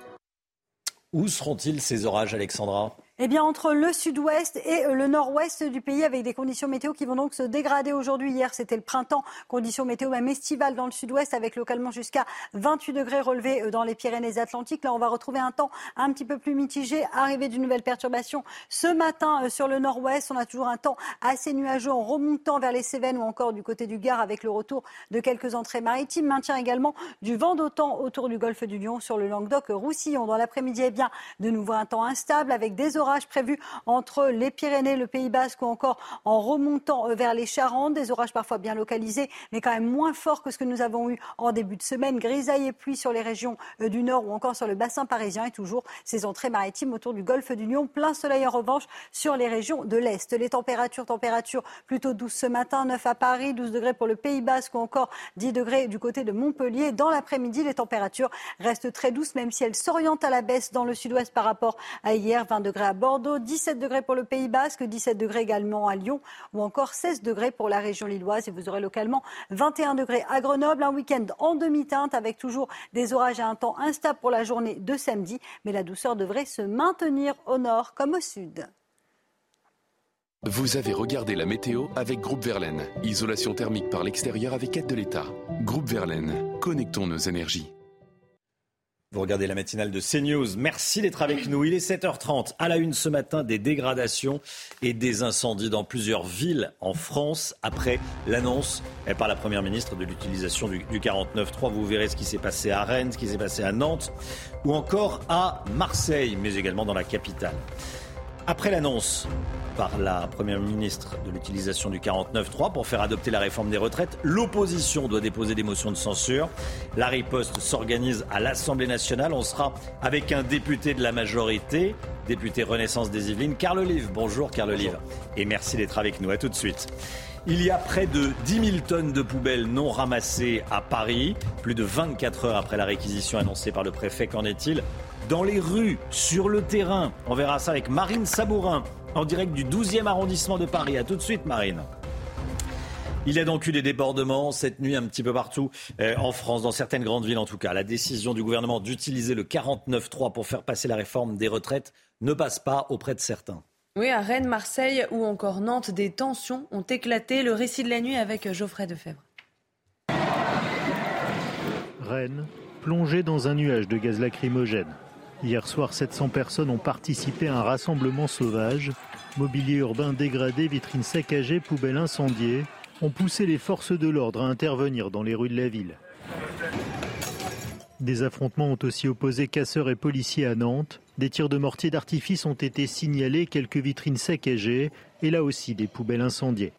Où seront-ils ces orages, Alexandra? Eh bien, entre le sud-ouest et euh, le nord-ouest du pays, avec des conditions météo qui vont donc se dégrader aujourd'hui. Hier, c'était le printemps, conditions météo même estivales dans le sud-ouest, avec localement jusqu'à 28 degrés relevés euh, dans les Pyrénées-Atlantiques. Là, on va retrouver un temps un petit peu plus mitigé, arrivée d'une nouvelle perturbation ce matin euh, sur le nord-ouest. On a toujours un temps assez nuageux en remontant vers les Cévennes ou encore du côté du Gard, avec le retour de quelques entrées maritimes. Maintien également du vent d'autant autour du golfe du Lion sur le Languedoc-Roussillon. Dans l'après-midi, eh bien, de nouveau un temps instable avec des orages orages prévus entre les Pyrénées, le Pays Basque ou encore en remontant euh, vers les Charentes. Des orages parfois bien localisés, mais quand même moins forts que ce que nous avons eu en début de semaine. Grisaille et pluie sur les régions euh, du nord ou encore sur le bassin parisien et toujours ces entrées maritimes autour du golfe du Lion. Plein soleil en revanche sur les régions de l'Est. Les températures, températures plutôt douces ce matin, 9 à Paris, 12 degrés pour le Pays Basque ou encore 10 degrés du côté de Montpellier. Dans l'après-midi, les températures restent très douces, même si elles s'orientent à la baisse dans le sud-ouest par rapport à hier. 20 degrés à Bordeaux, 17 degrés pour le Pays Basque, 17 degrés également à Lyon ou encore 16 degrés pour la région lilloise et vous aurez localement 21 degrés à Grenoble. Un week-end en demi-teinte avec toujours des orages et un temps instable pour la journée de samedi, mais la douceur devrait se maintenir au nord comme au sud. Vous avez regardé la météo avec Groupe Verlaine. Isolation thermique par l'extérieur avec aide de l'État. Groupe Verlaine, connectons nos énergies. Vous regardez la matinale de CNews. Merci d'être avec nous. Il est 7h30. À la une ce matin, des dégradations et des incendies dans plusieurs villes en France après l'annonce par la Première ministre de l'utilisation du, du 49.3. Vous verrez ce qui s'est passé à Rennes, ce qui s'est passé à Nantes ou encore à Marseille, mais également dans la capitale. Après l'annonce par la Première ministre de l'utilisation du 49.3 pour faire adopter la réforme des retraites, l'opposition doit déposer des motions de censure. La riposte s'organise à l'Assemblée nationale. On sera avec un député de la majorité, député Renaissance des Yvelines, Carl Olive. Bonjour Carl Olive. Et merci d'être avec nous. À tout de suite. Il y a près de 10 000 tonnes de poubelles non ramassées à Paris. Plus de 24 heures après la réquisition annoncée par le préfet, qu'en est-il? Dans les rues, sur le terrain. On verra ça avec Marine Sabourin, en direct du 12e arrondissement de Paris. A tout de suite, Marine. Il y a donc eu des débordements cette nuit un petit peu partout euh, en France, dans certaines grandes villes en tout cas. La décision du gouvernement d'utiliser le 49.3 pour faire passer la réforme des retraites ne passe pas auprès de certains. Oui, à Rennes, Marseille ou encore Nantes, des tensions ont éclaté. Le récit de la nuit avec Geoffrey Defebvre. Rennes, plongée dans un nuage de gaz lacrymogène. Hier soir, 700 personnes ont participé à un rassemblement sauvage. Mobilier urbain dégradé, vitrines saccagées, poubelles incendiées ont poussé les forces de l'ordre à intervenir dans les rues de la ville. Des affrontements ont aussi opposé casseurs et policiers à Nantes. Des tirs de mortier d'artifice ont été signalés, quelques vitrines saccagées et là aussi des poubelles incendiées.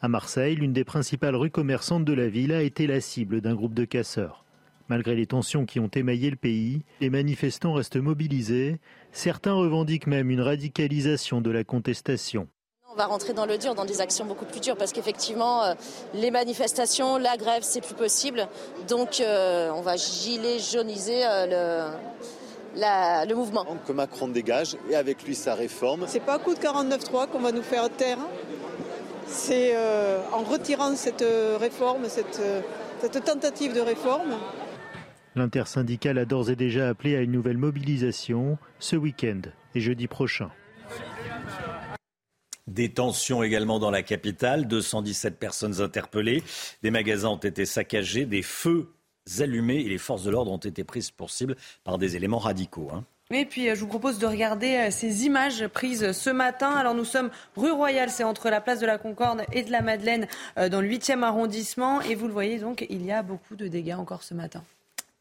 À Marseille, l'une des principales rues commerçantes de la ville a été la cible d'un groupe de casseurs. Malgré les tensions qui ont émaillé le pays, les manifestants restent mobilisés. Certains revendiquent même une radicalisation de la contestation. On va rentrer dans le dur, dans des actions beaucoup plus dures, parce qu'effectivement, euh, les manifestations, la grève, c'est plus possible. Donc, euh, on va gilet jauniser euh, le, le mouvement. Que Macron dégage et avec lui sa réforme. C'est pas à coup de 49.3 qu'on va nous faire taire. C'est en retirant cette réforme, cette, cette tentative de réforme, L'intersyndicale a d'ores et déjà appelé à une nouvelle mobilisation ce week-end et jeudi prochain. Des tensions également dans la capitale, 217 personnes interpellées, des magasins ont été saccagés, des feux allumés et les forces de l'ordre ont été prises pour cible par des éléments radicaux. Hein. Et puis, euh, je vous propose de regarder euh, ces images prises ce matin. Alors, nous sommes rue Royale, c'est entre la place de la Concorde et de la Madeleine, euh, dans le 8e arrondissement. Et vous le voyez, donc, il y a beaucoup de dégâts encore ce matin.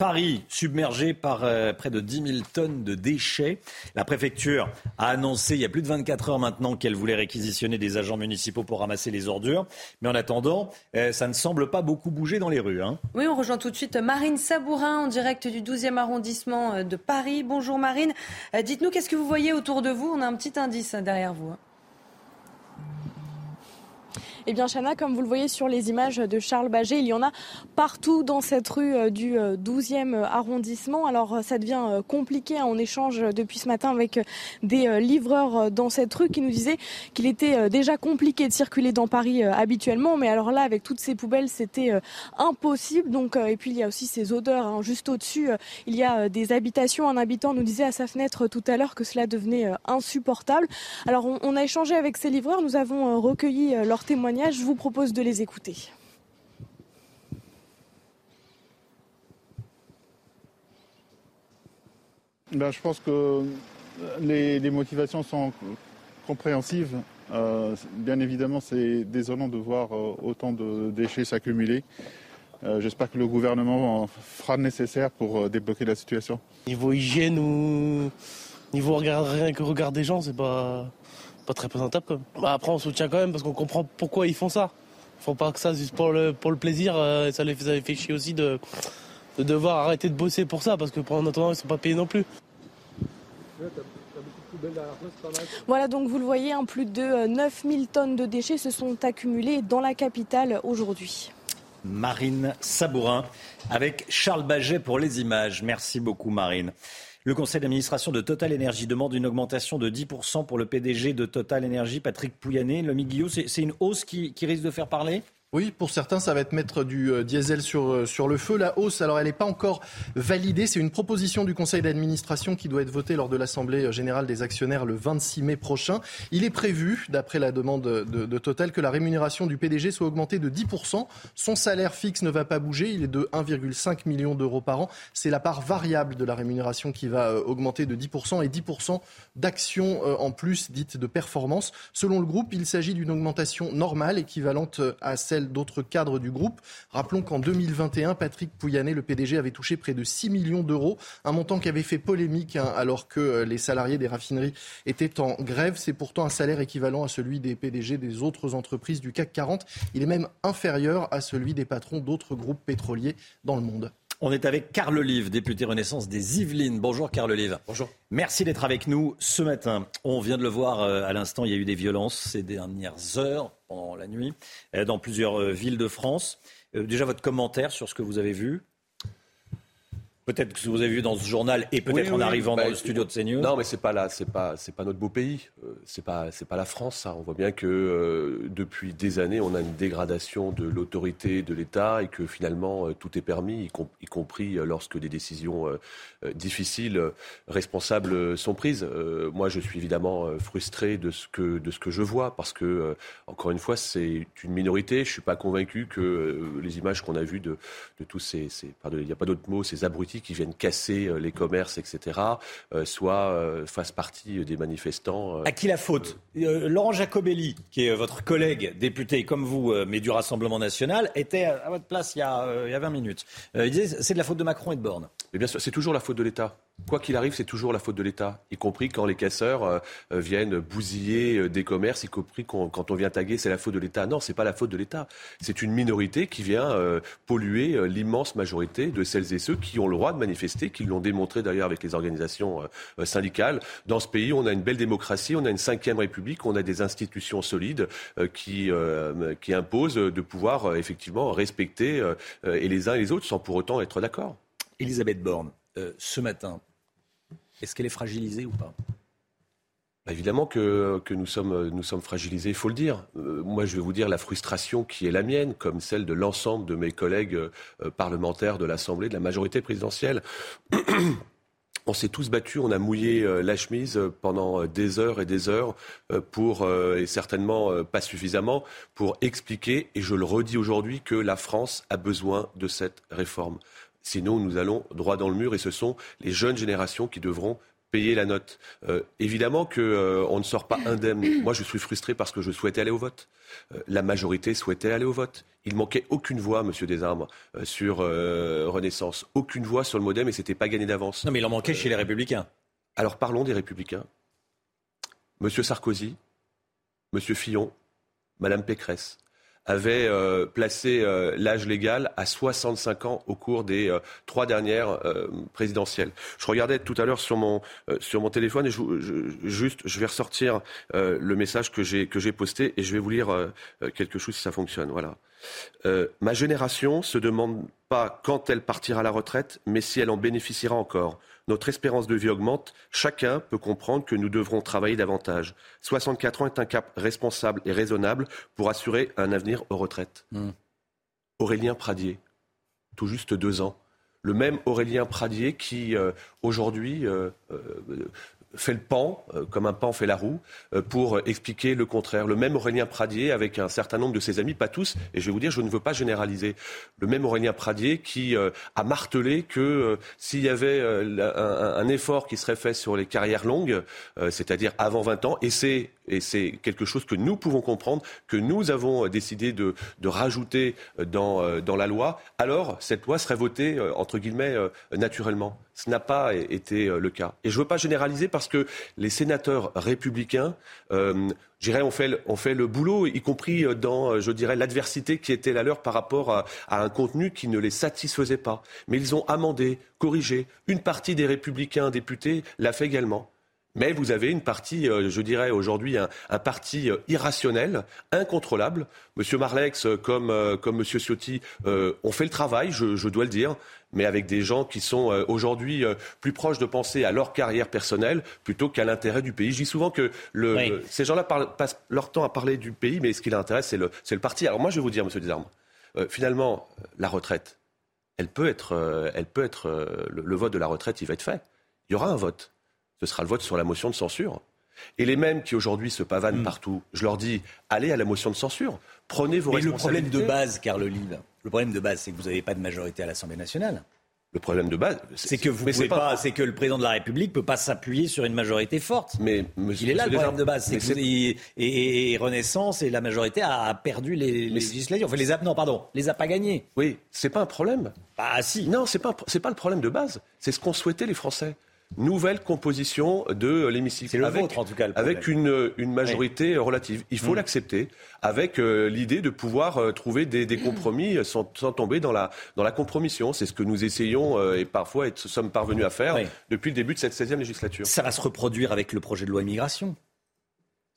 Paris submergé par euh, près de 10 000 tonnes de déchets. La préfecture a annoncé il y a plus de 24 heures maintenant qu'elle voulait réquisitionner des agents municipaux pour ramasser les ordures. Mais en attendant, euh, ça ne semble pas beaucoup bouger dans les rues. Hein. Oui, on rejoint tout de suite Marine Sabourin en direct du 12e arrondissement euh, de Paris. Bonjour Marine. Dites-nous, qu'est-ce que vous voyez autour de vous? On a un petit indice derrière vous. Hein. Eh bien, Chana, comme vous le voyez sur les images de Charles Baget, il y en a partout dans cette rue euh, du 12e euh, arrondissement. Alors, euh, ça devient compliqué. Hein. On échange depuis ce matin avec des livreurs dans cette rue qui nous disaient qu'il était déjà compliqué de circuler dans Paris habituellement. Mais alors là, avec toutes ces poubelles, c'était impossible. Donc, et puis, il y a aussi ces odeurs. Hein. Juste au-dessus, il y a des habitations. Un habitant nous disait à sa fenêtre tout à l'heure que cela devenait insupportable. Alors, on, on a échangé avec ces livreurs. Nous avons recueilli leurs témoignages je vous propose de les écouter. Ben, je pense que les, motivations sont compréhensives. Euh, bien évidemment, c'est désolant de voir euh, autant de déchets s'accumuler. Euh, j'espère que le gouvernement fera le nécessaire pour débloquer la situation. Niveau hygiène ou niveau regard, rien que regard des gens, c'est pas, pas très présentable. Bah, après, on soutient quand même parce qu'on comprend pourquoi ils font ça. Ils font pas que ça juste pour le, pour le plaisir. Euh, ça les fait, fait chier aussi de, de devoir arrêter de bosser pour ça parce que pendant attendant, ils sont pas payés non plus. Voilà, donc vous le voyez, hein, plus de 9000 euh, tonnes de déchets se sont accumulés dans la capitale aujourd'hui. Marine Sabourin avec Charles Baget pour les images. Merci beaucoup Marine. Le conseil d'administration de Total Energy demande une augmentation de 10% pour le PDG de Total Energy, Patrick Pouyanné. Le Guillot, c'est une hausse qui, risque de faire parler? Oui, pour certains, ça va être mettre du euh, diesel sur, euh, sur le feu. La hausse, alors elle n'est pas encore validée. C'est une proposition du Conseil d'administration qui doit être votée lors de l'Assemblée générale des actionnaires le 26 mai prochain. Il est prévu, d'après la demande de, Total, que la rémunération du PDG soit augmentée de 10%. Son salaire fixe ne va pas bouger. Il est de 1,5 million d'euros par an. C'est la part variable de la rémunération qui va euh, augmenter de 10% et 10% d'actions en plus dites de performance. Selon le groupe, il s'agit d'une augmentation normale équivalente à celle d'autres cadres du groupe. Rappelons qu'en 2021, Patrick Pouyanné, le PDG, avait touché près de 6 millions d'euros, un montant qui avait fait polémique hein, alors que euh, les salariés des raffineries étaient en grève. C'est pourtant un salaire équivalent à celui des PDG des autres entreprises du CAC 40. Il est même inférieur à celui des patrons d'autres groupes pétroliers dans le monde. On est avec Carl Olive, député Renaissance des Yvelines. Bonjour Carl Olive. Bonjour. Merci d'être avec nous ce matin. On vient de le voir euh, à l'instant, il y a eu des violences ces dernières heures, pendant la nuit, euh, dans plusieurs euh, villes de France. Déjà votre commentaire sur ce que vous avez vu Peut-être que vous avez vu dans ce journal et peut-être en arrivant dans bah, le studio de CNews. Non, mais c'est pas là, c'est pas, c'est pas notre beau pays. Euh, c'est pas, c'est pas la France. Ça. On voit bien que euh, depuis des années, on a une dégradation de l'autorité de l'État et que finalement euh, tout est permis, y, compris lorsque des décisions difficiles, responsables sont prises. moi, je suis évidemment frustré de ce que de ce que je vois parce que encore une fois, c'est une minorité. Je suis pas convaincu que les images qu'on a vues de, de tous ces, ces il n'y a pas d'autre mot, ces abrutis qui viennent casser euh, les commerces, etc., euh, soit euh, fassent partie des manifestants. À qui la faute? Laurent Jacobelli, qui est votre collègue député comme vous, mais du Rassemblement national, était à votre place il y a, il y a 20 minutes. il disait c'est de la faute de Macron et de Borne. Bien sûr, c'est toujours la faute de l'État. Quoi qu'il arrive, c'est toujours la faute de l'État, y compris quand les casseurs euh, euh, viennent bousiller euh, des commerces, y compris quand, on vient taguer, c'est la faute de l'État. Non, c'est pas la faute de l'État. C'est une minorité qui vient polluer l'immense majorité de celles et ceux qui ont le droit de manifester, qui l'ont démontré d'ailleurs avec les organisations syndicales. Dans ce pays, on a une belle démocratie, on a une cinquième république, on a des institutions solides qui, qui imposent de pouvoir effectivement respecter et les uns et les autres sans pour autant être d'accord. Elisabeth Borne, ce matin, est-ce qu'elle est fragilisée ou pas? Bah, Évidemment que, nous, sommes, fragilisés, il faut le dire. Euh, moi, je vais vous dire la frustration qui est la mienne, comme celle de l'ensemble de mes collègues euh, parlementaires de l'Assemblée, de la majorité présidentielle. *clears throat* On s'est tous battus, on a mouillé euh, la chemise pendant des heures et des heures pour, et certainement pas suffisamment, pour expliquer, et je le redis aujourd'hui, que la France a besoin de cette réforme. Sinon, nous allons droit dans le mur et ce sont les jeunes générations qui devront payer la note. Euh, évidemment qu'on euh, ne sort pas indemne. *coughs* Moi, je suis frustré parce que je souhaitais aller au vote. Euh, la majorité souhaitait aller au vote. Il manquait aucune voix, Monsieur Desarmes, sur Renaissance. Aucune voix sur le modem et c'était pas gagné d'avance. Non, mais il en manquait chez les Républicains. Alors parlons des Républicains. Monsieur Sarkozy, Monsieur Fillon, Madame Pécresse avait euh, placé euh, l'âge légal à 65 ans au cours des euh, trois dernières présidentielles. Je regardais tout à l'heure sur mon sur mon téléphone et je, juste je vais ressortir le message que j'ai que j'ai posté et je vais vous lire quelque chose si ça fonctionne. Voilà. ma génération se demande pas quand elle partira à la retraite, mais si elle en bénéficiera encore. Notre espérance de vie augmente. Chacun peut comprendre que nous devrons travailler davantage. 64 ans est un cap responsable et raisonnable pour assurer un avenir aux retraites. Hmm. Aurélien Pradier, tout juste deux ans. Le même Aurélien Pradier qui, euh, aujourd'hui, euh, euh, fait le pan, euh, comme un pan fait la roue, euh, pour expliquer le contraire. Le même Aurélien Pradier, avec un certain nombre de ses amis, pas tous, et je vais vous dire, je ne veux pas généraliser, le même Aurélien Pradier qui euh, a martelé que s'il y avait un, effort qui serait fait sur les carrières longues, c'est-à-dire avant 20 ans, et c'est et c'est quelque chose que nous pouvons comprendre, que nous avons décidé de, de rajouter dans, dans la loi, alors cette loi serait votée, entre guillemets, naturellement. Ce n'a pas été le cas. Et je ne veux pas généraliser parce que les sénateurs républicains, euh, on fait, on fait le boulot, y compris dans, je dirais, l'adversité qui était la leur par rapport à, un contenu qui ne les satisfaisait pas. Mais ils ont amendé, corrigé. Une partie des républicains députés l'a fait également. Mais vous avez une partie, euh, je dirais aujourd'hui, un, parti euh, irrationnel, incontrôlable. Monsieur Marlex, euh, comme, comme Monsieur Ciotti, ont fait le travail, je, dois le dire, mais avec des gens qui sont aujourd'hui plus proches de penser à leur carrière personnelle plutôt qu'à l'intérêt du pays. Je dis souvent que le, ces gens-là passent leur temps à parler du pays, mais ce qui les intéresse, c'est le, le, parti. Alors moi, je vais vous dire, Monsieur Desarmes, finalement, la retraite, elle peut être, elle peut être le vote de la retraite, il va être fait. Il y aura un vote ce sera le vote sur la motion de censure. Et les mêmes qui aujourd'hui se pavanent hmm. partout, je leur dis, allez à la motion de censure, prenez vos Mais le problème de base, Carl Olive, le problème de base, c'est que vous n'avez pas de majorité à l'Assemblée nationale. Le problème de base, c'est que vous pouvez pas, c'est que le président de la République peut pas s'appuyer sur une majorité forte. Mais il est là le problème de base, c'est que et, Renaissance et la majorité a perdu les, législatives. Enfin, les a, non, pardon, les a pas gagnés. Oui, c'est pas un problème. Ah si. Non, c'est pas c'est pas le problème de base. C'est ce qu'ont souhaité les Français nouvelle composition de l'hémicycle. avec, en tout cas. avec une, une majorité relative. Il faut mm. l'accepter, avec euh, l'idée de pouvoir euh, trouver des, des compromis sans, sans, tomber dans la, dans la compromission. C'est ce que nous essayons euh, et parfois et sommes parvenus à faire depuis le début de cette 16e législature. Ça va se reproduire avec le projet de loi immigration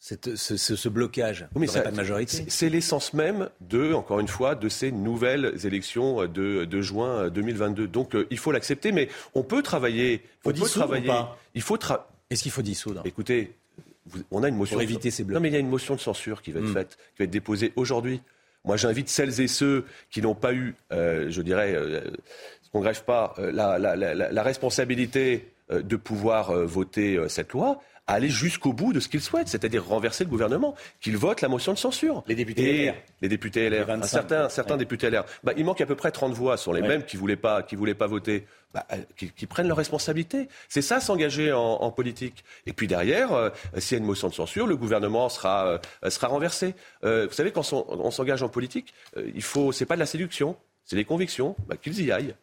ce, ce, blocage mais pas de majorité. C'est l'essence même de, encore une fois, de ces nouvelles élections de, de juin 2022. Donc il faut l'accepter, mais on peut travailler. Faut on peut travailler. Il faut Est-ce qu'il faut dissoudre? Écoutez, on a une motion. Pour éviter ces blocs. Non, mais il y a une motion de censure qui va être hmm. faite, qui va être déposée aujourd'hui. Moi, j'invite celles et ceux qui n'ont pas eu, euh, je dirais, euh, ce qu'on greffe pas, euh, la, la, la, la, responsabilité de pouvoir voter cette loi à aller jusqu'au bout de ce qu'ils souhaitent, c'est-à-dire renverser le gouvernement, qu'ils votent la motion de censure. Les députés LR. Les députés LR. certains, certains députés LR. Bah, il manque à peu près 30 voix, ce sont les mêmes qui ne voulaient, pas, qui voulaient pas voter. Bah, euh, qui, prennent leurs responsabilités. C'est ça, s'engager en, politique. Et puis derrière, euh, s'il y a une motion de censure, le gouvernement sera, euh, sera renversé. vous savez, quand on, s'engage en politique, il faut, c'est pas de la séduction, c'est des convictions. Bah, qu'ils y aillent.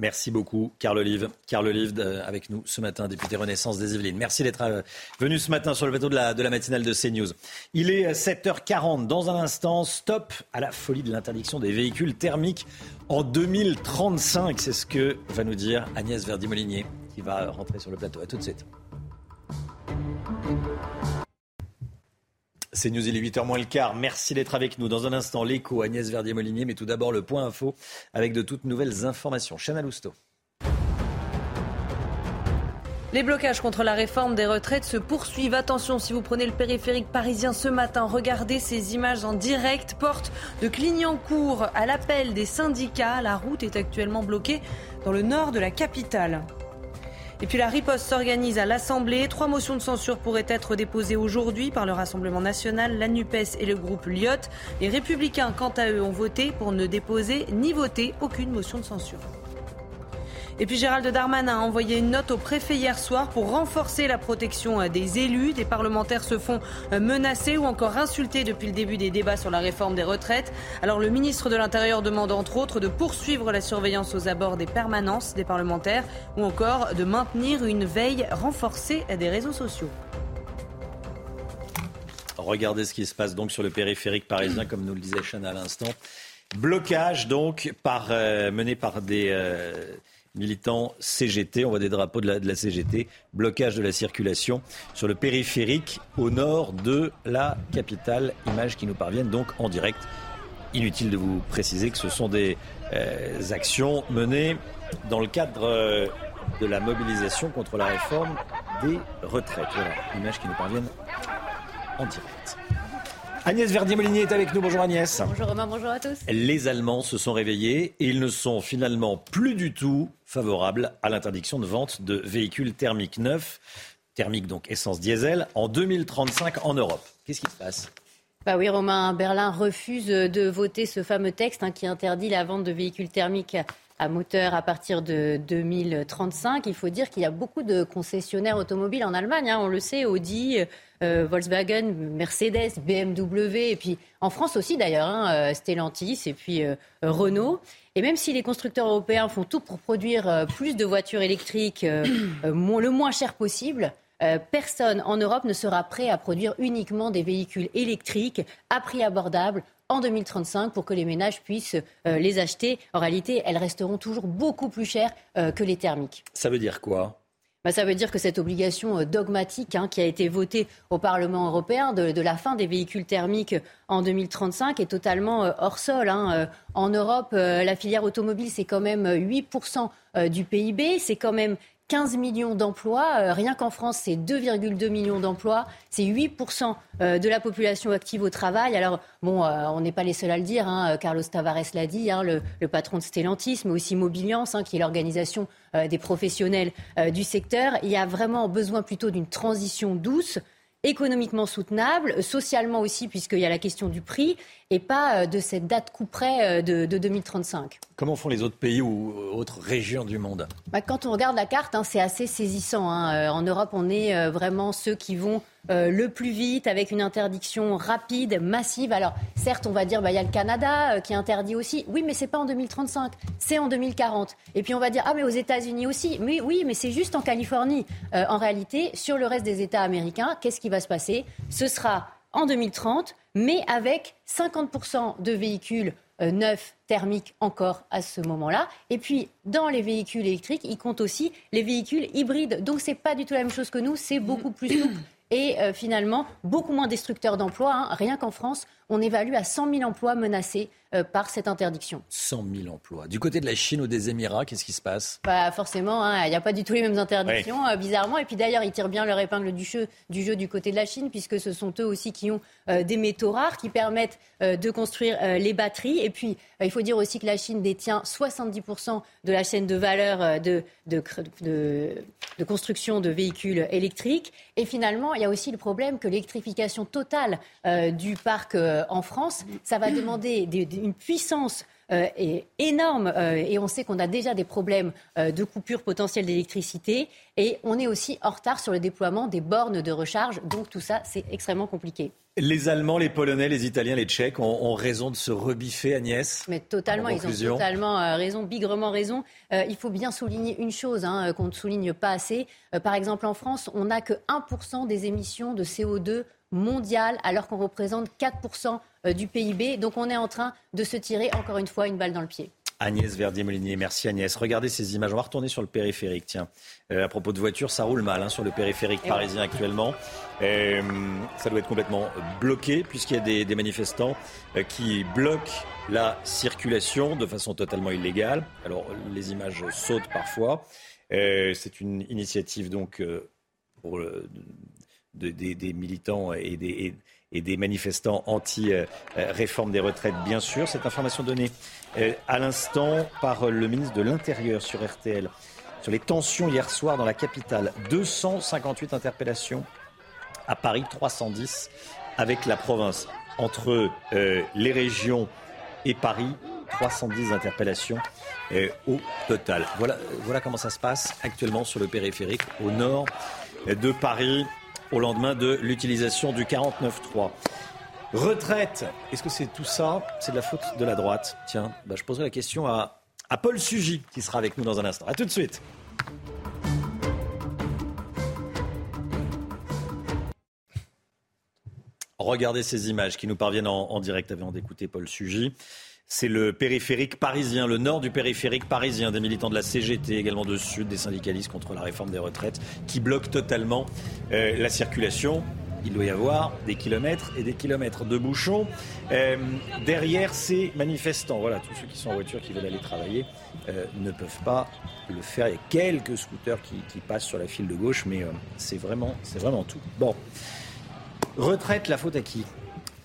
Merci beaucoup, Carl Olive. Carl Olive avec nous ce matin, député Renaissance des Yvelines. Merci d'être euh, venu ce matin sur le plateau de la, de la matinale de CNews. Il est 7h40. Euh, Dans un instant, stop à la folie de l'interdiction des véhicules thermiques en 2035. C'est ce que va nous dire Agnès Verdi-Molinier, qui va rentrer sur le plateau. À tout de suite. C'est News, il est 8h moins le quart. Merci d'être avec nous. Dans un instant, l'écho, Agnès Verdier-Molinier, mais tout d'abord le point info avec de toutes nouvelles informations. Chana Lousteau. Les blocages contre la réforme des retraites se poursuivent. Attention, si vous prenez le périphérique parisien ce matin, regardez ces images en direct. Porte de Clignancourt à l'appel des syndicats. La route est actuellement bloquée dans le nord de la capitale. Et puis la riposte s'organise à l'Assemblée. Trois motions de censure pourraient être déposées aujourd'hui par le Rassemblement national, la NUPES et le groupe Lyot. Les Républicains, quant à eux, ont voté pour ne déposer ni voter aucune motion de censure. Et puis Gérald Darmanin a envoyé une note au préfet hier soir pour renforcer la protection euh, des élus. Des parlementaires se font euh, menacer ou encore insulter depuis le début des débats sur la réforme des retraites. Alors le ministre de l'Intérieur demande entre autres de poursuivre la surveillance aux abords des permanences des parlementaires ou encore de maintenir une veille renforcée des réseaux sociaux. Regardez ce qui se passe donc sur le périphérique parisien, comme nous le disait Chana à l'instant. Blocage donc par, euh, mené par des militants CGT, on voit des drapeaux de la, CGT, blocage de la circulation sur le périphérique au nord de la capitale. Images qui nous parviennent donc en direct. Inutile de vous préciser que ce sont des euh, actions menées dans le cadre euh, de la mobilisation contre la réforme des retraites. Voilà, images qui nous parviennent en direct. Agnès Verdier-Molinier est avec nous. Bonjour Agnès. Bonjour Romain, bonjour à tous. Les Allemands se sont réveillés et ils ne sont finalement plus du tout favorables à l'interdiction de vente de véhicules thermiques neufs, thermiques donc essence diesel, en 2035 en Europe. Qu'est-ce qui se passe? Bah oui, Romain, Berlin refuse de voter ce fameux texte hein, qui interdit la vente de véhicules thermiques à moteur à partir de 2035. Il faut dire qu'il y a beaucoup de concessionnaires automobiles en Allemagne. Hein. on le sait, Audi, euh, Volkswagen, Mercedes, BMW, et puis en France aussi d'ailleurs, hein, euh, Stellantis et puis euh, Renault. Et même si les constructeurs européens font tout pour produire plus de voitures électriques *clears throat* le moins cher possible, personne en Europe ne sera prêt à produire uniquement des véhicules électriques à prix abordable en 2035 pour que les ménages puissent les acheter. En réalité, elles resteront toujours beaucoup plus chères que les thermiques. Ça veut dire quoi? Bah, ça veut dire que cette obligation euh, dogmatique hein, qui a été votée au Parlement européen de, la fin des véhicules thermiques en 2035 est totalement euh, hors sol. Hein. Euh, en Europe, la filière automobile, c'est quand même 8% du PIB, c'est quand même 15 millions d'emplois. Euh, rien qu'en France, c'est 2,2 millions d'emplois. C'est 8% euh, de la population active au travail. Alors, bon, euh, on n'est pas les seuls à le dire. Hein. Carlos Tavares l'a dit, hein, le, patron de Stellantis, mais aussi Mobiliance, hein, qui est l'organisation des professionnels du secteur. Il y a vraiment besoin plutôt d'une transition douce économiquement soutenable, socialement aussi, puisqu'il y a la question du prix, et pas de cette date coup près de, de 2035. Comment font les autres pays ou autres régions du monde? Bah, Quand on regarde la carte, hein, c'est assez saisissant. Hein. Euh, en Europe, on est euh, vraiment ceux qui vont euh, le plus vite avec une interdiction rapide, massive. Alors, certes, on va dire, bah, il y a le Canada qui interdit aussi. Oui, mais c'est pas en 2035, c'est en 2040. Et puis on va dire, ah, mais aux États-Unis aussi. Mais oui, mais c'est juste en Californie. en réalité, sur le reste des États américains, qu'est-ce qui va se passer? Ce sera en 2030, mais avec 50% de véhicules euh, neuf thermique encore à ce moment-là. Et puis, dans les véhicules électriques, il compte aussi les véhicules hybrides. Donc, ce n'est pas du tout la même chose que nous, c'est beaucoup plus *clears throat* souple et euh, finalement beaucoup moins destructeur d'emplois. Hein. Rien qu'en France, on évalue à 100 000 emplois menacés euh, par cette interdiction. 100 000 emplois. Du côté de la Chine ou des Émirats, qu'est-ce qui se passe? Bah Forcément, hein, il n'y a pas du tout les mêmes interdictions, euh, bizarrement. Et puis d'ailleurs, ils tirent bien leur épingle du jeu, du jeu du côté de la Chine, puisque ce sont eux aussi qui ont des métaux rares qui permettent de construire les batteries. Et puis, il faut dire aussi que la Chine détient 70% de la chaîne de valeur de, de, de, de construction de véhicules électriques. Et finalement, il y a aussi le problème que l'électrification totale euh, du parc euh, en France, ça va demander une puissance euh, énorme et on sait qu'on a déjà des problèmes de coupure potentielle d'électricité et on est aussi en retard sur le déploiement des bornes de recharge. Donc tout ça, c'est extrêmement compliqué. Les Allemands, les Polonais, les Italiens, les Tchèques ont, raison de se rebiffer, Agnès Mais totalement, ils ont totalement raison, bigrement raison. il faut bien souligner une chose hein, qu'on ne souligne pas assez. par exemple, en France, on n'a que 1% des émissions de CO2 mondiale, alors qu'on représente 4% euh, du PIB. Donc on est en train de se tirer encore une fois une balle dans le pied. Agnès Verdier-Molinier, merci Agnès. Regardez ces images. On va retourner sur le périphérique. Tiens, euh, à propos de voitures, ça roule mal hein, sur le périphérique eh parisien actuellement. Euh, ça doit être complètement bloqué puisqu'il y a des, manifestants qui bloquent la circulation de façon totalement illégale. Alors les images sautent parfois. C'est une initiative donc pour des, militants et des, et des manifestants anti-réforme des retraites, bien sûr. Cette information donnée euh, à l'instant par le ministre de l'Intérieur sur RTL sur les tensions hier soir dans la capitale. 258 interpellations à Paris, 310 avec la province. Entre euh, les régions et Paris, 310 interpellations euh, au total. Voilà, voilà comment ça se passe actuellement sur le périphérique au nord de Paris au lendemain de l'utilisation du 49.3. Retraite, est-ce que c'est tout ça? C'est de la faute de la droite? Tiens, bah, je poserai la question à, Paul Sugy qui sera avec nous dans un instant. A tout de suite. Regardez ces images qui nous parviennent en, direct avant d'écouter Paul Sugy. C'est le périphérique parisien, le nord du périphérique parisien, des militants de la CGT, également de Sud, des syndicalistes contre la réforme des retraites, qui bloquent totalement euh, la circulation. Il doit y avoir des kilomètres et des kilomètres de bouchons euh, derrière ces manifestants. Voilà, tous ceux qui sont en voiture, qui veulent aller travailler, euh, ne peuvent pas le faire. Il y a quelques scooters qui, passent sur la file de gauche, mais c'est vraiment, c'est vraiment tout. Bon, retraite, la faute à qui?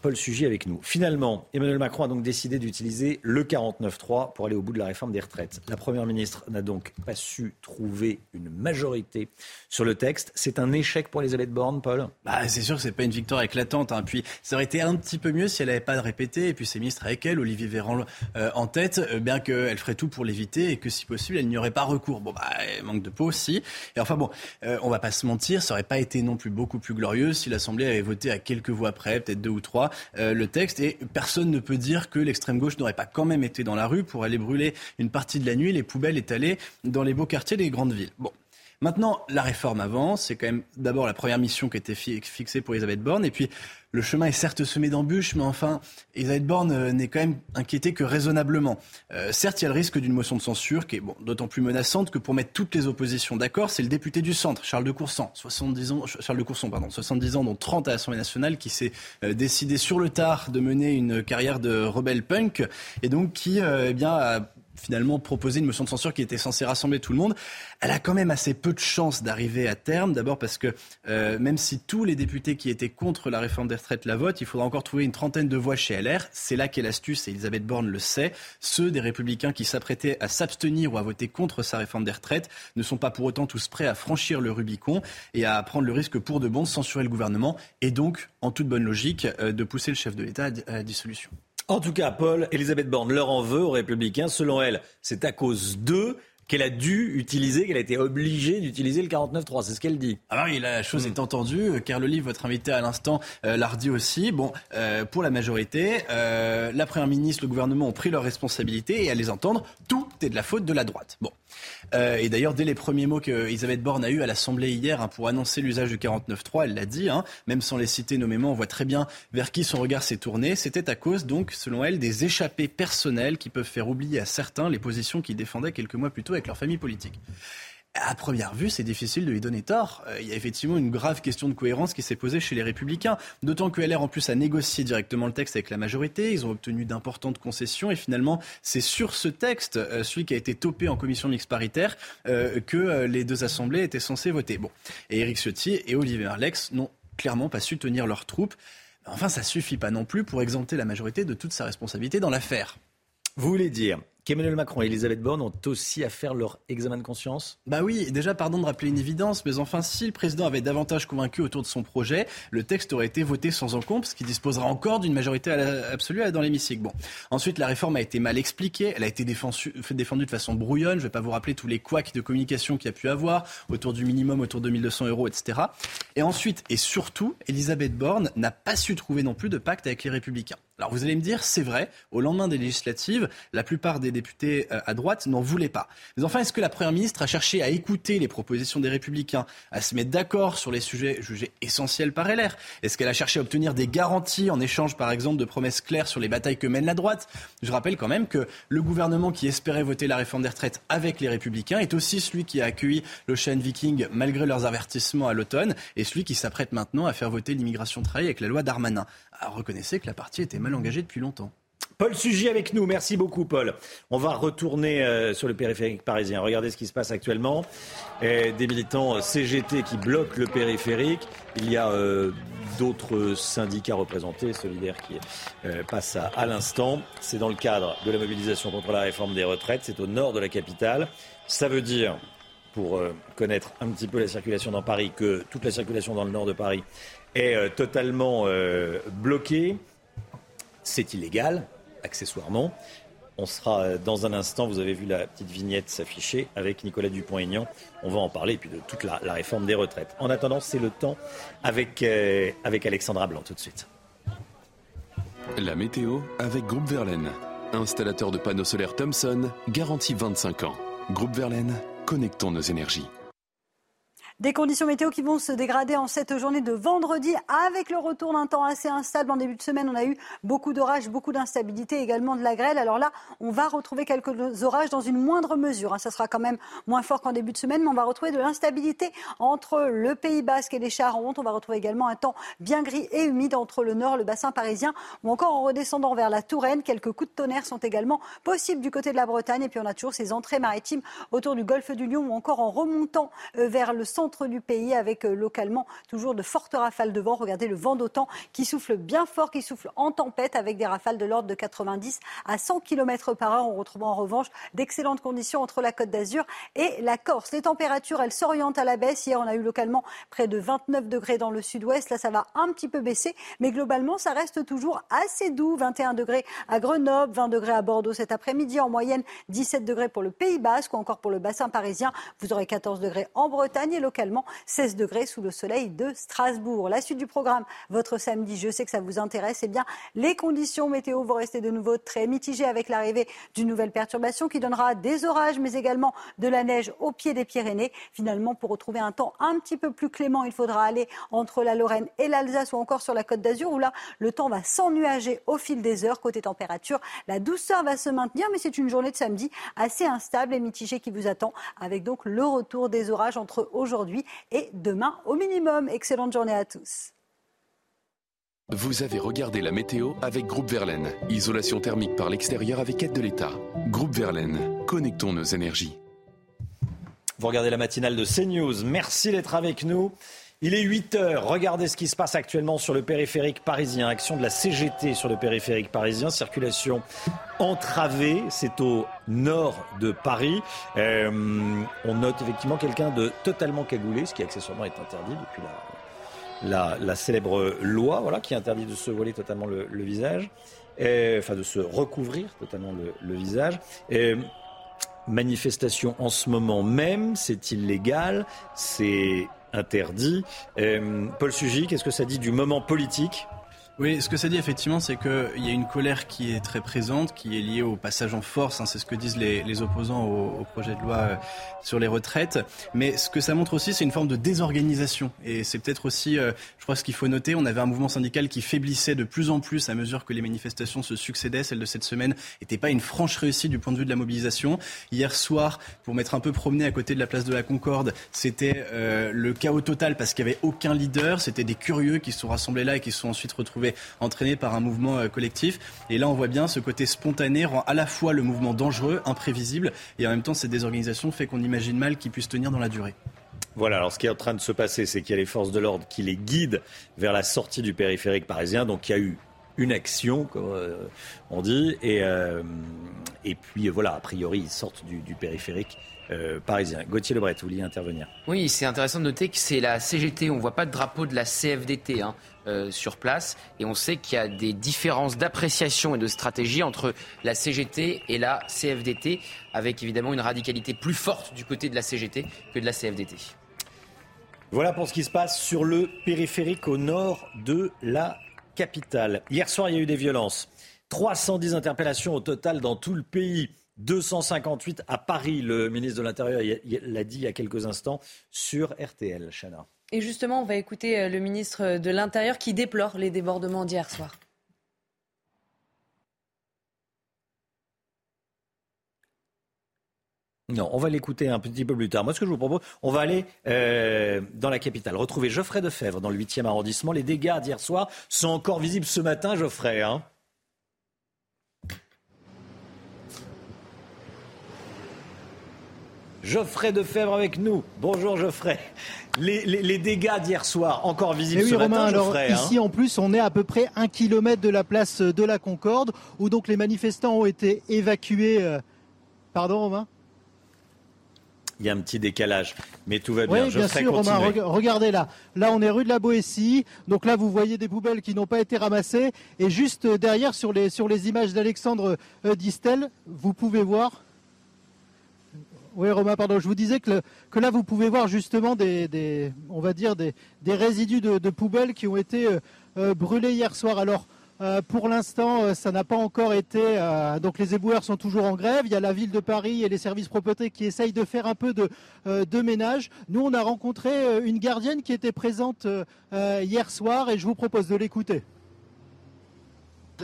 Paul Sugy avec nous. Finalement, Emmanuel Macron a donc décidé d'utiliser le 49-3 pour aller au bout de la réforme des retraites. La Première ministre n'a donc pas su trouver une majorité sur le texte. C'est un échec pour Elisabeth Borne, Paul? Bah, C'est sûr que ce n'est pas une victoire éclatante. Hein. Puis ça aurait été un petit peu mieux si elle n'avait pas de répéter. Et puis ses ministres avec elle, Olivier Véran euh, en tête, euh, bien qu'elle ferait tout pour l'éviter et que si possible, elle n'y aurait pas recours. Bon, bah, manque de peau aussi. Et enfin bon, euh, on va pas se mentir, ça aurait pas été non plus beaucoup plus glorieux si l'Assemblée avait voté à quelques voix près, peut-être deux ou trois, euh, le texte et personne ne peut dire que l'extrême gauche n'aurait pas quand même été dans la rue pour aller brûler une partie de la nuit les poubelles étalées dans les beaux quartiers des grandes villes. Bon. Maintenant, la réforme avance. C'est quand même d'abord la première mission qui été fixée pour Elisabeth Borne. Et puis, le chemin est certes semé d'embûches, mais enfin, Elisabeth Borne euh, n'est quand même inquiétée que raisonnablement. Euh, certes, il y a le risque d'une motion de censure qui est bon, d'autant plus menaçante que pour mettre toutes les oppositions d'accord, c'est le député du centre, Charles de Courson, 70 ans, Charles de Courson, pardon, 70 ans, dont 30 à l'Assemblée nationale, qui s'est euh, décidé sur le tard de mener une carrière de rebelle punk et donc qui, eh bien, a finalement proposé une motion de censure qui était censée rassembler tout le monde. Elle a quand même assez peu de chances d'arriver à terme. D'abord parce que euh, même si tous les députés qui étaient contre la réforme des retraites la votent, il faudra encore trouver une trentaine de voix chez LR. C'est là qu'est l'astuce et Elisabeth Borne le sait. Ceux des républicains qui s'apprêtaient à s'abstenir ou à voter contre sa réforme des retraites ne sont pas pour autant tous prêts à franchir le Rubicon et à prendre le risque pour de bon de censurer le gouvernement et donc, en toute bonne logique, euh, de pousser le chef de l'État à la dissolution. En tout cas, Paul, Elisabeth Borne leur en veut aux Républicains. Selon elle, c'est à cause d'eux qu'elle a dû utiliser, qu'elle a été obligée d'utiliser le 49.3. C'est ce qu'elle dit. Ah oui, la chose est entendue. Car le votre invité à l'instant, euh, l'a redit aussi. Bon, euh, pour la majorité, euh, la Première ministre, le gouvernement ont pris leurs responsabilités et à les entendre, tout est de la faute de la droite. Bon. Euh, et d'ailleurs, dès les premiers mots qu'Elisabeth Borne a eus à l'Assemblée hier hein, pour annoncer l'usage du 49.3, elle l'a dit, hein, même sans les citer nommément, on voit très bien vers qui son regard s'est tourné. C'était à cause, donc, selon elle, des échappées personnelles qui peuvent faire oublier à certains les positions qu'ils défendaient quelques mois plus tôt avec leur famille politique à première vue, c'est difficile de lui donner tort. Euh, il y a effectivement une grave question de cohérence qui s'est posée chez les Républicains. D'autant que LR, en plus, a négocié directement le texte avec la majorité. Ils ont obtenu d'importantes concessions. Et finalement, c'est sur ce texte, euh, celui qui a été topé en commission mixte paritaire, euh, que les deux assemblées étaient censées voter. Bon. Et Éric Ciotti et Olivier Merlex n'ont clairement pas su tenir leurs troupes. Enfin, ça suffit pas non plus pour exempter la majorité de toute sa responsabilité dans l'affaire. Vous voulez dire qu'Emmanuel Macron et Elisabeth Borne ont aussi à faire leur examen de conscience Bah oui, déjà pardon de rappeler une évidence, mais enfin si le président avait davantage convaincu autour de son projet, le texte aurait été voté sans encombre, ce qui disposera encore d'une majorité absolue dans l'hémicycle. Bon, ensuite la réforme a été mal expliquée, elle a été défendue, de façon brouillonne, je vais pas vous rappeler tous les couacs de communication qu'il y a pu avoir autour du minimum, autour de 1200 euros, etc. Et ensuite, et surtout, Elisabeth Borne n'a pas su trouver non plus de pacte avec les républicains. Alors vous allez me dire, c'est vrai, au lendemain des législatives, la plupart des députés euh, à droite n'en voulaient pas. Mais enfin, est-ce que la Première ministre a cherché à écouter les propositions des républicains, à se mettre d'accord sur les sujets jugés essentiels par LR Est-ce qu'elle a cherché à obtenir des garanties en échange, par exemple, de promesses claires sur les batailles que mène la droite? Je rappelle quand même que le gouvernement qui espérait voter la réforme des retraites avec les républicains est aussi celui qui a accueilli le chêne viking malgré leurs avertissements à l'automne et celui qui s'apprête maintenant à faire voter l'immigration travail avec la loi Darmanin. Reconnaissez que la partie était mal engagée depuis longtemps. Paul Sugy avec nous. Merci beaucoup, Paul. On va retourner euh, sur le périphérique parisien. Regardez ce qui se passe actuellement. des militants CGT qui bloquent le périphérique. Il y a euh, d'autres syndicats représentés, solidaires, qui euh, passent à, à l'instant. C'est dans le cadre de la mobilisation contre la réforme des retraites. C'est au nord de la capitale. Ça veut dire, pour connaître un petit peu la circulation dans Paris, que toute la circulation dans le nord de Paris est totalement bloquée. C'est illégal, accessoirement. On sera euh, dans un instant, vous avez vu la petite vignette s'afficher avec Nicolas Dupont-Aignan. On va en parler, et puis de toute la, réforme des retraites. En attendant, c'est le temps avec, euh, avec Alexandra Blanc tout de suite. La météo avec Groupe Verlaine. Installateur de panneaux solaires Thomson, garantie 25 ans. Groupe Verlaine, connectons nos énergies. Des conditions météo qui vont se dégrader en cette journée de vendredi avec le retour d'un temps assez instable. En début de semaine, on a eu beaucoup d'orages, beaucoup d'instabilité, également de la grêle. Alors là, on va retrouver quelques orages dans une moindre mesure. Hein. Ça sera quand même moins fort qu'en début de semaine, mais on va retrouver de l'instabilité entre le Pays Basque et les Charentes. On va retrouver également un temps bien gris et humide entre le nord, le bassin parisien, ou encore en redescendant vers la Touraine. Quelques coups de tonnerre sont également possibles du côté de la Bretagne. Et puis on a toujours ces entrées maritimes autour du golfe du Lion ou encore en remontant euh, vers le centre du pays avec euh, localement toujours de fortes rafales de vent. Regardez le vent d'autant qui souffle bien fort, qui souffle en tempête avec des rafales de l'ordre de 90 à 100 km par heure. On retrouve en revanche d'excellentes conditions entre la Côte d'Azur et la Corse. Les températures, elles s'orientent à la baisse. Hier, on a eu localement près de 29 degrés dans le sud-ouest. Là, ça va un petit peu baisser, mais globalement, ça reste toujours assez doux. 21 degrés à Grenoble, 20 degrés à Bordeaux cet après-midi. En moyenne, 17 degrés pour le Pays Basque ou encore pour le bassin parisien. Vous aurez 14 degrés en Bretagne et localement 16 degrés sous le soleil de Strasbourg. La suite du programme, votre samedi, je sais que ça vous intéresse. Eh bien, les conditions météo vont rester de nouveau très mitigées avec l'arrivée d'une nouvelle perturbation qui donnera des orages, mais également de la neige au pied des Pyrénées. Finalement, pour retrouver un temps un petit peu plus clément, il faudra aller entre la Lorraine et l'Alsace ou encore sur la Côte d'Azur où là, le temps va s'ennuager au fil des heures. Côté température, la douceur va se maintenir, mais c'est une journée de samedi assez instable et mitigée qui vous attend avec donc le retour des orages entre aujourd'hui et demain au minimum. Excellente journée à tous. Vous avez regardé la météo avec Groupe Verlaine. Isolation thermique par l'extérieur avec aide de l'État. Groupe Verlaine, connectons nos énergies. Vous regardez la matinale de CNews. Merci d'être avec nous. Il est 8 heures. Regardez ce qui se passe actuellement sur le périphérique parisien. Action de la CGT sur le périphérique parisien. Circulation entravée. C'est au nord de Paris. Euh, on note effectivement quelqu'un de totalement cagoulé, ce qui accessoirement est interdit depuis la, célèbre loi voilà, qui interdit de se voiler totalement le, visage. Enfin, de se recouvrir totalement le, visage. Manifestation en ce moment même, c'est illégal, c'est interdit. Euh, Paul Sugy, qu'est-ce que ça dit du moment politique oui, ce que ça dit effectivement, c'est qu'il y a une colère qui est très présente, qui est liée au passage en force, hein, c'est ce que disent les, opposants au, projet de loi euh, sur les retraites. Mais ce que ça montre aussi, c'est une forme de désorganisation. Et c'est peut-être aussi, euh, je crois, ce qu'il faut noter, on avait un mouvement syndical qui faiblissait de plus en plus à mesure que les manifestations se succédaient. Celle de cette semaine n'était pas une franche réussite du point de vue de la mobilisation. Hier soir, pour m'être un peu promené à côté de la place de la Concorde, c'était euh, le chaos total parce qu'il n'y avait aucun leader. C'était des curieux qui se sont rassemblés là et qui se sont ensuite retrouvés entraîné par un mouvement euh, collectif. Et là, on voit bien ce côté spontané rend à la fois le mouvement dangereux, imprévisible, et en même temps, cette désorganisation fait qu'on imagine mal qu'il puisse tenir dans la durée. Voilà, alors ce qui est en train de se passer, c'est qu'il y a les forces de l'ordre qui les guident vers la sortie du périphérique parisien. Donc il y a eu une action, comme euh, on dit, et, euh, et puis voilà, a priori, ils sortent du, périphérique. Parisien. Gauthier Lebret, vous vouliez intervenir Oui, c'est intéressant de noter que c'est la CGT, on ne voit pas de drapeau de la CFDT. Hein. Euh, sur place. Et on sait qu'il y a des différences d'appréciation et de stratégie entre la CGT et la CFDT, avec évidemment une radicalité plus forte du côté de la CGT que de la CFDT. Voilà pour ce qui se passe sur le périphérique au nord de la capitale. Hier soir, il y a eu des violences. 310 interpellations au total dans tout le pays. 258 à Paris. Le ministre de l'Intérieur l'a dit il y a quelques instants sur RTL. Chana. Et justement, on va écouter euh, le ministre de l'Intérieur qui déplore les débordements d'hier soir. Non, on va l'écouter un petit peu plus tard. Moi, ce que je vous propose, on va aller euh, dans la capitale, retrouver Geoffrey Defebvre dans le 8e arrondissement. Les dégâts d'hier soir sont encore visibles ce matin, Geoffrey. Hein Geoffrey Defebvre avec nous. Bonjour Geoffrey. Les, dégâts d'hier soir, encore visibles oui, ce Romain, matin, alors, Ici, en plus, on est à peu près un kilomètre de la place de la Concorde, où donc les manifestants ont été évacués. Euh, pardon, Romain? Il y a un petit décalage, mais tout va bien. Oui, bien sûr, Romain. Regardez là. Là, on est rue de la Boétie. Donc là, vous voyez des poubelles qui n'ont pas été ramassées. Et juste derrière, sur les, sur les images d'Alexandre euh, Distel, vous pouvez voir oui, Romain, pardon. Je vous disais que, là, vous pouvez voir justement des, on va dire des, résidus de, poubelles qui ont été euh, euh, brûlés hier soir. Alors, euh, pour l'instant, ça n'a pas encore été. donc, les éboueurs sont toujours en grève. Il y a la ville de Paris et les services propreté qui essayent de faire un peu de, ménage. Nous, on a rencontré une gardienne qui était présente hier soir et je vous propose de l'écouter.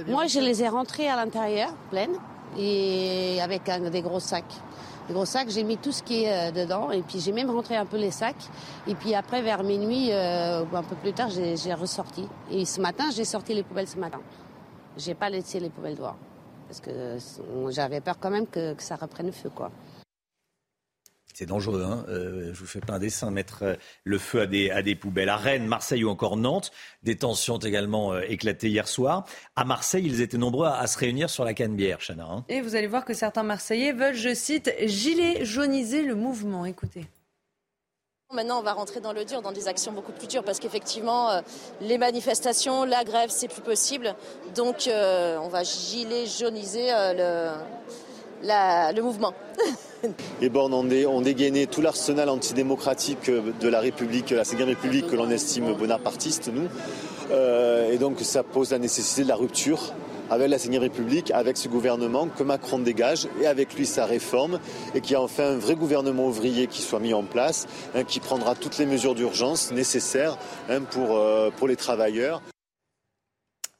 Moi, je les ai rentrés à l'intérieur, pleines, et avec des gros sacs gros sacs, j'ai mis tout ce qui est euh, dedans et puis j'ai même rentré un peu les sacs. Et puis après, vers minuit, euh, un peu plus tard, j'ai ressorti. Et ce matin, j'ai sorti les poubelles ce matin. J'ai pas laissé les poubelles dehors parce que j'avais peur quand même que, que ça reprenne feu, quoi. C'est dangereux, hein euh, je vous fais pas un dessin, mettre euh, le feu à des, à des poubelles. À Rennes, Marseille ou encore Nantes, des tensions ont également euh, éclaté hier soir. À Marseille, ils étaient nombreux à, se réunir sur la Canebière, Chana. Hein. Et vous allez voir que certains Marseillais veulent, je cite, gilet jauniser le mouvement. Écoutez. Maintenant, on va rentrer dans le dur, dans des actions beaucoup plus dures, parce qu'effectivement, les manifestations, la grève, c'est plus possible. Donc, on va gilet jauniser le le mouvement. *laughs* Les bornes ont, dégainé tout l'arsenal antidémocratique de la République, la Ve République que l'on estime bonapartiste, nous. Euh, et donc ça pose la nécessité de la rupture avec la Ve République, avec ce gouvernement que Macron dégage et avec lui sa réforme et qui a enfin un vrai gouvernement ouvrier qui soit mis en place, hein, qui prendra toutes les mesures d'urgence nécessaires hein, euh, pour les travailleurs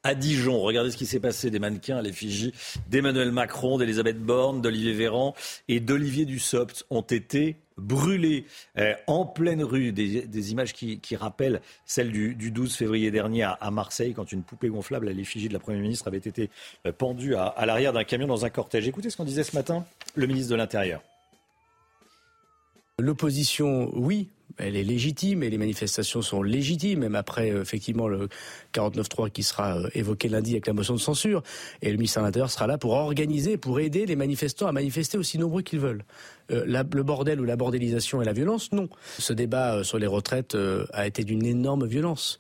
à Dijon. Regardez ce qui s'est passé des mannequins à l'effigie d'Emmanuel Macron, d'Elisabeth Borne, d'Olivier Véran et d'Olivier Dussopt ont été brûlés euh, en pleine rue. Des, images qui, rappellent celles du, 12 février dernier à, Marseille, quand une poupée gonflable à l'effigie de la Première ministre avait été euh, pendue à, à l'arrière d'un camion dans un cortège. Écoutez ce qu'on disait ce matin, le ministre de l'Intérieur. L'opposition, oui, elle est légitime et les manifestations sont légitimes, même après euh, effectivement le 49-3 qui sera euh, évoqué lundi avec la motion de censure. Et le ministère de l'Intérieur sera là pour organiser, pour aider les manifestants à manifester aussi nombreux qu'ils veulent. Euh, le bordel ou la bordélisation et la violence, non. Ce débat sur les retraites a été d'une énorme violence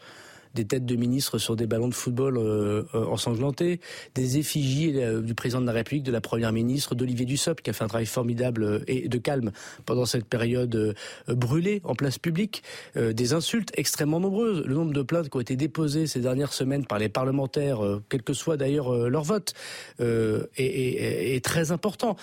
des têtes de ministres sur des ballons de football euh, euh, ensanglantés, des effigies euh, du président de la République, de la première ministre, d'Olivier Dussopt, qui a fait un travail formidable et de calme pendant cette période brûlée en place publique, des insultes extrêmement nombreuses. Le nombre de plaintes qui ont été déposées ces dernières semaines par les parlementaires, quel que soit d'ailleurs leur vote, est très important.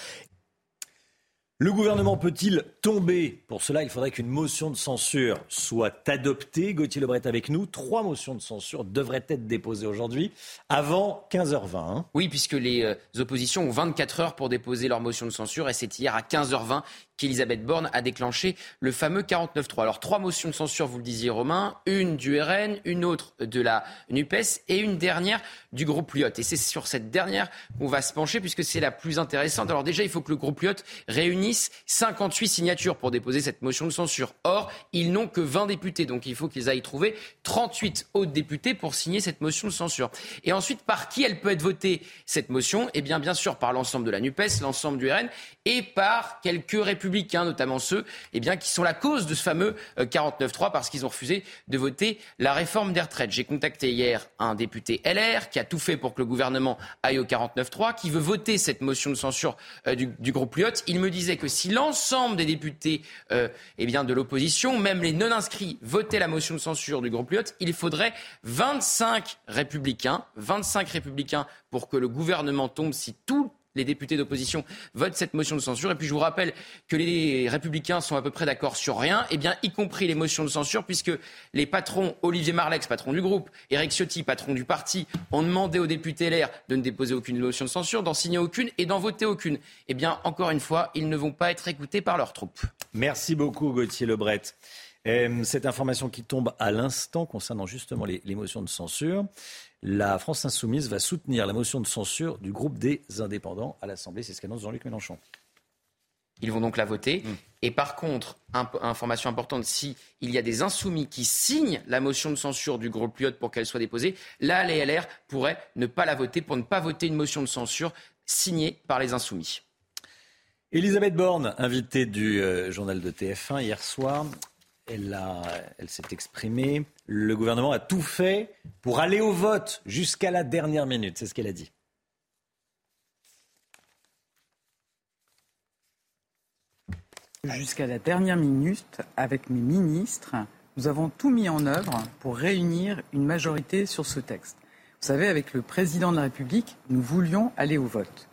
Le gouvernement peut-il tomber? Pour cela, il faudrait qu'une motion de censure soit adoptée. Gauthier Lebret avec nous. Trois motions de censure devraient être déposées aujourd'hui avant 15h20. Hein. Oui, puisque les euh, oppositions ont 24 heures pour déposer leur motion de censure et c'est hier à 15h20 qu'Elisabeth Borne a déclenché le fameux 49-3. Alors trois motions de censure, vous le disiez Romain, une du RN, une autre de la NUPES et une dernière du groupe Lyot. Et c'est sur cette dernière qu'on va se pencher puisque c'est la plus intéressante. Alors déjà, il faut que le groupe Lyot réunisse 58 signatures pour déposer cette motion de censure. Or, ils n'ont que 20 députés, donc il faut qu'ils aillent trouver 38 autres députés pour signer cette motion de censure. Et ensuite, par qui elle peut être votée, cette motion? Eh bien, bien sûr, par l'ensemble de la NUPES, l'ensemble du RN et par quelques républicains, notamment ceux eh bien, qui sont la cause de ce fameux 49-3 euh, parce qu'ils ont refusé de voter la réforme des retraites. J'ai contacté hier un député LR qui a tout fait pour que le gouvernement aille au 49-3, qui veut voter cette motion de censure euh, du, groupe Lyot. Il me disait que si l'ensemble des députés euh, eh bien, de l'opposition, même les non-inscrits, votaient la motion de censure du groupe Lyot, il faudrait 25 républicains, 25 républicains pour que le gouvernement tombe si tout les députés d'opposition votent cette motion de censure. Et puis je vous rappelle que les républicains sont à peu près d'accord sur rien, eh y compris les motions de censure, puisque les patrons, Olivier Marlex, patron du groupe, Eric Ciotti, patron du parti, ont demandé aux députés LR de ne déposer aucune motion de censure, d'en signer aucune et d'en voter aucune. Eh bien, encore une fois, ils ne vont pas être écoutés par leurs troupes. Merci beaucoup, Gauthier Lebret. Euh, cette information qui tombe à l'instant concernant justement les motions de censure la France insoumise va soutenir la motion de censure du groupe des indépendants à l'Assemblée. C'est ce qu'annonce Jean-Luc Mélenchon. Ils vont donc la voter. Mm. Et par contre, information importante, s'il y a des insoumis qui signent la motion de censure du groupe Lyot pour qu'elle soit déposée, là, les LR pourraient ne pas la voter pour ne pas voter une motion de censure signée par les insoumis. Elisabeth Borne, invitée du euh, journal de TF1 hier soir, elle, s'est exprimée. Le gouvernement a tout fait pour aller au vote jusqu'à la dernière minute. C'est ce qu'elle a dit. Jusqu'à la dernière minute, avec mes ministres, nous avons tout mis en œuvre pour réunir une majorité sur ce texte. Vous savez, avec le président de la République, nous voulions aller au vote.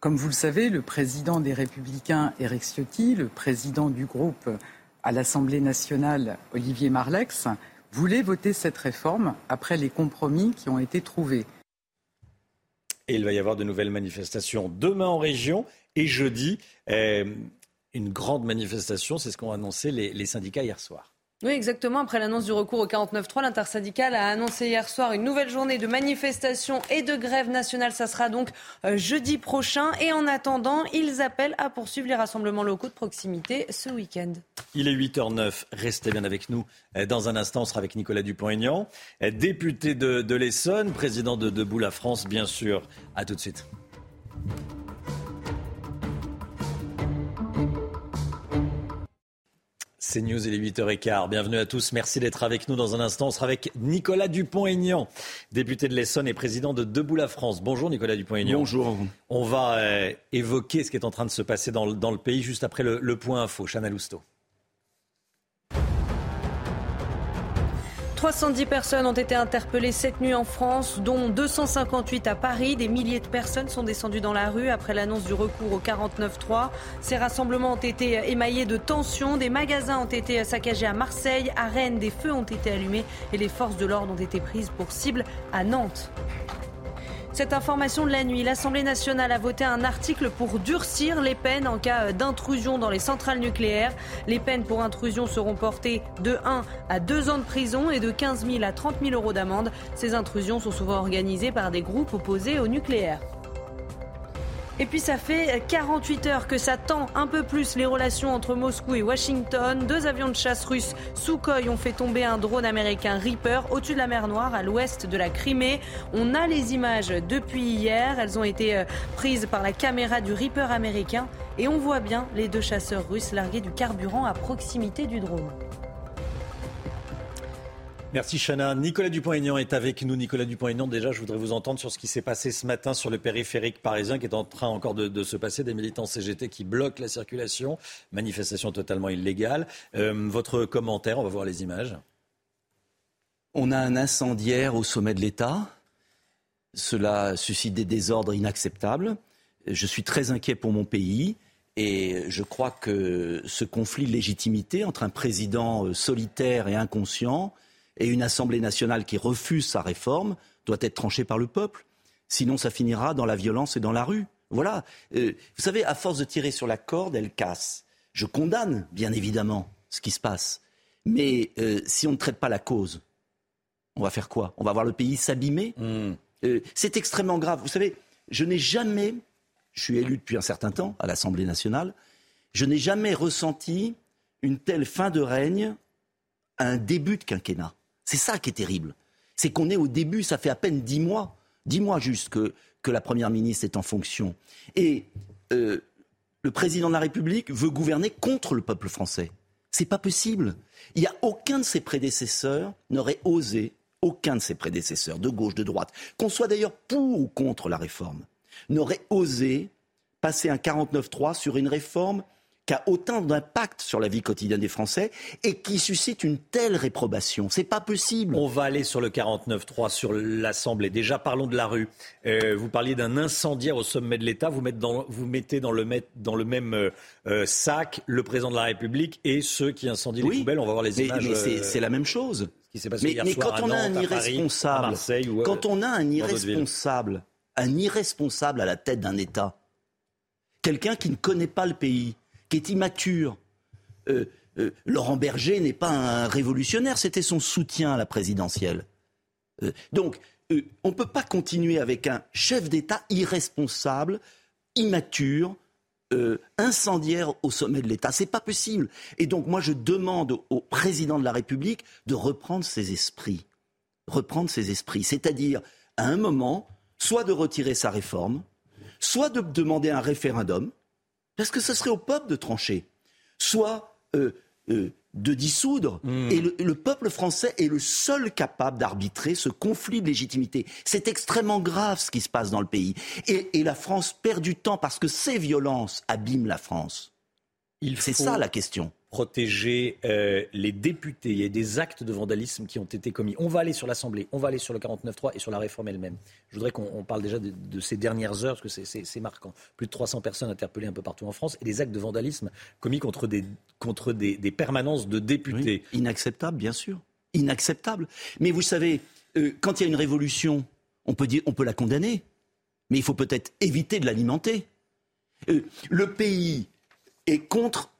Comme vous le savez, le président des Républicains, Eric Ciotti, le président du groupe à l'Assemblée nationale, Olivier Marlex, voulait voter cette réforme après les compromis qui ont été trouvés. Et il va y avoir de nouvelles manifestations demain en région et jeudi, euh, une grande manifestation, c'est ce qu'ont annoncé les syndicats hier soir. Oui, exactement. Après l'annonce du recours au 49.3, l'intersyndicale a annoncé hier soir une nouvelle journée de manifestation et de grève nationale. Ça sera donc euh, jeudi prochain. Et en attendant, ils appellent à poursuivre les rassemblements locaux de proximité ce week-end. Il est 8h09. Restez bien avec nous. Euh, dans un instant, on sera avec Nicolas Dupont-Aignan, euh, député de, l'Essonne, président de Debout la France, bien sûr. À tout de suite. C'est News, il est 8h15. Bienvenue à tous. Merci d'être avec nous. Dans un instant, on sera avec Nicolas Dupont-Aignan, député de l'Essonne et président de Debout la France. Bonjour Nicolas Dupont-Aignan. Bonjour. On va euh, évoquer ce qui est en train de se passer dans le, dans le pays juste après le, le point info. Chana Lousteau. 310 personnes ont été interpellées cette nuit en France, dont 258 à Paris. Des milliers de personnes sont descendues dans la rue après l'annonce du recours au 49-3. Ces rassemblements ont été émaillés de tensions. Des magasins ont été saccagés à Marseille. À Rennes, des feux ont été allumés et les forces de l'ordre ont été prises pour cible à Nantes. Cette information de la nuit, l'Assemblée nationale a voté un article pour durcir les peines en cas d'intrusion dans les centrales nucléaires. Les peines pour intrusion seront portées de 1 à 2 ans de prison et de 15 000 à 30 000 euros d'amende. Ces intrusions sont souvent organisées par des groupes opposés au nucléaire. Et puis ça fait 48 heures que ça tend un peu plus les relations entre Moscou et Washington. Deux avions de chasse russes Sukhoi ont fait tomber un drone américain Reaper au-dessus de la mer Noire à l'ouest de la Crimée. On a les images depuis hier. Elles ont été euh, prises par la caméra du Reaper américain et on voit bien les deux chasseurs russes larguer du carburant à proximité du drone. Merci Chana. Nicolas Dupont-Aignan est avec nous. Nicolas Dupont-Aignan, déjà, je voudrais vous entendre sur ce qui s'est passé ce matin sur le périphérique parisien qui est en train encore de, se passer. Des militants CGT qui bloquent la circulation. Manifestation totalement illégale. Euh, votre commentaire, on va voir les images. On a un incendiaire au sommet de l'État. Cela suscite des désordres inacceptables. Je suis très inquiet pour mon pays. Et je crois que ce conflit de légitimité entre un président euh, solitaire et inconscient et une Assemblée nationale qui refuse sa réforme doit être tranchée par le peuple. Sinon, ça finira dans la violence et dans la rue. Voilà. Euh, vous savez, à force de tirer sur la corde, elle casse. Je condamne, bien évidemment, ce qui se passe. Mais euh, si on ne traite pas la cause, on va faire quoi? On va voir le pays s'abîmer? Hmm. euh, C'est extrêmement grave. Vous savez, je n'ai jamais, je suis élu depuis un certain temps à l'Assemblée nationale, je n'ai jamais ressenti une telle fin de règne à un début de quinquennat. C'est ça qui est terrible. C'est qu'on est au début, ça fait à peine dix mois, dix mois juste que, la Première ministre est en fonction. Et euh, le président de la République veut gouverner contre le peuple français. C'est pas possible. Il n'y a aucun de ses prédécesseurs n'aurait osé, aucun de ses prédécesseurs, de gauche, de droite, qu'on soit d'ailleurs pour ou contre la réforme, n'aurait osé passer un 49-3 sur une réforme qui a autant d'impact sur la vie quotidienne des Français et qui suscite une telle réprobation. C'est pas possible. On va aller sur le 49-3, sur l'Assemblée. Déjà, parlons de la rue. Euh, vous parliez d'un incendiaire au sommet de l'État. Vous, mettez dans, vous mettez dans le, met- dans le même euh, euh, sac le président de la République et ceux qui incendient les poubelles. On va voir les mais, images. mais c'est euh, la même chose. qui s'est passé Mais, hier mais soir quand on a Nantes, Paris, irresponsable, ou, quand on a un irresponsable, un irresponsable à la tête d'un État, quelqu'un qui ne connaît pas le pays, qui est immature. euh, euh, Laurent Berger n'est pas un révolutionnaire, c'était son soutien à la présidentielle. Euh, donc, on ne peut pas continuer avec un chef d'État irresponsable, immature, incendiaire au sommet de l'État. C'est pas possible. Et donc, moi, je demande au président de la République de reprendre ses esprits. Reprendre ses esprits. C'est-à-dire, à un moment, soit de retirer sa réforme, soit de demander un référendum, parce que ce serait au peuple de trancher, soit euh, euh, de dissoudre. Et le, le peuple français est le seul capable d'arbitrer ce conflit de légitimité. C'est extrêmement grave ce qui se passe dans le pays. Et, et la France perd du temps parce que ces violences abîment la France. C'est faut ça la question. Protéger euh, les députés. Il y a des actes de vandalisme qui ont été commis. On va aller sur l'Assemblée, on va aller sur le 49.3 et sur la réforme elle-même. Je voudrais qu'on on parle déjà de, ces dernières heures, parce que c'est- marquant. Plus de 300 personnes interpellées un peu partout en France et des actes de vandalisme commis contre des, contre des, permanences de députés. Inacceptable, bien sûr. Inacceptable. Mais vous savez, euh, quand il y a une révolution, on peut, dire, on peut la condamner. Mais il faut peut-être éviter de l'alimenter. Euh, le pays est contre,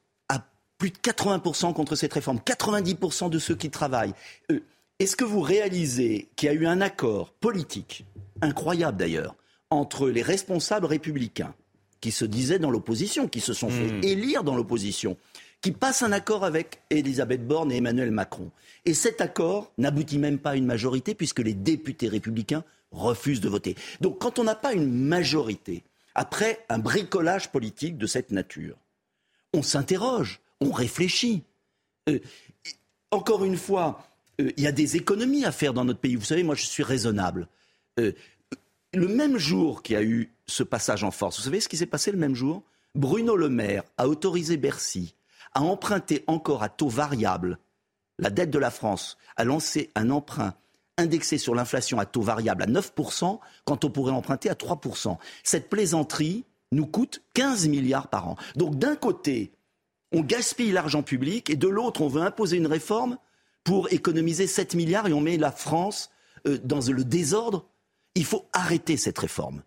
plus de 80% contre cette réforme. 90% de ceux qui travaillent. Euh, Est-ce que vous réalisez qu'il y a eu un accord politique, incroyable d'ailleurs, entre les responsables républicains qui se disaient dans l'opposition, qui se sont fait élire dans l'opposition, qui passent un accord avec Elisabeth Borne et Emmanuel Macron? Et cet accord n'aboutit même pas à une majorité puisque les députés républicains refusent de voter. Donc quand on n'a pas une majorité, après un bricolage politique de cette nature, on s'interroge, on réfléchit. Euh, encore une fois, euh, il y a des économies à faire dans notre pays. Vous savez, moi, je suis raisonnable. Euh, le même jour qu'il y a eu ce passage en force, vous savez ce qui s'est passé le même jour? Bruno Le Maire a autorisé Bercy à emprunter encore à taux variable la dette de la France, a lancé un emprunt indexé sur l'inflation à taux variable à 9%, quand on pourrait emprunter à 3%. Cette plaisanterie nous coûte 15 milliards par an. Donc d'un côté, on gaspille l'argent public et de l'autre, on veut imposer une réforme pour économiser 7 milliards et on met la France euh, dans le désordre. Il faut arrêter cette réforme.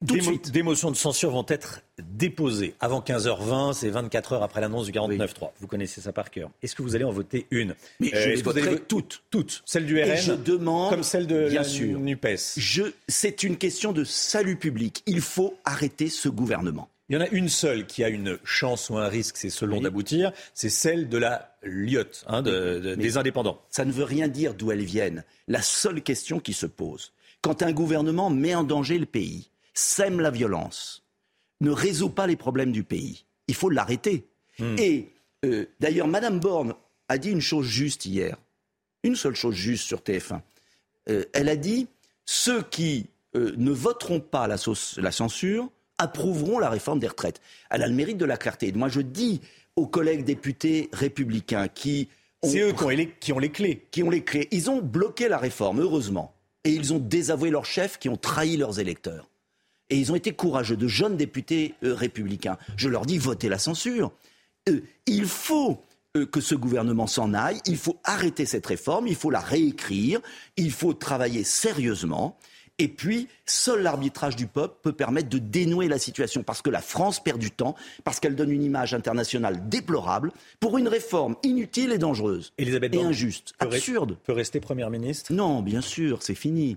des, motions de censure vont être déposées avant 15h20, c'est 24 heures après l'annonce du 49.3. Vous connaissez ça par cœur. Est-ce que vous allez en voter une? Mais je les voterai toutes. Toutes. Celle du RN Et je demande, comme celle de bien la sûr, NUPES. Je, c'est une question de salut public. Il faut arrêter ce gouvernement. Il y en a une seule qui a une chance ou un risque, c'est selon d'aboutir, c'est celle de la Lyotte, hein, de- de- Mais des indépendants. Ça ne veut rien dire d'où elles viennent. La seule question qui se pose, quand un gouvernement met en danger le pays, sème la violence, ne résout pas les problèmes du pays, il faut l'arrêter. Et euh, d'ailleurs, Madame Borne a dit une chose juste hier, une seule chose juste sur TF1. Euh, elle a dit ceux qui euh, ne voteront pas la, sauce- la censure approuveront la réforme des retraites. Elle a le mérite de la clarté. Moi, je dis aux collègues députés républicains qui ont, C'est eux qui ont, les, qui ont les clés. qui ont les clés, ils ont bloqué la réforme, heureusement, et ils ont désavoué leurs chefs qui ont trahi leurs électeurs. Et ils ont été courageux, de jeunes députés euh, républicains. Je leur dis, votez la censure. Euh, il faut euh, que ce gouvernement s'en aille, il faut arrêter cette réforme, il faut la réécrire, il faut travailler sérieusement. Et puis, seul l'arbitrage du peuple peut permettre de dénouer la situation, parce que la France perd du temps, parce qu'elle donne une image internationale déplorable pour une réforme inutile et dangereuse, Elisabeth et injuste, peut re- absurde. Peut rester Première ministre? Non, bien sûr, c'est fini.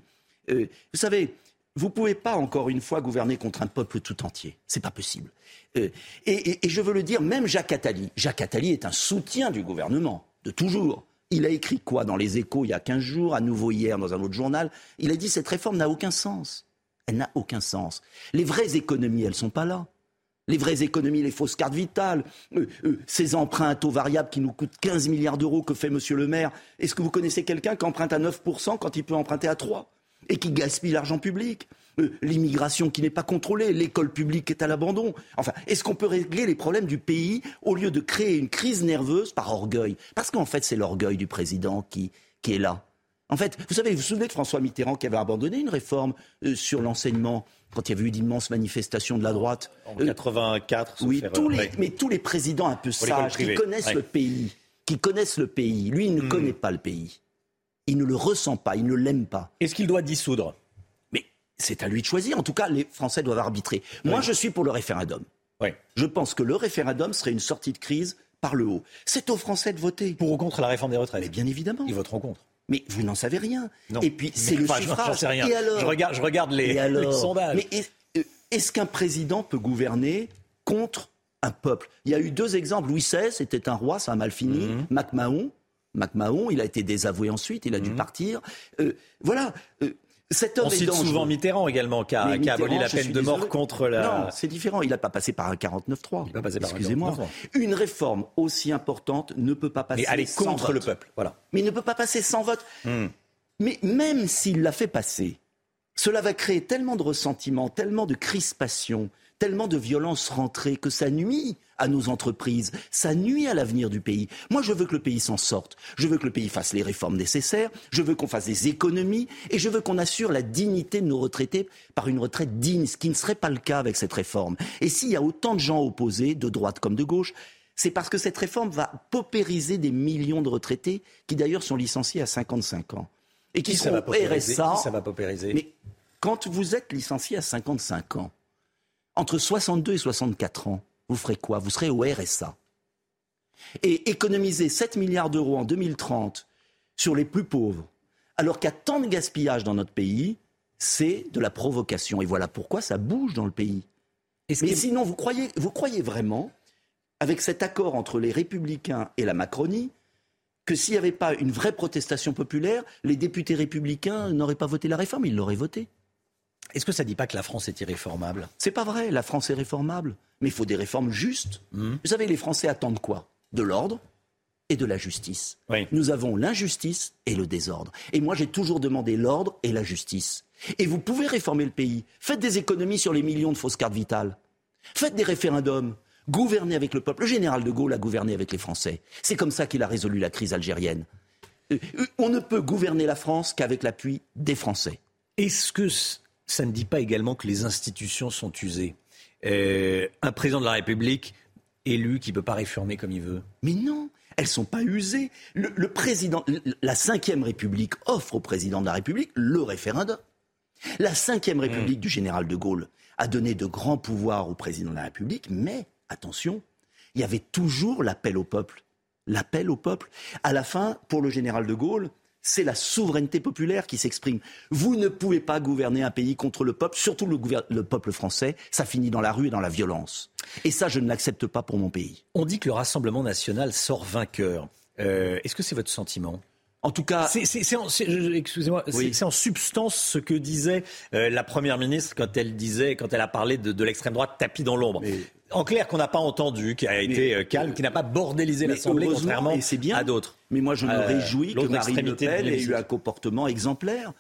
Euh, vous savez, vous ne pouvez pas encore une fois gouverner contre un peuple tout entier. C'est pas possible. Euh, et, et- et je veux le dire, même Jacques Attali. Jacques Attali est un soutien du gouvernement, de toujours. Il a écrit quoi dans les échos il y a 15 jours, à nouveau hier dans un autre journal? Il a dit cette réforme n'a aucun sens. Elle n'a aucun sens. Les vraies économies, elles sont pas là. Les vraies économies, les fausses cartes vitales, euh, euh, ces emprunts à taux variable qui nous coûtent 15 milliards d'euros que fait Monsieur le maire. Est-ce que vous connaissez quelqu'un qui emprunte à 9% quand il peut emprunter à 3% et qui gaspille l'argent public? L'immigration qui n'est pas contrôlée, l'école publique est à l'abandon. Enfin, est-ce qu'on peut régler les problèmes du pays au lieu de créer une crise nerveuse par orgueil? Parce qu'en fait, c'est l'orgueil du président qui, qui est là. En fait, vous savez, vous vous souvenez de François Mitterrand qui avait abandonné une réforme euh, sur l'enseignement quand il y avait eu d'immenses manifestations de la droite? En 84, sauf oui, tous les, mais tous les présidents un peu sages, qui connaissent ouais. le pays, qui connaissent le pays, lui, il ne Hmm. connaît pas le pays. Il ne le ressent pas, il ne l'aime pas. Est-ce qu'il doit dissoudre? C'est à lui de choisir. En tout cas, les Français doivent arbitrer. Moi, je suis pour le référendum. Oui. Je pense que le référendum serait une sortie de crise par le haut. C'est aux Français de voter. Pour ou contre la réforme des retraites Mais bien évidemment. Ils voteront contre. Mais vous n'en savez rien. Non. Et puis, c'est le enfin, suffrage. sais rien. Et alors Je regarde- je regarde les- Et les sondages. Mais euh, est-ce qu'un président peut gouverner contre un peuple? Il y a eu deux exemples. Louis XVI était un roi, ça a mal fini. Mhm. MacMahon, MacMahon, il a été désavoué ensuite, il a dû partir. Euh, voilà. euh, cet homme On est cite dangereux. souvent Mitterrand également, qui a, qui a aboli la peine de mort désolé. contre la. Non, c'est différent. Il n'a pas passé par un 49-3. Il va passer par un Excusez-moi. 49-3. Une réforme aussi importante ne peut pas passer Mais aller sans contre vote. le peuple. Voilà. Mais il ne peut pas passer sans vote. Hmm. Mais même s'il l'a fait passer, cela va créer tellement de ressentiment, tellement de crispation, tellement de violence rentrée que ça nuit à nos entreprises, ça nuit à l'avenir du pays. Moi, je veux que le pays s'en sorte. Je veux que le pays fasse les réformes nécessaires. Je veux qu'on fasse des économies. Et je veux qu'on assure la dignité de nos retraités par une retraite digne, ce qui ne serait pas le cas avec cette réforme. Et s'il y a autant de gens opposés, de droite comme de gauche, c'est parce que cette réforme va paupériser des millions de retraités qui d'ailleurs sont licenciés à 55 ans et qui, Qui ça va RSA. Qui ça va paupériser? Mais quand vous êtes licencié à 55 ans, entre 62 et 64 ans, vous ferez quoi? Vous serez au RSA. Et économiser 7 milliards d'euros en 2030 sur les plus pauvres, alors qu'il y a tant de gaspillage dans notre pays, c'est de la provocation. Et voilà pourquoi ça bouge dans le pays. Mais sinon, vous croyez, vous croyez vraiment, avec cet accord entre les républicains et la Macronie, que s'il n'y avait pas une vraie protestation populaire, les députés républicains n'auraient pas voté la réforme, ils l'auraient votée. Est-ce que ça ne dit pas que la France est irréformable? C'est pas vrai, la France est réformable. Mais il faut des réformes justes. Hmm. Vous savez, les Français attendent quoi? De l'ordre, et de la justice. Nous avons l'injustice et le désordre. Et moi, j'ai toujours demandé l'ordre et la justice. Et vous pouvez réformer le pays. Faites des économies sur les millions de fausses cartes vitales. Faites des référendums. Gouvernez avec le peuple. Le général de Gaulle a gouverné avec les Français. C'est comme ça qu'il a résolu la crise algérienne. Euh, euh, on ne peut gouverner la France qu'avec l'appui des Français. Est-ce que ça ne dit pas également que les institutions sont usées euh, Un président de la République élu qui ne peut pas réformer comme il veut Mais non elles ne sont pas usées. Le, président, la Ve République offre au président de la République le référendum. La Ve République mmh. du général de Gaulle a donné de grands pouvoirs au président de la République, mais attention, il y avait toujours l'appel au peuple. L'appel au peuple. À la fin, pour le général de Gaulle, c'est la souveraineté populaire qui s'exprime. Vous ne pouvez pas gouverner un pays contre le peuple, surtout le, le, peuple français. Ça finit dans la rue et dans la violence. Et ça, je ne l'accepte pas pour mon pays. On dit que le Rassemblement national sort vainqueur. Euh, est-ce que c'est votre sentiment? En tout cas, c'est en, excusez-moi, c'est en substance ce que disait euh, la première ministre quand elle disait, quand elle a parlé de, l'extrême droite tapis dans l'ombre. En clair, qu'on n'a pas entendu, qui a été euh, calme, qui n'a pas bordélisé l'Assemblée, contrairement bien, à d'autres. Mais moi, je me réjouis que Marine Le Pen ait eu un comportement exemplaire.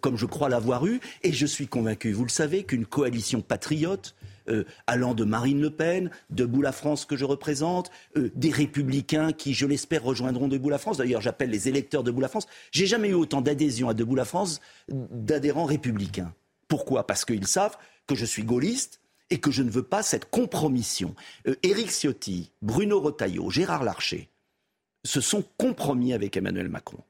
comme je crois l'avoir eu, et je suis convaincu, vous le savez, qu'une coalition patriote euh, allant de Marine Le Pen, Debout la France que je représente, euh, des républicains qui, je l'espère, rejoindront Debout la France. D'ailleurs, j'appelle les électeurs de Debout la France. J'ai jamais eu autant d'adhésion à Debout la France d'adhérents républicains. Pourquoi? Parce qu'ils savent que je suis gaulliste et que je ne veux pas cette compromission. Euh, Éric Ciotti, Bruno Retailleau, Gérard Larcher se sont compromis avec Emmanuel Macron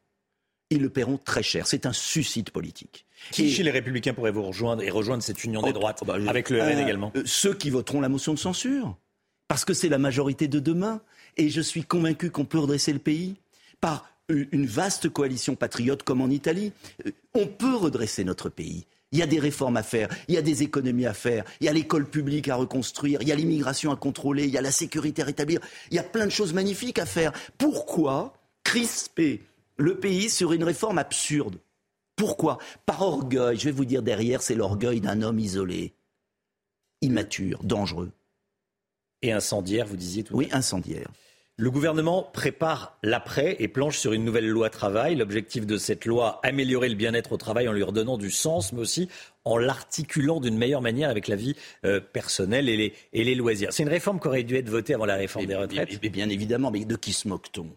ils le paieront très cher. C'est un suicide politique. Qui chez les Républicains pourrait vous rejoindre et rejoindre cette union des oh, droites, bah, avec le RN euh, également? euh, Ceux qui voteront la motion de censure. Parce que c'est la majorité de demain. Et je suis convaincu qu'on peut redresser le pays par une vaste coalition patriote comme en Italie. On peut redresser notre pays. Il y a des réformes à faire, il y a des économies à faire, il y a l'école publique à reconstruire, il y a l'immigration à contrôler, il y a la sécurité à rétablir, il y a plein de choses magnifiques à faire. Pourquoi crisper le pays sur une réforme absurde? Pourquoi? Par orgueil. Je vais vous dire derrière, c'est l'orgueil d'un homme isolé, immature, dangereux. Et incendiaire, vous disiez tout Oui, incendiaire. Le gouvernement prépare l'après et planche sur une nouvelle loi travail. L'objectif de cette loi, améliorer le bien-être au travail en lui redonnant du sens, mais aussi en l'articulant d'une meilleure manière avec la vie euh, personnelle et les, loisirs. C'est une réforme qui aurait dû être votée avant la réforme des retraites. bien évidemment, mais de qui se moque-t-on?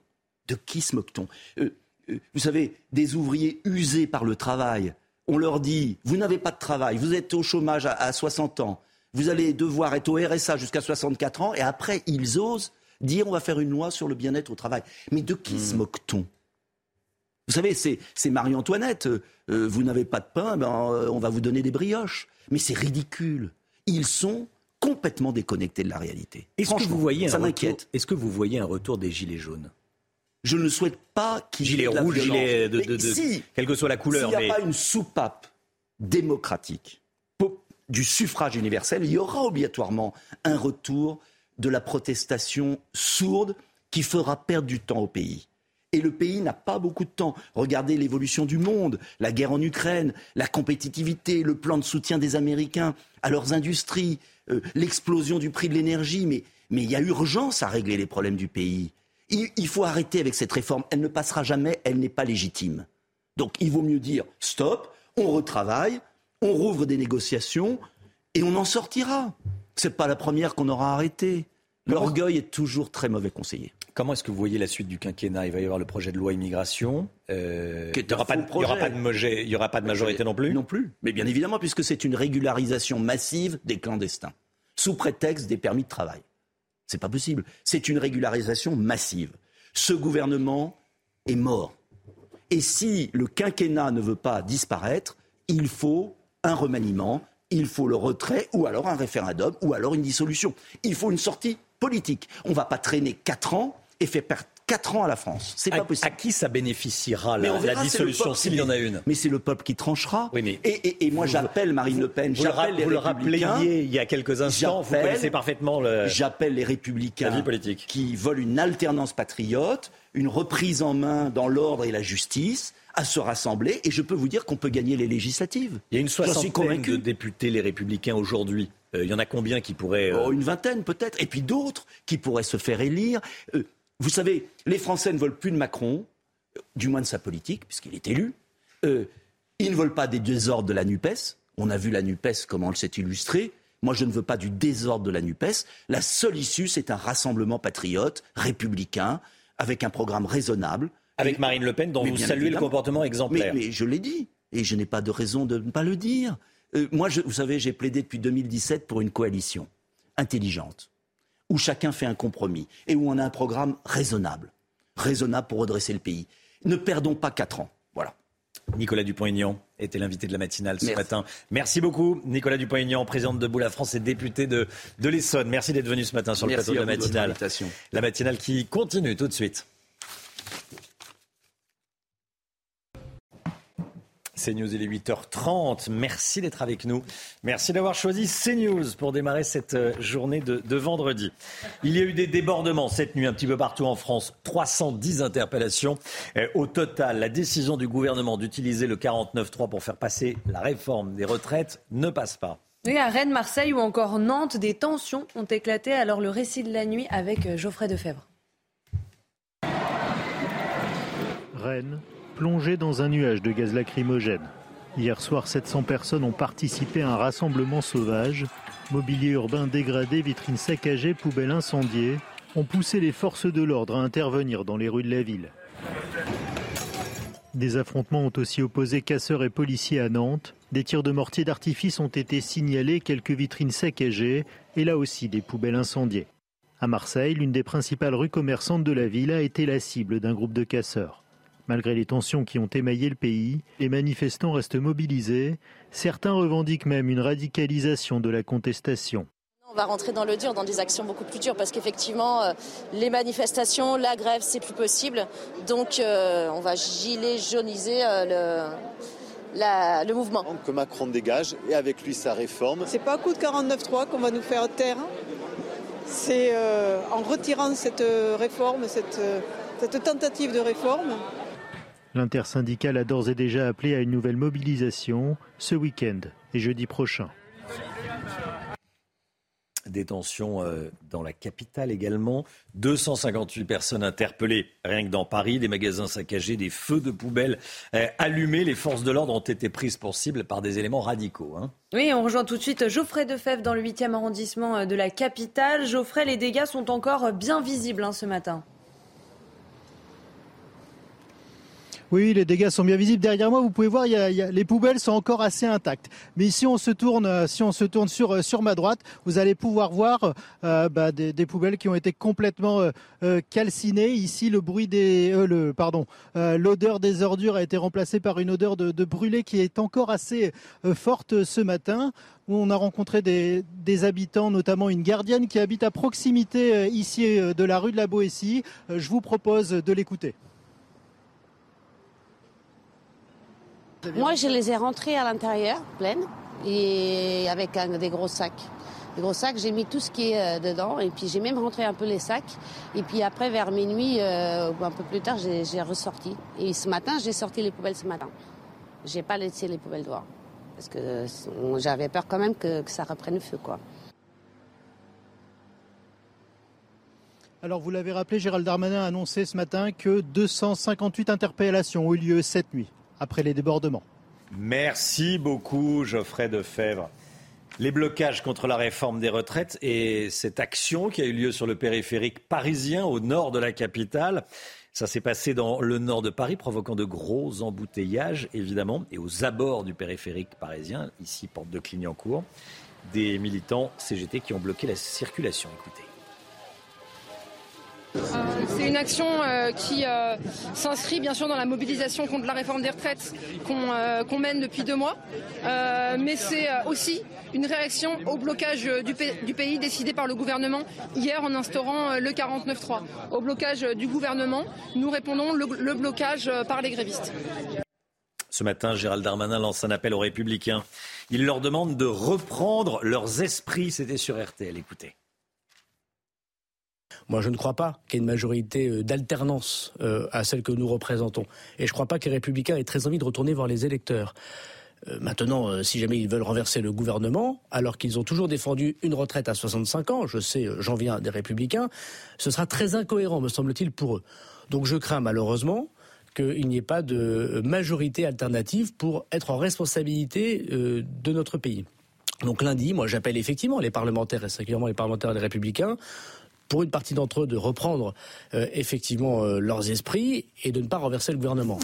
De qui se moque-t-on? Euh, euh, vous savez, des ouvriers usés par le travail. On leur dit, vous n'avez pas de travail, vous êtes au chômage à, 60 ans, vous allez devoir être au RSA jusqu'à 64 ans, et après, ils osent dire, on va faire une loi sur le bien-être au travail. Mais de qui se hmm. moque-t-on? Vous savez, c'est Marie-Antoinette, euh, euh, vous n'avez pas de pain, ben, on va vous donner des brioches. Mais c'est ridicule. Ils sont complètement déconnectés de la réalité. Est-ce que vous voyez ça m'inquiète. Est-ce que vous voyez un retour des gilets jaunes? Je ne souhaite pas qu'il gilet rouge, gilet de, de, si, quelle que soit la couleur. S'il n'y a pas une soupape démocratique du suffrage universel, il y aura obligatoirement un retour de la protestation sourde qui fera perdre du temps au pays. Et le pays n'a pas beaucoup de temps. Regardez l'évolution du monde, la guerre en Ukraine, la compétitivité, le plan de soutien des Américains à leurs industries, euh, l'explosion du prix de l'énergie. Mais, mais il y a urgence à régler les problèmes du pays. Il, faut arrêter avec cette réforme. Elle ne passera jamais, elle n'est pas légitime. Donc il vaut mieux dire stop, on retravaille, on rouvre des négociations et on en sortira. Ce n'est pas la première qu'on aura arrêtée. L'orgueil est toujours très mauvais conseiller. Comment est-ce que vous voyez la suite du quinquennat? Il va y avoir le projet de loi immigration. Euh, il n'y aura, pas de majorité non plus? Non plus. Mais bien évidemment, puisque c'est une régularisation massive des clandestins, sous prétexte des permis de travail. C'est pas possible. C'est une régularisation massive. Ce gouvernement est mort. Et si le quinquennat ne veut pas disparaître, il faut un remaniement, il faut le retrait, ou alors un référendum, ou alors une dissolution. Il faut une sortie politique. On ne va pas traîner quatre ans et faire perdre 4 ans à la France. C'est pas possible. À qui ça bénéficiera la, la dissolution s'il y en a une Mais c'est le peuple qui tranchera. et, moi j'appelle Marine Le Pen, j'appelle les vous républicains. le il y a quelques instants, vous connaissez parfaitement le, J'appelle les républicains la vie politique. qui veulent une alternance patriote, une reprise en main dans l'ordre et la justice à se rassembler et je peux vous dire qu'on peut gagner les législatives. Il y a une soixantaine de députés les républicains aujourd'hui. Euh, il y en a combien qui pourraient... Euh, oh, une vingtaine peut-être. Et puis d'autres qui pourraient se faire élire. Euh, Vous savez, les Français ne veulent plus de Macron, du moins de sa politique, puisqu'il est élu. Euh, ils ne veulent pas des désordres de la NUPES. On a vu la NUPES, comment elle s'est illustrée. Moi, je ne veux pas du désordre de la NUPES. La seule issue, c'est un rassemblement patriote, républicain, avec un programme raisonnable. Avec Marine Le Pen, dont vous saluez le comportement exemplaire. Mais, je l'ai dit, et je n'ai pas de raison de ne pas le dire. Euh, moi, vous savez, j'ai plaidé depuis 2017 pour une coalition intelligente, où chacun fait un compromis, et où on a un programme raisonnable. Raisonnable pour redresser le pays. Ne perdons pas quatre ans. Voilà. Nicolas Dupont-Aignan était l'invité de la matinale ce matin. Merci beaucoup, Nicolas Dupont-Aignan, président de Debout la France et député de, de l'Essonne. Merci d'être venu ce matin sur le plateau de la matinale. La matinale qui continue tout de suite. CNews, il est 8h30. Merci d'être avec nous. Merci d'avoir choisi CNews pour démarrer cette euh, journée de, de, vendredi. Il y a eu des débordements cette nuit un petit peu partout en France. 310 interpellations. Euh, au total, la décision du gouvernement d'utiliser le 49.3 pour faire passer la réforme des retraites ne passe pas. Oui, à Rennes, Marseille ou encore Nantes, des tensions ont éclaté. Alors le récit de la nuit avec euh, Geoffrey Defebvre. Rennes, plongé dans un nuage de gaz lacrymogène. Hier soir, 700 personnes ont participé à un rassemblement sauvage. Mobilier urbain dégradé, vitrines saccagées, poubelles incendiées ont poussé les forces de l'ordre à intervenir dans les rues de la ville. Des affrontements ont aussi opposé casseurs et policiers à Nantes. Des tirs de mortier d'artifice ont été signalés, quelques vitrines saccagées et là aussi des poubelles incendiées. À Marseille, l'une des principales rues commerçantes de la ville a été la cible d'un groupe de casseurs. Malgré les tensions qui ont émaillé le pays, les manifestants restent mobilisés. Certains revendiquent même une radicalisation de la contestation. On va rentrer dans le dur, dans des actions beaucoup plus dures, parce qu'effectivement, euh, les manifestations, la grève, c'est plus possible. Donc, euh, on va gilet jauniser euh, le, le mouvement. Que Macron dégage et avec lui sa réforme. C'est pas à coup de 49.3 qu'on va nous faire taire. C'est en retirant cette réforme, cette, cette tentative de réforme, L'intersyndicale a d'ores et déjà appelé à une nouvelle mobilisation ce week-end et jeudi prochain. Détention euh, dans la capitale également. 258 personnes interpellées rien que dans Paris, des magasins saccagés, des feux de poubelle euh, allumés. Les forces de l'ordre ont été prises pour cible par des éléments radicaux. Hein. Oui, on rejoint tout de suite Geoffrey Defebvre dans le 8e arrondissement euh, de la capitale. Geoffrey, les dégâts sont encore bien visibles hein, ce matin. Oui, les dégâts sont bien visibles. Derrière moi, vous pouvez voir, il y a, les poubelles sont encore assez intactes. Mais si on se tourne, euh, si on se tourne sur, euh, sur ma droite, vous allez pouvoir voir euh, bah, des, poubelles qui ont été complètement euh, calcinées. Ici, le bruit des, euh, le, pardon, l'odeur des ordures a été remplacée par une odeur de, brûlé qui est encore assez forte ce matin on a rencontré des, des, habitants, notamment une gardienne qui habite à proximité ici de la rue de la Boétie. Je vous propose de l'écouter. Moi, je les ai rentrées à l'intérieur, pleines, et avec un, des gros sacs. Des gros sacs, j'ai mis tout ce qui est euh, dedans, et puis j'ai même rentré un peu les sacs. Et puis après, vers minuit, euh, ou un peu plus tard, j'ai ressorti. Et ce matin, j'ai sorti les poubelles ce matin. J'ai pas laissé les poubelles dehors. Parce que j'avais peur quand même que, que ça reprenne feu, quoi. Alors vous l'avez rappelé, Gérald Darmanin a annoncé ce matin que 258 interpellations ont eu lieu cette nuit après les débordements. Merci beaucoup, Geoffrey Defebvre. Les blocages contre la réforme des retraites et cette action qui a eu lieu sur le périphérique parisien au nord de la capitale. Ça s'est passé dans le nord de Paris, provoquant de gros embouteillages, évidemment, et aux abords du périphérique parisien, ici porte de Clignancourt, des militants CGT qui ont bloqué la circulation. Écoutez. C'est une action euh, qui euh, s'inscrit bien sûr dans la mobilisation contre la réforme des retraites qu'on euh, qu mène depuis deux mois, mais c'est aussi une réaction au blocage du, pays décidé par le gouvernement hier en instaurant le 49-3. Au blocage du gouvernement, nous répondons le blocage par les grévistes. Ce matin, Gérald Darmanin lance un appel aux républicains. Il leur demande de reprendre leurs esprits. C'était sur RTL. Écoutez. Moi, je ne crois pas qu'il y ait une majorité euh, d'alternance euh, à celle que nous représentons. Et je ne crois pas que les républicains aient très envie de retourner voir les électeurs. Euh, maintenant, si jamais ils veulent renverser le gouvernement, alors qu'ils ont toujours défendu une retraite à 65 ans, je sais, j'en viens des républicains, ce sera très incohérent, me semble-t-il, pour eux. Donc je crains malheureusement qu'il n'y ait pas de majorité alternative pour être en responsabilité de notre pays. Donc lundi, moi j'appelle effectivement les parlementaires, et singulièrement les parlementaires des républicains, pour une partie d'entre eux de reprendre effectivement leurs esprits et de ne pas renverser le gouvernement.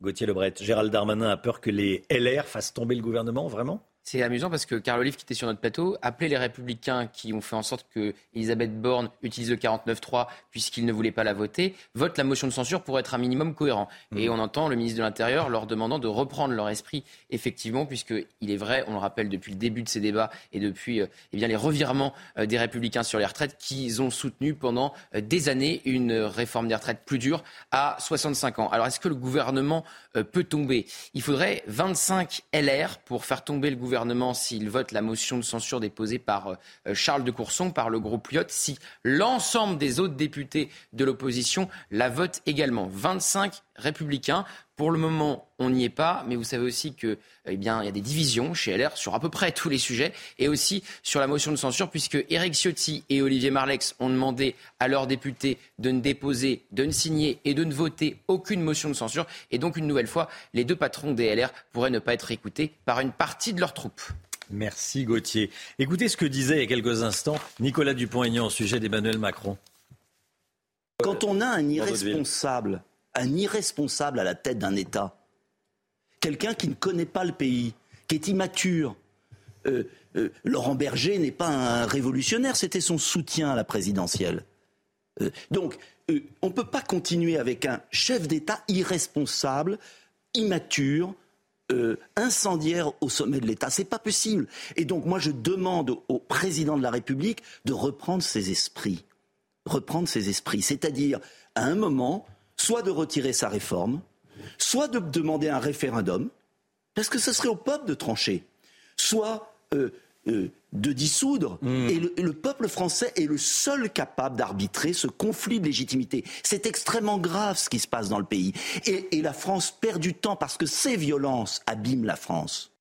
Gauthier Lebret, Gérald Darmanin a peur que les LR fassent tomber le gouvernement, vraiment? C'est amusant parce que Carl Olive, qui était sur notre plateau, appelait les Républicains qui ont fait en sorte que Elisabeth Borne utilise le 49.3 puisqu'il ne voulait pas la voter, vote la motion de censure pour être un minimum cohérent. Et mmh. on entend le ministre de l'Intérieur leur demandant de reprendre leur esprit, effectivement, puisqu'il est vrai, on le rappelle depuis le début de ces débats et depuis euh, eh bien, les revirements euh, des Républicains sur les retraites, qu'ils ont soutenu pendant euh, des années une réforme des retraites plus dure à 65 ans. Alors est-ce que le gouvernement peut tomber? Il faudrait 25 LR pour faire tomber le gouvernement gouvernement s'il vote la motion de censure déposée par euh, Charles de Courson, par le groupe Lyot, si l'ensemble des autres députés de l'opposition la votent également. 25 républicains. Pour le moment, on n'y est pas, mais vous savez aussi que, eh bien, il y a des divisions chez LR sur à peu près tous les sujets, et aussi sur la motion de censure, puisque Éric Ciotti et Olivier Marlex ont demandé à leurs députés de ne déposer, de ne signer et de ne voter aucune motion de censure. Et donc, une nouvelle fois, les deux patrons des LR pourraient ne pas être écoutés par une partie de leurs troupes. Merci Gauthier. Écoutez ce que disait il y a quelques instants Nicolas Dupont-Aignan au sujet d'Emmanuel Macron. Quand on a un irresponsable un irresponsable à la tête d'un État. Quelqu'un qui ne connaît pas le pays, qui est immature. Euh, euh, Laurent Berger n'est pas un révolutionnaire, c'était son soutien à la présidentielle. Euh, donc, on ne peut pas continuer avec un chef d'État irresponsable, immature, incendiaire au sommet de l'État. C'est pas possible. Et donc, moi, je demande au président de la République de reprendre ses esprits. Reprendre ses esprits. C'est-à-dire, à un moment, soit de retirer sa réforme, soit de demander un référendum, parce que ce serait au peuple de trancher, soit euh, euh, de dissoudre. Hmm. Et le, peuple français est le seul capable d'arbitrer ce conflit de légitimité. C'est extrêmement grave ce qui se passe dans le pays. et la France perd du temps parce que ces violences abîment la France.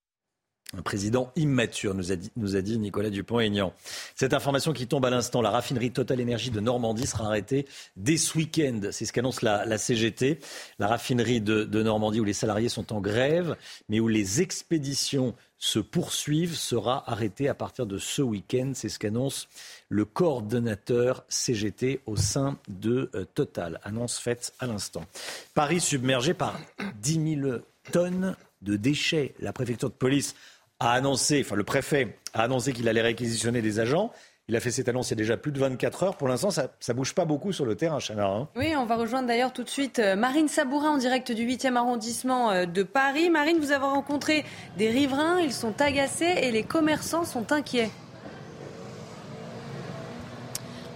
Un président immature, nous a dit, Nicolas Dupont-Aignan. Cette information qui tombe à l'instant, la raffinerie Total Énergie de Normandie sera arrêtée dès ce week-end. C'est ce qu'annonce la, CGT. La raffinerie de, Normandie où les salariés sont en grève, mais où les expéditions se poursuivent, sera arrêtée à partir de ce week-end. C'est ce qu'annonce le coordonnateur CGT au sein de euh, Total. Annonce faite à l'instant. Paris submergé par 10 000 tonnes de déchets. La préfecture de police a annoncé, enfin le préfet a annoncé qu'il allait réquisitionner des agents. Il a fait cette annonce il y a déjà plus de 24 heures. Pour l'instant, ça ne bouge pas beaucoup sur le terrain, Chana. Hein. Oui, on va rejoindre d'ailleurs tout de suite euh, Marine Sabourin en direct du 8e arrondissement euh, de Paris. Marine, vous avez rencontré des riverains, ils sont agacés et les commerçants sont inquiets.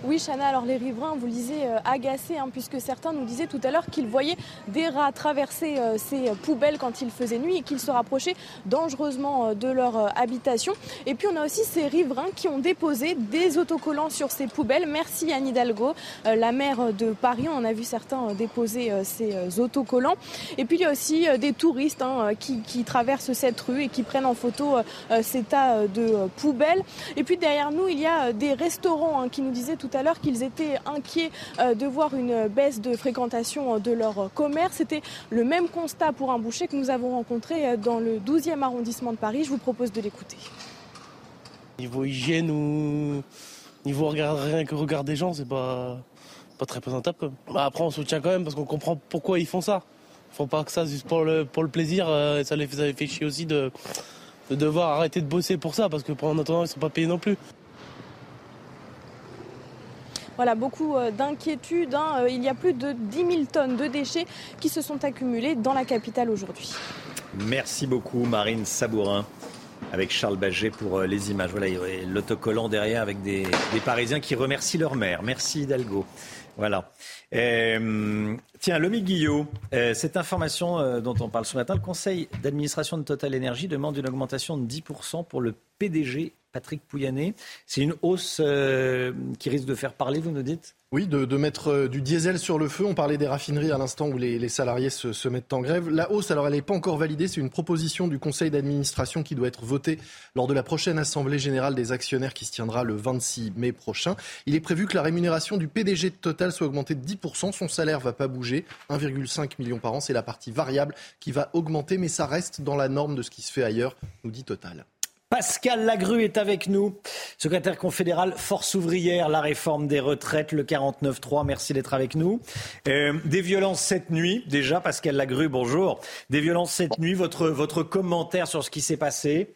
Oui, Chana, alors les riverains, vous le disiez, euh, agacés, hein, puisque certains nous disaient tout à l'heure qu'ils voyaient des rats traverser euh, ces poubelles quand il faisait nuit et qu'ils se rapprochaient dangereusement euh, de leur habitation. Et puis on a aussi ces riverains qui ont déposé des autocollants sur ces poubelles. Merci Anne Hidalgo, la maire de Paris. On a vu certains déposer ces autocollants. Et puis il y a aussi des touristes hein, qui, traversent cette rue et qui prennent en photo ces tas de poubelles. Et puis derrière nous, il y a des restaurants hein, qui nous disaient tout à l'heure qu'ils étaient inquiets euh, de voir une baisse de fréquentation euh, de leur commerce. C'était le même constat pour un boucher que nous avons rencontré euh, dans le 12e arrondissement de Paris. Je vous propose de l'écouter. Niveau hygiène ou niveau regard, rien que regard des gens, c'est pas, pas très présentable. Bah, après, on soutient quand même parce qu'on comprend pourquoi ils font ça. Ils font pas que ça juste pour le, pour le plaisir. ça, les, fait chier aussi de, de devoir arrêter de bosser pour ça parce que pendant attendant, ils sont pas payés non plus. Voilà, beaucoup euh, d'inquiétudes. Hein. Euh, il y a plus de 10 000 tonnes de déchets qui se sont accumulés dans la capitale aujourd'hui. Merci beaucoup Marine Sabourin avec Charles Baget pour euh, les images. Voilà, l'autocollant derrière avec des, Parisiens qui remercient leur mère. Merci Hidalgo. Voilà. tiens, Lomi Guillot, cette information dont on parle ce matin, le conseil d'administration de Total Energy demande une augmentation de 10% pour le PDG Patrick Pouyanné. C'est une hausse euh, qui risque de faire parler, vous nous dites? Oui, de, mettre euh, du diesel sur le feu. On parlait des raffineries à l'instant où les, salariés se, mettent en grève. La hausse, alors elle n'est pas encore validée. C'est une proposition du conseil d'administration qui doit être votée lors de la prochaine assemblée générale des actionnaires qui se tiendra le 26 mai prochain. Il est prévu que la rémunération du PDG de Total soit augmentée de 10%. Son salaire va pas bouger. 1,5 million par an. C'est la partie variable qui va augmenter, mais ça reste dans la norme de ce qui se fait ailleurs, nous dit Total. Pascal Lagru est avec nous, secrétaire confédéral Force ouvrière, la réforme des retraites, le 49-3. Merci d'être avec nous. Euh, des violences cette nuit, déjà, Pascal Lagru, bonjour. Des violences cette nuit, votre, votre commentaire sur ce qui s'est passé?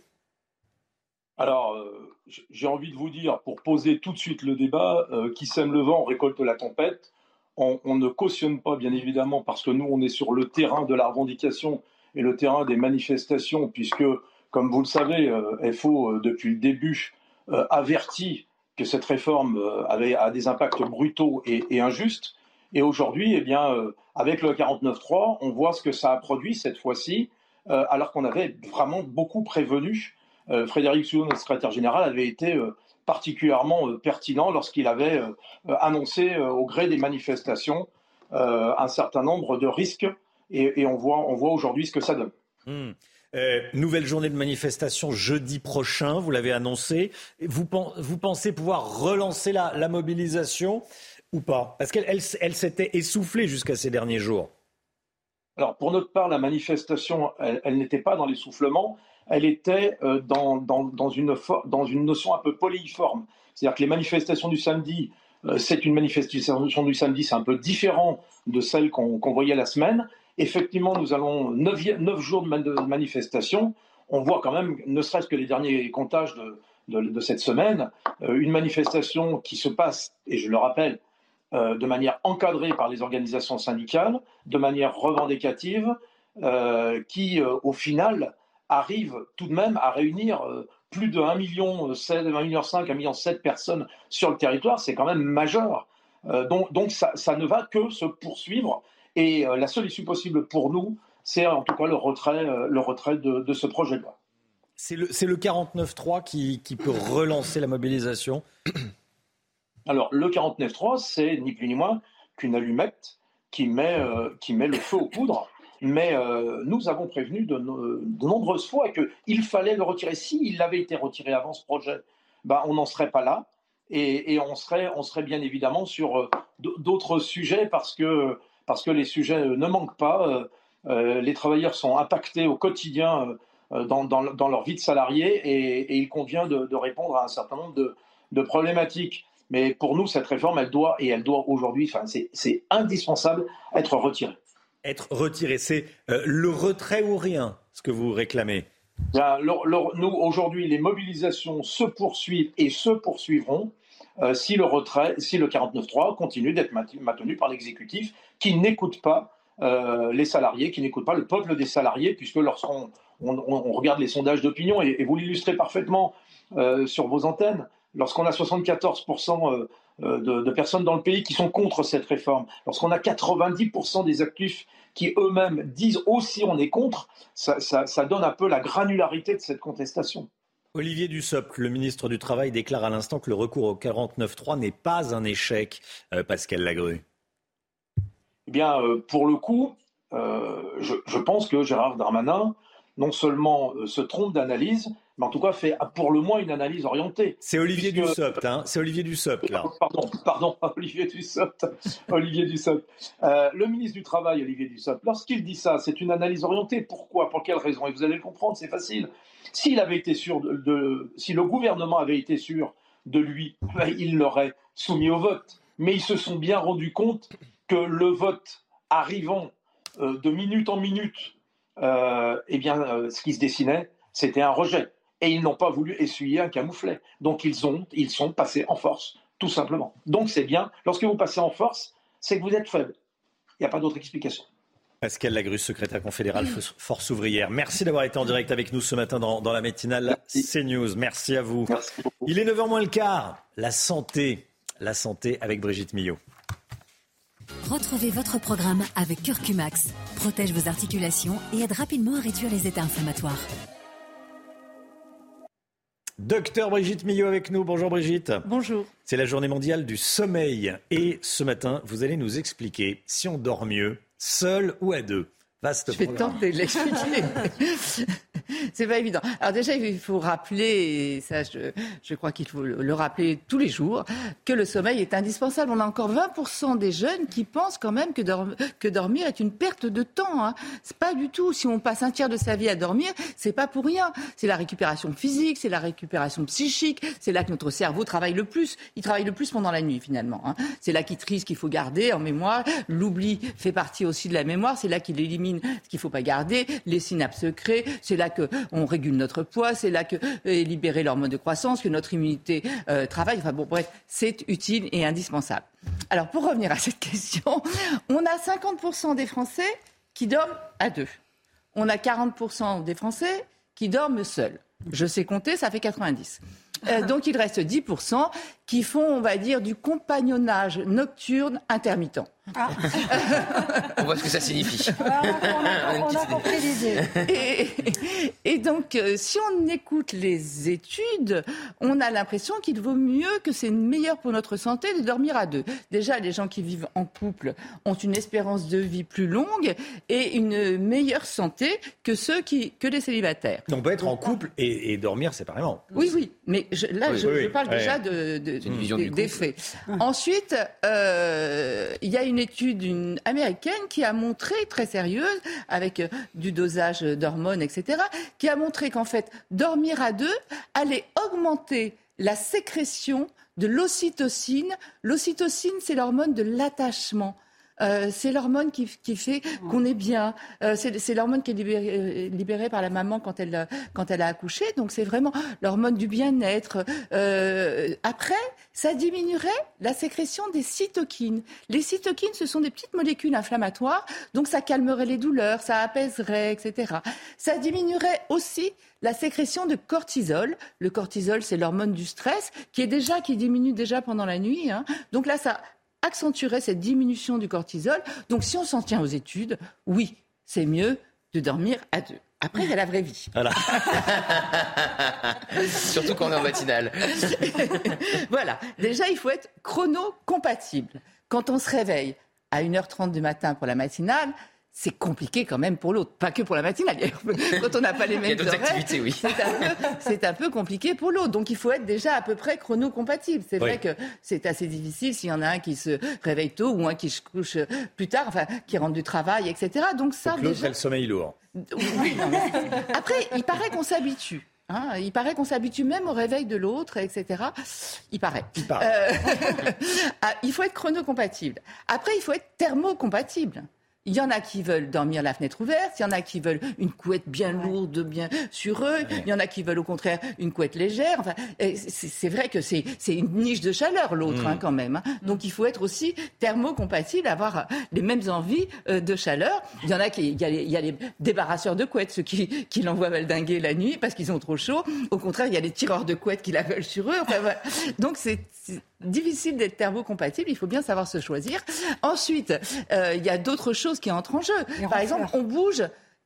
Alors, euh, j'ai envie de vous dire, pour poser tout de suite le débat, euh, qui sème le vent récolte la tempête. On, on, ne cautionne pas, bien évidemment, parce que nous, on est sur le terrain de la revendication et le terrain des manifestations, puisque comme vous le savez, euh, FO, euh, depuis le début, euh, avertit que cette réforme avait a des impacts brutaux et, injustes. Et aujourd'hui, eh bien, avec le 49.3, on voit ce que ça a produit cette fois-ci, alors qu'on avait vraiment beaucoup prévenu. Frédéric Soulon, notre secrétaire général, avait été particulièrement pertinent lorsqu'il avait annoncé au gré des manifestations un certain nombre de risques. Et, on voit, on voit aujourd'hui ce que ça donne. Hmm. Euh, nouvelle journée de manifestation jeudi prochain, vous l'avez annoncé. Vous, pensez pouvoir relancer la, mobilisation ou pas? Parce qu'elle elle, s'était essoufflée jusqu'à ces derniers jours. Alors, pour notre part, la manifestation, elle, n'était pas dans l'essoufflement, elle était euh, dans, dans, une, dans une notion un peu polyforme. C'est-à-dire que les manifestations du samedi, euh, c'est une manifestation du samedi, c'est un peu différent de celle qu'on voyait la semaine. Effectivement, nous allons neuf, jours de, manifestation. On voit quand même, ne serait-ce que les derniers comptages de, cette semaine, euh, une manifestation qui se passe, et je le rappelle, euh, de manière encadrée par les organisations syndicales, de manière revendicative, euh, qui au final arrive tout de même à réunir plus de 1 million 7, 1 million 5, 1 million 7 personnes sur le territoire, c'est quand même majeur. donc, ça, ne va que se poursuivre et euh, la seule issue possible pour nous, c'est en tout cas le retrait, euh, le retrait de, ce projet de loi. C'est le, le 49-3 qui, qui peut relancer la mobilisation *clears throat* Alors, le 49-3, c'est ni plus ni moins qu'une allumette qui met, euh, qui met le feu aux poudres. Mais nous avons prévenu de, de nombreuses fois qu'il fallait le retirer. S'il avait été retiré avant ce projet, ben, on n'en serait pas là. Et, et, on, serait, on serait bien évidemment sur d'autres sujets parce que parce que les sujets euh, ne manquent pas. Euh, euh, les travailleurs sont impactés au quotidien dans, leur vie de salarié et, il convient de, répondre à un certain nombre de, problématiques. Mais pour nous, cette réforme, elle doit, et elle doit aujourd'hui, enfin, c'est indispensable, être retirée. Être retirée, c'est le retrait ou rien, ce que vous réclamez? Nous, aujourd'hui, les mobilisations se poursuivent et se poursuivront. Euh, si le retrait, si le 49.3 continue d'être maintenu par l'exécutif qui n'écoute pas euh, les salariés, qui n'écoute pas le peuple des salariés, puisque lorsqu'on on, regarde les sondages d'opinion, et, vous l'illustrez parfaitement euh, sur vos antennes, lorsqu'on a 74% de, personnes dans le pays qui sont contre cette réforme, lorsqu'on a 90% des actifs qui eux-mêmes disent aussi on est contre, ça donne un peu la granularité de cette contestation. Olivier Dussopt, le ministre du Travail, déclare à l'instant que le recours au 49.3 n'est pas un échec. Euh, Pascal Lagrue. Eh bien, euh, pour le coup, euh, je, pense que Gérard Darmanin, non seulement se trompe d'analyse, mais en tout cas fait pour le moins une analyse orientée. C'est Olivier Dussopt, hein C'est Olivier Dussopt, là. *laughs* Pardon, pardon, Olivier Dussopt. *laughs* Olivier Dussopt. le ministre du Travail, Olivier Dussopt, lorsqu'il dit ça, c'est une analyse orientée. Pourquoi? Pour quelle raison? Et vous allez le comprendre, c'est facile. S'il avait été sûr de, si le gouvernement avait été sûr de lui, ben, il l'aurait soumis au vote. Mais ils se sont bien rendus compte que le vote arrivant euh, de minute en minute, euh, eh bien, euh, ce qui se dessinait, c'était un rejet. Et ils n'ont pas voulu essuyer un camouflet. Donc ils, ont, ils sont passés en force, tout simplement. Donc c'est bien. Lorsque vous passez en force, c'est que vous êtes faible. Il n'y a pas d'autre explication. Pascal Lagrus, secrétaire confédéral Force ouvrière. Merci d'avoir été en direct avec nous ce matin dans, la matinale CNews. Merci à vous. Il est 9h moins le quart. La santé, la santé avec Brigitte Millot. Retrouvez votre programme avec Curcumax. Protège vos articulations et aide rapidement à réduire les états inflammatoires. Docteur Brigitte Millot avec nous. Bonjour Brigitte. Bonjour. C'est la journée mondiale du sommeil. Et ce matin, vous allez nous expliquer si on dort mieux, seul ou à deux. Vaste Je vais tenter de l'expliquer. *laughs* c'est pas évident. Alors déjà, il faut rappeler, et ça je, crois qu'il faut le rappeler tous les jours, que le sommeil est indispensable. On a encore 20% des jeunes qui pensent quand même que, dormir est une perte de temps. Hein. C'est pas du tout. Si on passe un tiers de sa vie à dormir, c'est pas pour rien. C'est la récupération physique, c'est la récupération psychique, c'est là que notre cerveau travaille le plus. Il travaille le plus pendant la nuit finalement. Hein. C'est là qu'il trie ce qu'il faut garder en mémoire. L'oubli fait partie aussi de la mémoire. C'est là qu'il élimine ce qu'il faut pas garder. Les synapses se créent. C'est là qu'on régule notre poids, c'est là que est libéré l'hormone de croissance, que notre immunité euh, travaille. Enfin bon, bref, c'est utile et indispensable. Alors pour revenir à cette *laughs* question, on a 50% des Français qui dorment à deux. On a 40% des Français qui dorment seuls. Je sais compter, ça fait 90. Euh, *laughs* donc il reste 10% qui font, on va dire, du compagnonnage nocturne intermittent. Ah. *laughs* on voit ce que ça signifie. Ah, on, a, *laughs* compris l'idée. Et, donc, euh, si on écoute les études, on a l'impression qu'il vaut mieux, que c'est meilleur pour notre santé de dormir à deux. Déjà, les gens qui vivent en couple ont une espérance de vie plus longue et une meilleure santé que ceux qui, que les célibataires. Donc, on peut être en couple et, dormir séparément. Oui, oui. Mais là, je, parle déjà de, des faits. Ensuite, euh, il y a une étude une américaine qui a montré, très sérieuse, avec euh, du dosage d'hormones, etc., qui a montré qu'en fait, dormir à deux allait augmenter la sécrétion de l'ocytocine. L'ocytocine, c'est l'hormone de l'attachement. Euh, c'est l'hormone qui, fait qu'on est bien. Euh, c'est l'hormone qui est libérée, libérée, par la maman quand elle, quand elle a accouché. Donc c'est vraiment l'hormone du bien-être. après, ça diminuerait la sécrétion des cytokines. Les cytokines, ce sont des petites molécules inflammatoires, donc ça calmerait les douleurs, ça apaiserait, etc. Ça diminuerait aussi la sécrétion de cortisol. Le cortisol, c'est l'hormone du stress, qui est déjà qui diminue déjà pendant la nuit. Hein. Donc là, ça accentuerait cette diminution du cortisol. Donc si on s'en tient aux études, oui, c'est mieux de dormir à deux. Après, il y a la vraie vie. Voilà. *laughs* Surtout quand on est en matinale. *laughs* voilà. Déjà, il faut être chrono-compatible. Quand on se réveille à 1h30 du matin pour la matinale, c'est compliqué quand même pour l'autre. Pas que pour la matinale. *laughs* Quand on n'a pas les mêmes horaires, oui. c'est un, peu compliqué pour l'autre. Donc il faut être déjà à peu près chrono-compatible. C'est vrai que c'est assez difficile s'il y en a un qui se réveille tôt ou un qui se couche plus tard, enfin qui rentre du travail, etc. Donc ça, l'autre, déjà... le sommeil lourd. Oui, *laughs* Après, il paraît qu'on s'habitue. Hein. il paraît qu'on s'habitue même au réveil de l'autre, etc. Il paraît. Il, paraît. Euh, *laughs* ah, il faut être chrono-compatible. Après, il faut être thermo-compatible. Il y en a qui veulent dormir la fenêtre ouverte, il y en a qui veulent une couette bien lourde, bien sur eux, il y en a qui veulent au contraire une couette légère. Enfin, c'est vrai que c'est une niche de chaleur l'autre hein, mm. quand même. Hein. Donc il faut être aussi thermocompatible, avoir les mêmes envies euh, de chaleur. Il y en a qui, il y a les, il y a les débarrasseurs de couettes, ceux qui, qui l'envoient valdinguer la nuit parce qu'ils ont trop chaud. Au contraire, il y a les tireurs de couettes qui la veulent sur eux. Enfin, voilà. Donc c'est difficile d'être thermocompatible, il faut bien savoir se choisir. Ensuite, euh, il y a d'autres choses qui entrent en jeu. Par exemple, on bouge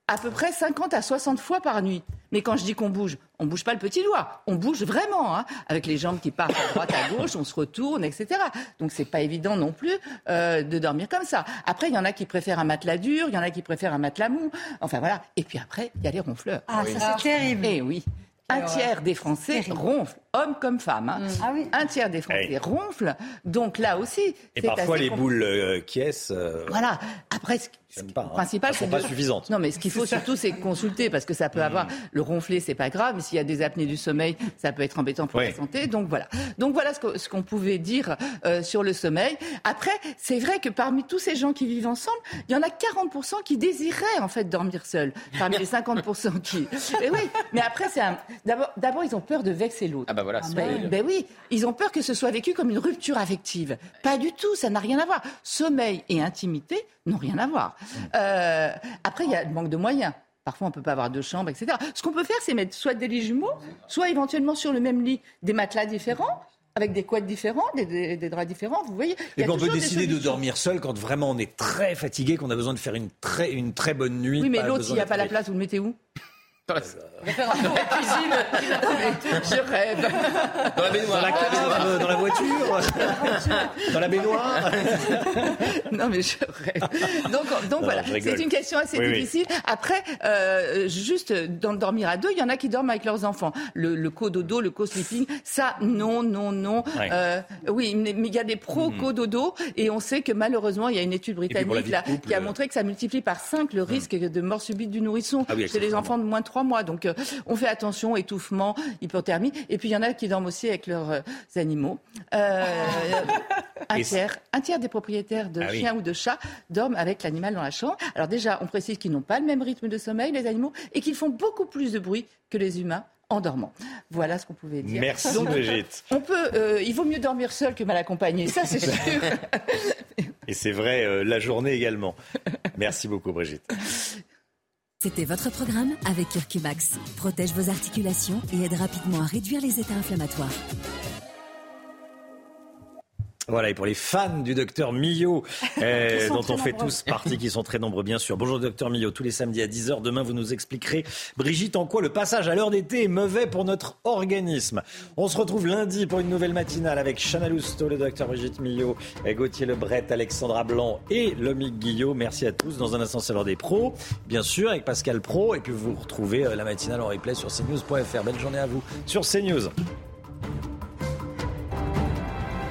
à peu près 50 à 60 fois par nuit. Mais quand je dis qu'on bouge, on bouge pas le petit doigt, on bouge vraiment, hein, avec les jambes qui partent à droite à gauche, on se retourne, etc. Donc c'est pas évident non plus euh, de dormir comme ça. Après, il y en a qui préfèrent un matelas dur, il y en a qui préfèrent un matelas mou. Enfin voilà. Et puis après, il y a les ronfleurs. Ah, ça c'est terrible. Eh oui. Un tiers des Français ronflent, hommes comme femmes. Hein. Mm. Ah oui. Un tiers des Français ronflent. Donc là aussi. Et parfois les boules euh, qui est. Euh, voilà. Après, ce pas, hein. principal, c'est pas suffisante. Non, mais ce qu'il faut surtout, c'est consulter parce que ça peut avoir mm. le ronfler, c'est pas grave. Mais s'il y a des apnées du sommeil, ça peut être embêtant pour la santé. Donc voilà. Donc voilà ce qu'on pouvait dire euh, sur le sommeil. Après, c'est vrai que parmi tous ces gens qui vivent ensemble, il y en a 40% qui désiraient en fait dormir seuls. Parmi les 50% qui. Mais *laughs* oui. Mais après, c'est un. D'abord, ils ont peur de vexer l'autre. Ah bah voilà. ben, ben oui, ils ont peur que ce soit vécu comme une rupture affective. Pas du tout. Ça n'a rien à voir. Sommeil et intimité n'ont rien à voir. Euh, après, il y a le manque de moyens. Parfois, on ne peut pas avoir deux chambres, etc. Ce qu'on peut faire, c'est mettre soit des lits jumeaux, soit éventuellement sur le même lit des matelas différents avec des couettes différentes, des, draps différents, vous voyez. Et on peut décider de dormir seul quand vraiment on est très fatigué, qu'on a besoin de faire une très, une très bonne nuit. Oui, mais l'autre, s'il n'y a pas la place, vous le mettez où? Tour à cuisine. je rêve. Dans la baignoire. Dans la cave, dans la voiture. dans la baignoire. non, mais je rêve. Donc, donc voilà, c'est une question assez difficile. Après, euh, juste dormir à deux, il y en a qui dorment avec leurs enfants. Le, le co-dodo, le co-sleeping, ça, non, non, non. Euh, oui, mais il y a des pro-co-dodo mhm. et on sait que malheureusement, il y a une étude britannique là, qui a euh, montré que ça multiplie par 5 le mhm. risque de mort subite du nourrisson ah chez les enfants de moins de 3 mois. Donc, on fait attention, étouffement, hypothermie. Et puis il y en a qui dorment aussi avec leurs euh, animaux. Euh, *laughs* un, tiers, un tiers des propriétaires de ah chiens ou de chats dorment avec l'animal dans la chambre. Alors déjà, on précise qu'ils n'ont pas le même rythme de sommeil, les animaux, et qu'ils font beaucoup plus de bruit que les humains en dormant. Voilà ce qu'on pouvait dire. Merci Brigitte. On peut, euh, il vaut mieux dormir seul que mal accompagné, ça c'est sûr. Et c'est vrai la journée également. Merci beaucoup Brigitte. C'était votre programme avec Curcumax. Protège vos articulations et aide rapidement à réduire les états inflammatoires. Voilà, et pour les fans du docteur Millot, *laughs* euh, dont on fait tous partie, qui sont très nombreux bien sûr. Bonjour docteur Millot, tous les samedis à 10h. Demain, vous nous expliquerez, Brigitte, en quoi le passage à l'heure d'été est mauvais pour notre organisme. On se retrouve lundi pour une nouvelle matinale avec Chana Lousteau, le docteur Brigitte Millot, Gauthier Lebret, Alexandra Blanc et Lomique Guillot. Merci à tous. Dans un instant, c'est l'heure des pros, bien sûr, avec Pascal Pro. Et puis vous retrouvez euh, la matinale en replay sur cnews.fr. Belle journée à vous sur CNews.